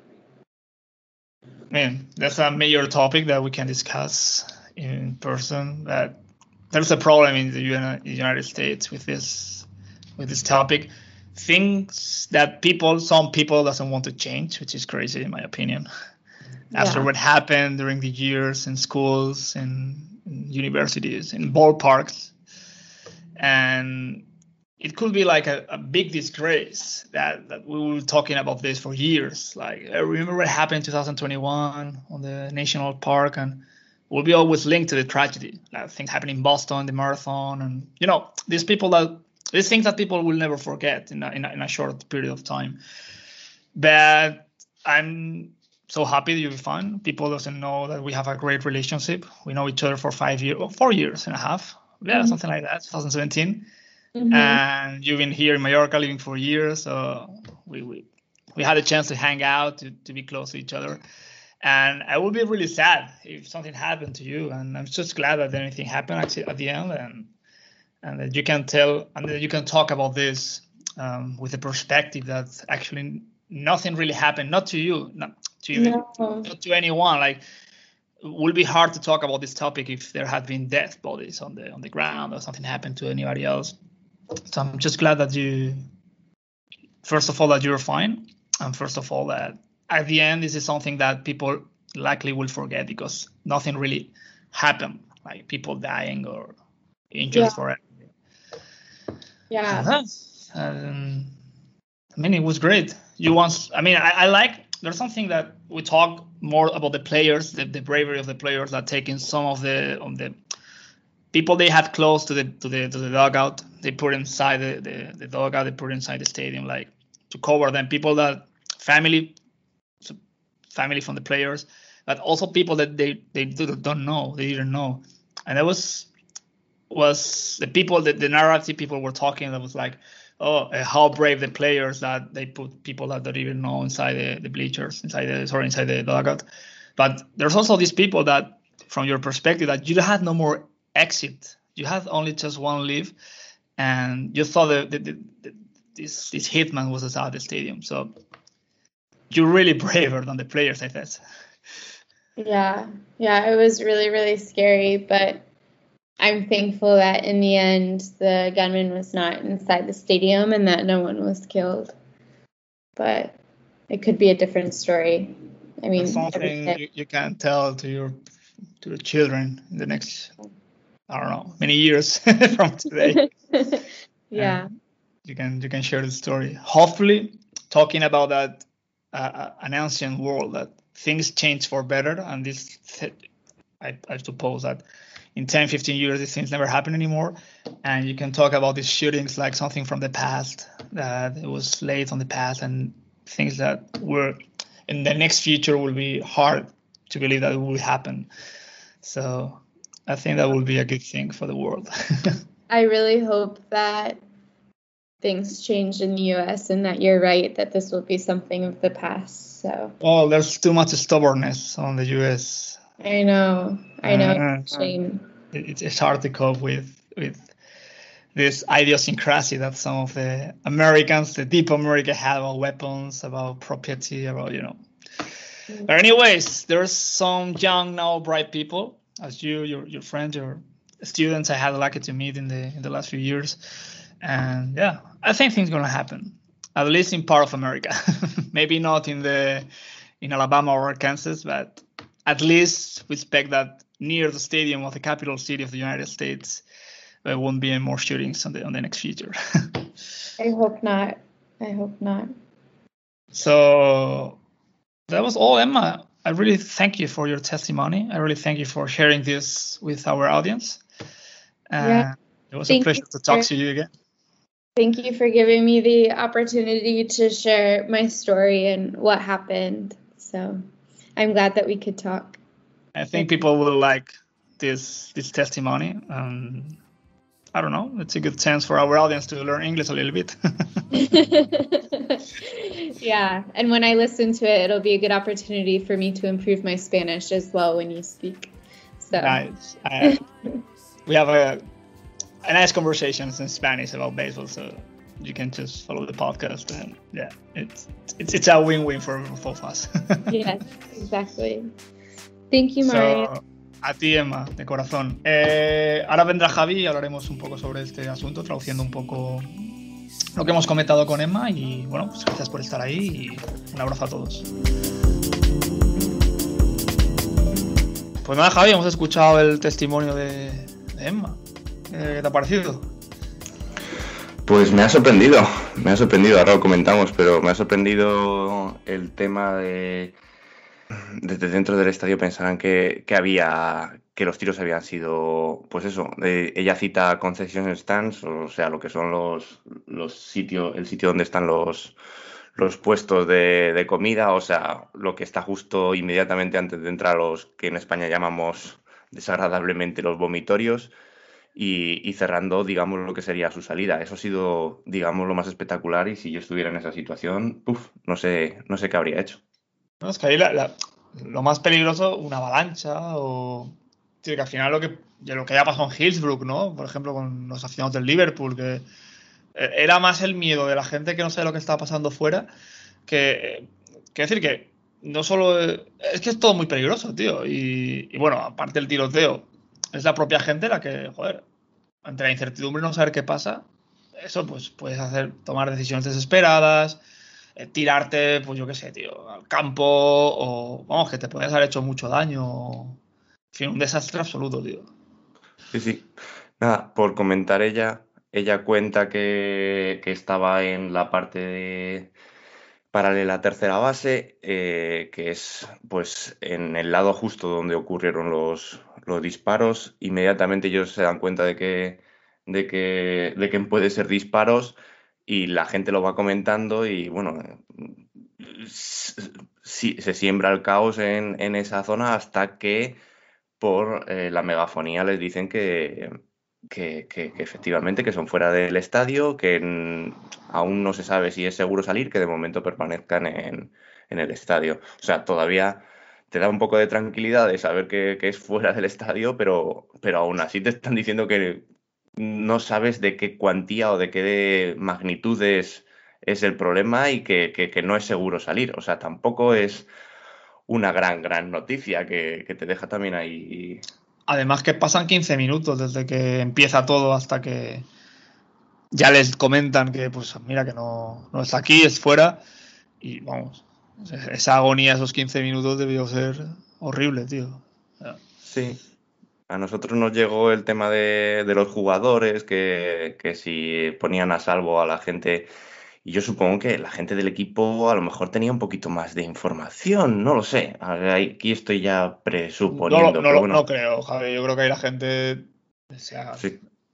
Man, that's a major topic that we can discuss in person. That there's a problem in the United States with this with this topic. Things that people, some people, doesn't want to change, which is crazy in my opinion. Yeah. After what happened during the years in schools and universities, in ballparks, and it could be like a, a big disgrace that, that we were talking about this for years. Like I remember what happened in 2021 on the national park, and will be always linked to the tragedy. Like things happening in Boston, the marathon, and you know these people that these things that people will never forget in a, in a, in a short period of time. But I'm so happy that you're fine. People doesn't know that we have a great relationship. We know each other for five years, four years and a half, yeah, mm-hmm. something like that, 2017 Mm-hmm. And you've been here in Mallorca living for years, so we, we we had a chance to hang out, to, to be close to each other. And I would be really sad if something happened to you. And I'm just glad that anything happened actually at the end, and and that you can tell and that you can talk about this um, with a perspective that actually nothing really happened, not to you, not to you, no. not to anyone. Like it will be hard to talk about this topic if there had been death bodies on the on the ground or something happened to anybody else. So I'm just glad that you, first of all, that you're fine, and first of all that at the end this is something that people likely will forget because nothing really happened, like people dying or injured yeah. forever. Yeah. Um, I mean, it was great. You once, I mean, I, I like. There's something that we talk more about the players, the, the bravery of the players that taking some of the on the people they had close to the to the to the dugout. They put inside the, the, the dugout. They put inside the stadium like to cover them. People that family family from the players but also people that they they don't know they didn't know. And that was was the people that the narrative people were talking that was like oh uh, how brave the players that they put people that don't even know inside the, the bleachers inside the sorry inside the dugout. But there's also these people that from your perspective that you had no more exit. You had only just one leave, and you thought that, that, that this this hitman was outside the stadium. So you're really braver than the players, I guess. Yeah, yeah, it was really really scary, but I'm thankful that in the end the gunman was not inside the stadium and that no one was killed. But it could be a different story. I mean, something you, you can't tell to your to the children in the next I don't know many years from today. yeah. you can you can share the story. Hopefully, talking about that uh, uh, an ancient world that things change for better, and this I, I suppose that in 10, 15 years, these things never happen anymore. And you can talk about these shootings like something from the past, that it was late on the past, and things that were in the next future will be hard to believe that it will happen. So I think that will be a good thing for the world. I really hope that things change in the US and that you're right that this will be something of the past. So Well, there's too much stubbornness on the US. I know. I know. Uh, shame. It's, it's hard to cope with with this idiosyncrasy that some of the Americans, the deep America have about weapons, about property, about you know. Mm. But anyways, there's some young now bright people, as you, your your friends, your students I had the lucky to meet in the in the last few years, and yeah, I think things gonna happen, at least in part of America. Maybe not in the in Alabama or Kansas, but at least we expect that near the stadium of the capital city of the United States, there won't be any more shootings on the on the next future. I hope not. I hope not. So that was all, Emma. I really thank you for your testimony. I really thank you for sharing this with our audience. Uh, yeah. It was thank a pleasure to talk for, to you again. Thank you for giving me the opportunity to share my story and what happened. So I'm glad that we could talk. I think people will like this this testimony. Um, I don't know. It's a good chance for our audience to learn English a little bit. yeah, and when I listen to it, it'll be a good opportunity for me to improve my Spanish as well when you speak. So nice. I, we have a a nice conversations in Spanish about baseball, so you can just follow the podcast and yeah, it's it's it's a win-win for both of us. yes, exactly. Thank you, Mario. So, a ti, Emma, de corazón. Eh, ahora vendrá Javi y hablaremos un poco sobre este asunto, traduciendo un poco lo que hemos comentado con Emma. Y bueno, pues gracias por estar ahí y un abrazo a todos. Pues nada, Javi, hemos escuchado el testimonio de, de Emma. ¿Qué te ha parecido? Pues me ha sorprendido, me ha sorprendido, ahora lo comentamos, pero me ha sorprendido el tema de desde dentro del estadio pensaban que, había que los tiros habían sido, pues eso, ella cita concession stands, o sea, lo que son los, los sitios, el sitio donde están los, los puestos de, de, comida, o sea, lo que está justo inmediatamente antes de entrar a los que en España llamamos desagradablemente los vomitorios y, cerrando, digamos, lo que sería su salida. Eso ha sido, digamos, lo más espectacular y si yo estuviera en esa situación, uf, no sé, no sé qué habría hecho. No, es que ahí lo más peligroso, una avalancha o... que al final lo que, lo que haya en Hillsbrook, ¿no? Por ejemplo, con los aficionados del Liverpool, que eh, era más el miedo de la gente que no sabe lo que está pasando fuera, que, que decir que no solo... Es que es todo muy peligroso, tío. Y, y bueno, aparte del tiroteo, es la propia gente la que, joder, ante la incertidumbre no saber qué pasa, eso pues puedes hacer, tomar decisiones desesperadas, tirarte, pues yo qué sé, tío, al campo, o vamos, que te puedes haber hecho mucho daño. En fin, un desastre absoluto, tío. Sí, sí. Nada, por comentar ella, ella cuenta que, que estaba en la parte de, paralela tercera base, eh, que es pues en el lado justo donde ocurrieron los, los disparos. Inmediatamente ellos se dan cuenta de que, de que, de que puede ser disparos y la gente lo va comentando y bueno, se siembra el caos en, en esa zona hasta que por eh, la megafonía les dicen que, que, efectivamente que son fuera del estadio, que aún no se sabe si es seguro salir, que de momento permanezcan en, el estadio. O sea, todavía te da un poco de tranquilidad de saber que, es fuera del estadio, pero, pero aún así te están diciendo que no sabes de qué cuantía o de qué magnitudes es el problema y que, que, no es seguro salir. O sea, tampoco es una gran, gran noticia que, que te deja también ahí Además que pasan 15 minutos desde que empieza todo hasta que ya les comentan que, pues mira, que no, no está aquí, es fuera. Y vamos, esa agonía, esos 15 minutos debió ser horrible, tío. Sí. A nosotros nos llegó el tema de, los jugadores, que, que, si ponían a salvo a la gente Y yo supongo que la gente del equipo a lo mejor tenía un poquito más de información, no lo sé. Aquí estoy ya presuponiendo. No, no, no creo, Javi. Yo creo que ahí la gente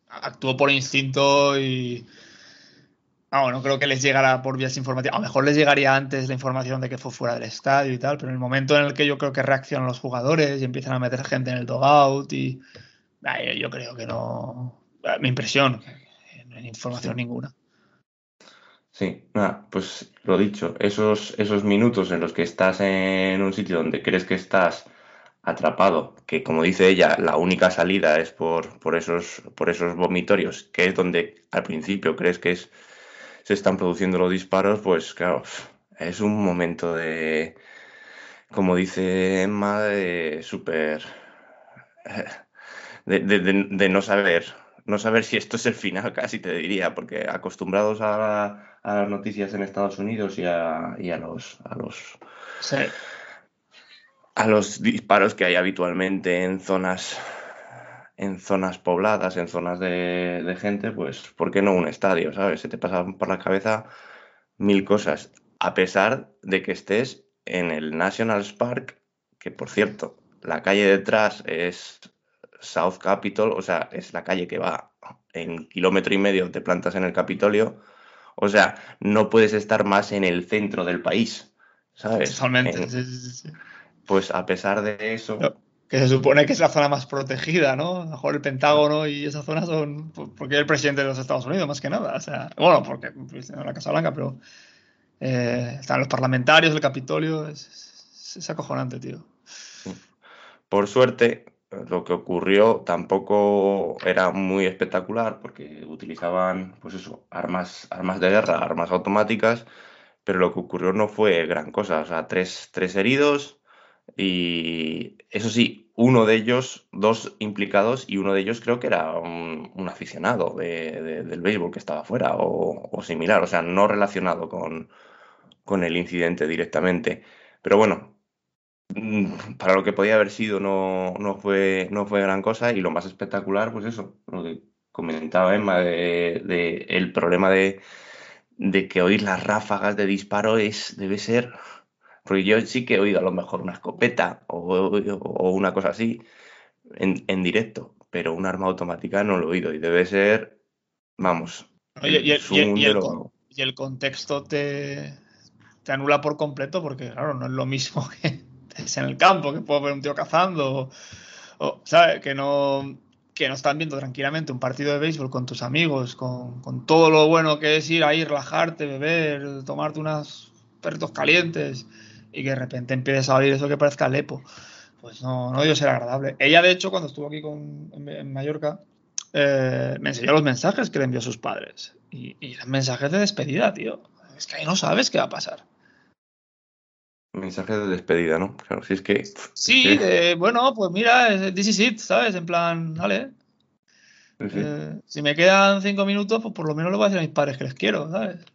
actuó por instinto y. Ah, no creo que les llegara por vías informativas. A lo mejor les llegaría antes la información de que fue fuera del estadio y tal, pero en el momento en el que yo creo que reaccionan los jugadores y empiezan a meter gente en el dogout y. yo creo que no. Mi impresión, no hay información ninguna. Sí, nada, pues lo dicho, esos, esos minutos en los que estás en un sitio donde crees que estás atrapado, que como dice ella, la única salida es por, por, esos, por esos vomitorios, que es donde al principio crees que es, se están produciendo los disparos, pues claro, es un momento de, como dice Emma, de súper... De, de, no saber no saber si esto es el final, casi te diría, porque acostumbrados a, a las noticias en Estados Unidos y a, y a los a los a los disparos que hay habitualmente en zonas en zonas pobladas, en zonas de, de, gente, pues ¿por qué no un estadio? ¿Sabes? Se te pasa por la cabeza mil cosas, a pesar de que estés en el National Park, que por cierto, la calle detrás es South Capitol, o sea, es la calle que va en kilómetro y medio, te plantas en el Capitolio, o sea, no puedes estar más en el centro del país, ¿sabes? Totalmente. Pues a pesar de eso... que se supone que es la zona más protegida, ¿no? A lo mejor el Pentágono y esa zona son... Porque el presidente de los Estados Unidos, más que nada. O sea, bueno, porque pues, en la Casa Blanca, pero... Eh, están los parlamentarios, el Capitolio. Es, es acojonante, tío. Por suerte, lo que ocurrió tampoco era muy espectacular porque utilizaban, pues eso, armas, armas de guerra, armas automáticas, pero lo que ocurrió no fue gran cosa, o sea, tres, tres heridos y eso sí, uno de ellos, dos implicados y uno de ellos creo que era un, aficionado del béisbol que estaba afuera o, similar, o sea, no relacionado con, con el incidente directamente. Pero bueno, Mm, para lo que podía haber sido no, no, fue, no fue gran cosa y lo más espectacular, pues eso, lo que comentaba Emma, de, el problema de, de, que oír las ráfagas de disparo es, debe ser, porque yo sí que he oído a lo mejor una escopeta o, o una cosa así en, en, directo, pero un arma automática no lo he oído y debe ser, vamos, y, el, y el contexto te, te anula por completo porque, claro, no es lo mismo que es en el campo, que puedo ver un tío cazando, o, ¿sabes? Que no, que no están viendo tranquilamente un partido de béisbol con tus amigos, con, con, todo lo bueno que es ir ahí, relajarte, beber, tomarte unos perritos calientes y que de repente empieces a oír eso que parezca lepo. Pues no, no debió ser agradable. Ella, de hecho, cuando estuvo aquí con, en, Mallorca, eh, me enseñó los mensajes que le envió a sus padres. Y, y eran mensajes de despedida, tío. Es que ahí no sabes qué va a pasar. Mensaje de despedida, ¿no? Claro, si es que. Sí, bueno, pues mira, this is it, ¿sabes? En plan, vale. Eh, si me quedan cinco minutos, pues por lo menos lo voy a decir a mis padres que les quiero, ¿sabes?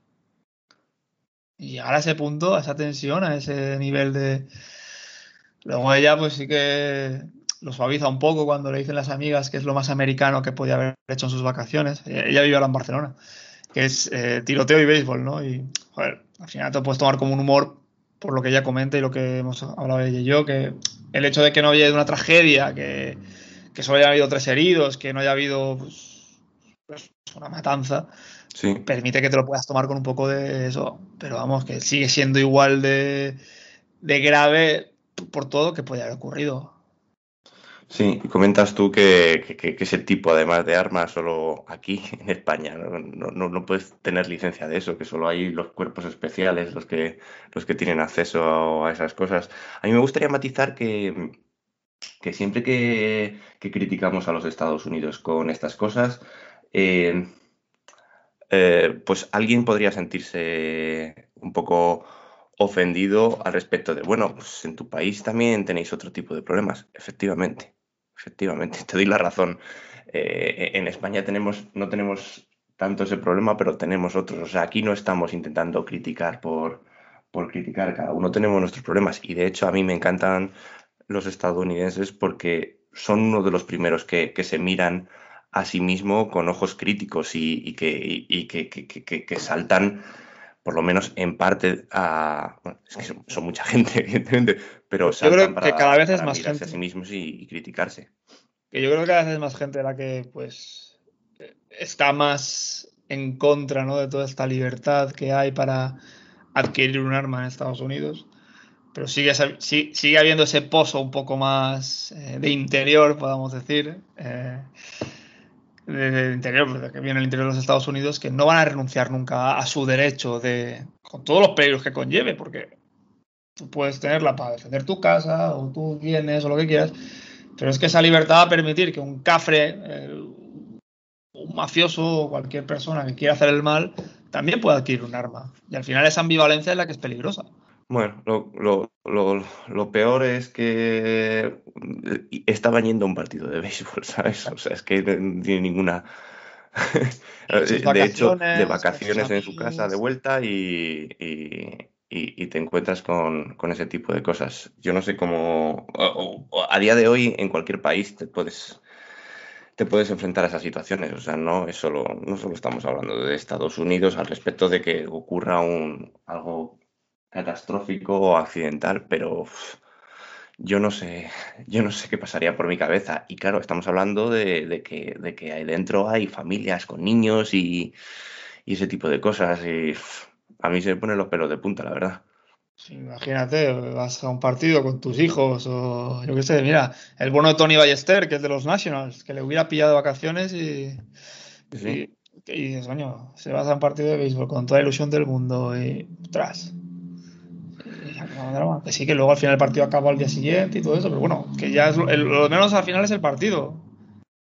Y llegar a ese punto, a esa tensión, a ese nivel de. Luego ella, pues sí que lo suaviza un poco cuando le dicen las amigas que es lo más americano que podía haber hecho en sus vacaciones. Ella vive ahora en Barcelona, que es eh, tiroteo y béisbol, ¿no? Y, joder, al final te puedes tomar como un humor por lo que ella comenta y lo que hemos hablado ella y yo, que el hecho de que no haya una tragedia, que, que solo haya habido tres heridos, que no haya habido pues, pues, una matanza, permite que te lo puedas tomar con un poco de eso. Pero vamos, que sigue siendo igual de, de grave por todo que puede haber ocurrido. Sí, comentas tú que, ese tipo, además de armas, solo aquí en España, no, puedes tener licencia de eso, que solo hay los cuerpos especiales los que, los que tienen acceso a esas cosas. A mí me gustaría matizar que, que siempre que, criticamos a los Estados Unidos con estas cosas, eh, eh, pues alguien podría sentirse un poco ofendido al respecto de, bueno, pues en tu país también tenéis otro tipo de problemas, efectivamente efectivamente, te doy la razón. Eh, en España tenemos, no tenemos tanto ese problema, pero tenemos otros. O sea, aquí no estamos intentando criticar por, por criticar, cada uno tenemos nuestros problemas. Y de hecho, a mí me encantan los estadounidenses porque son uno de los primeros que, se miran a sí mismo con ojos críticos y, que, que, que, saltan por lo menos en parte a... Bueno, es que son, mucha gente, evidentemente, pero yo creo que cada vez es más gente. a sí mismos y, criticarse. Que yo creo que cada vez es más gente la que, pues, está más en contra, ¿no? De toda esta libertad que hay para adquirir un arma en Estados Unidos pero sigue, sigue habiendo ese pozo un poco más eh, de interior, podamos decir, eh, de, interior, pues, que viene el interior de los Estados Unidos, que no van a renunciar nunca a, su derecho de, con todos los peligros que conlleve, porque tú puedes tenerla para defender tu casa o tus bienes o lo que quieras, pero es que esa libertad va a permitir que un cafre, eh, un mafioso o cualquier persona que quiera hacer el mal, también pueda adquirir un arma. Y al final esa ambivalencia es la que es peligrosa. Bueno, lo, peor es que estaba yendo a un partido de béisbol, ¿sabes? O sea, es que no tiene ninguna... de hecho, de vacaciones en su casa de vuelta y, te encuentras con, ese tipo de cosas. Yo no sé cómo... a día de hoy, en cualquier país te puedes te puedes enfrentar a esas situaciones. O sea, no es solo, no solo estamos hablando de Estados Unidos al respecto de que ocurra un algo catastrófico o accidental, pero yo no sé, yo no sé qué pasaría por mi cabeza. Y claro, estamos hablando de, que, de que ahí dentro hay familias con niños y, ese tipo de cosas. Y a mí se me ponen los pelos de punta, la verdad. imagínate, vas a un partido con tus hijos o yo qué sé, mira, el bono de Tony Ballester, que es de los Nationals, que le hubiera pillado vacaciones y, y, dices, coño, se vas a un partido de béisbol con toda la ilusión del mundo y tras sí, que luego al final el partido acaba al día siguiente y todo eso, pero bueno, que ya es lo, menos al final es el partido.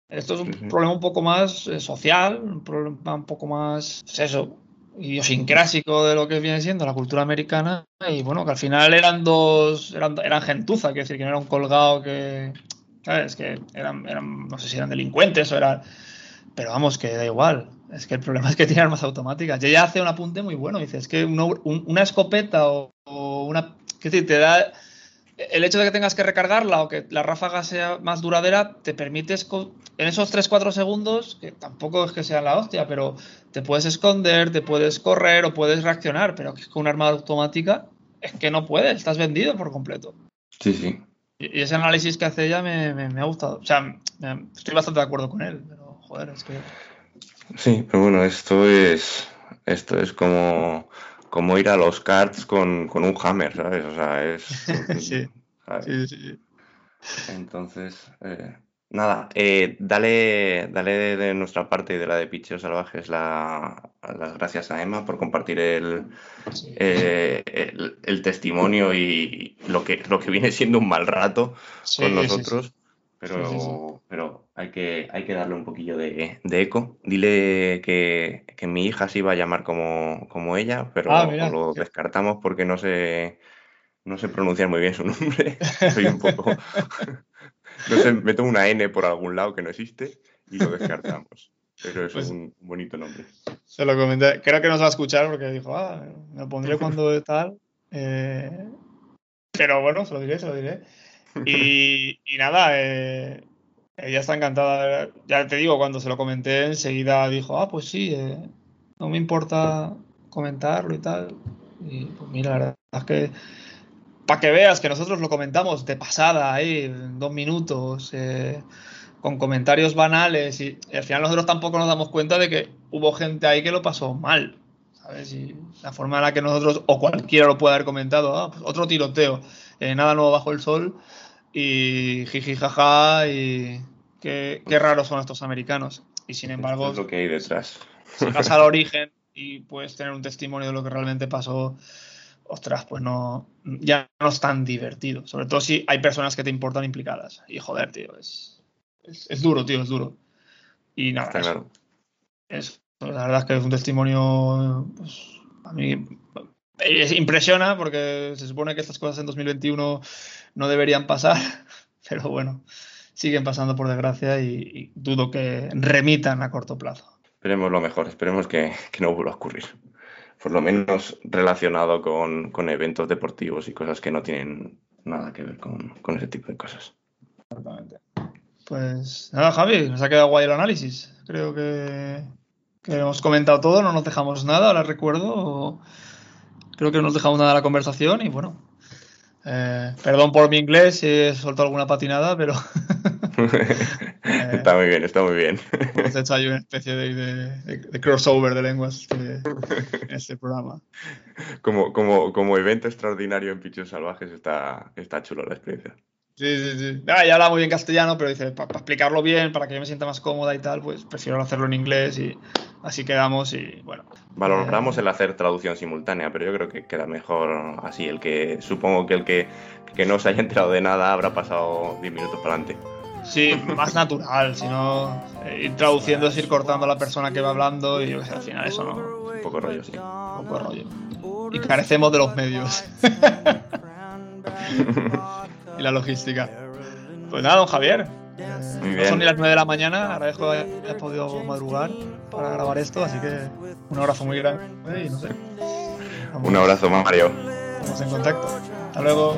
Esto es un problema un poco más eh, social, un problema un poco más, pues eso, idiosincrásico de lo que viene siendo la cultura americana. Y bueno, que al final eran dos, eran, eran gentuza, quiero decir, que no era un colgado que, ¿sabes? Que eran, eran, no sé si eran delincuentes o eran. Pero vamos, que da igual. Es que el problema es que tiene armas automáticas. Y ella hace un apunte muy bueno. Dice, es que una escopeta o, una... ¿Qué decir? Te da... El hecho de que tengas que recargarla o que la ráfaga sea más duradera, te permite en esos 3-4 segundos, que tampoco es que sea la hostia, pero te puedes esconder, te puedes correr o puedes reaccionar, pero que con un arma automática es que no puedes, estás vendido por completo. Sí, sí. Y ese análisis que hace ella me, me, ha gustado. O sea, estoy bastante de acuerdo con él, pero joder, es que... Sí, pero bueno, esto es, esto es como, como ir a los karts con, un hammer, ¿sabes? O sea, es... sí. sí, sí, Entonces, eh, nada, eh, dale, dale de nuestra parte y de la de Picheos Salvajes las gracias a Emma por compartir el, eh, el, testimonio y lo que, lo que viene siendo un mal rato con nosotros. Pero, pero hay, que, hay que darle un poquillo de, eco. Dile que, mi hija se iba a llamar como, como ella, pero ah, lo descartamos porque no sé, no sé pronunciar muy bien su nombre. Soy un poco. no sé, meto una N por algún lado que no existe y lo descartamos. Pero es pues un bonito nombre. Se lo comenté. Creo que nos va a escuchar porque dijo, ah, me lo pondré cuando tal. Eh, pero bueno, se lo diré, se lo diré. Y, nada, eh, ella está encantada. Ya te digo, cuando se lo comenté, enseguida dijo, ah, pues sí, eh, no me importa comentarlo y tal. Y pues mira, la verdad es que para que veas que nosotros lo comentamos de pasada ahí, en dos minutos, eh, con comentarios banales, y, al final nosotros tampoco nos damos cuenta de que hubo gente ahí que lo pasó mal. ¿Sabes? Y la forma en la que nosotros, o cualquiera lo puede haber comentado, ah, pues otro tiroteo, nada nuevo bajo el sol, y jiji jaja y qué, qué raros son estos americanos. Y sin embargo, es lo que hay detrás. Si vas al origen y puedes tener un testimonio de lo que realmente pasó, ostras, pues no, ya no es tan divertido. Sobre todo si hay personas que te importan implicadas. Y joder, tío, es, es, duro, tío, es duro. Y nada, claro. es, la verdad es que es un testimonio, pues, a mí impresiona porque se supone que estas cosas en 2021 no deberían pasar, pero bueno, siguen pasando por desgracia y, dudo que remitan a corto plazo. Esperemos lo mejor, esperemos que, no vuelva a ocurrir. Por lo menos relacionado con, eventos deportivos y cosas que no tienen nada que ver con, ese tipo de cosas. Exactamente. Pues nada, Javi, nos ha quedado guay el análisis. Creo que, que hemos comentado todo, no nos dejamos nada, ahora recuerdo. Creo que nos dejamos nada de la conversación y bueno, eh, perdón por mi inglés si he soltado alguna patinada, pero. está muy bien, está muy bien. Hemos hecho ahí una especie de, crossover de lenguas en este programa. Como, como, como evento extraordinario en Pichos Salvajes está, está chulo la experiencia. Sí, sí, sí. Ah, ya habla muy bien castellano, pero dice, para explicarlo bien, para que yo me sienta más cómoda y tal, pues prefiero hacerlo en inglés y así quedamos y bueno. Valoramos el hacer traducción simultánea, pero yo creo que queda mejor así. El que supongo que el que, que no se haya enterado de nada habrá pasado 10 minutos para adelante. Sí, más natural, si no eh, ir traduciendo es ir cortando a la persona que va hablando y yo que sé, al final eso no. Un poco rollo, sí. Un poco rollo. Y carecemos de los medios. y la logística. Pues nada, don Javier. Son ni las 9 de la mañana, agradezco que podido madrugar para grabar esto, así que un abrazo muy grande y no sé. Un abrazo más, Mario. Estamos en contacto. Hasta luego.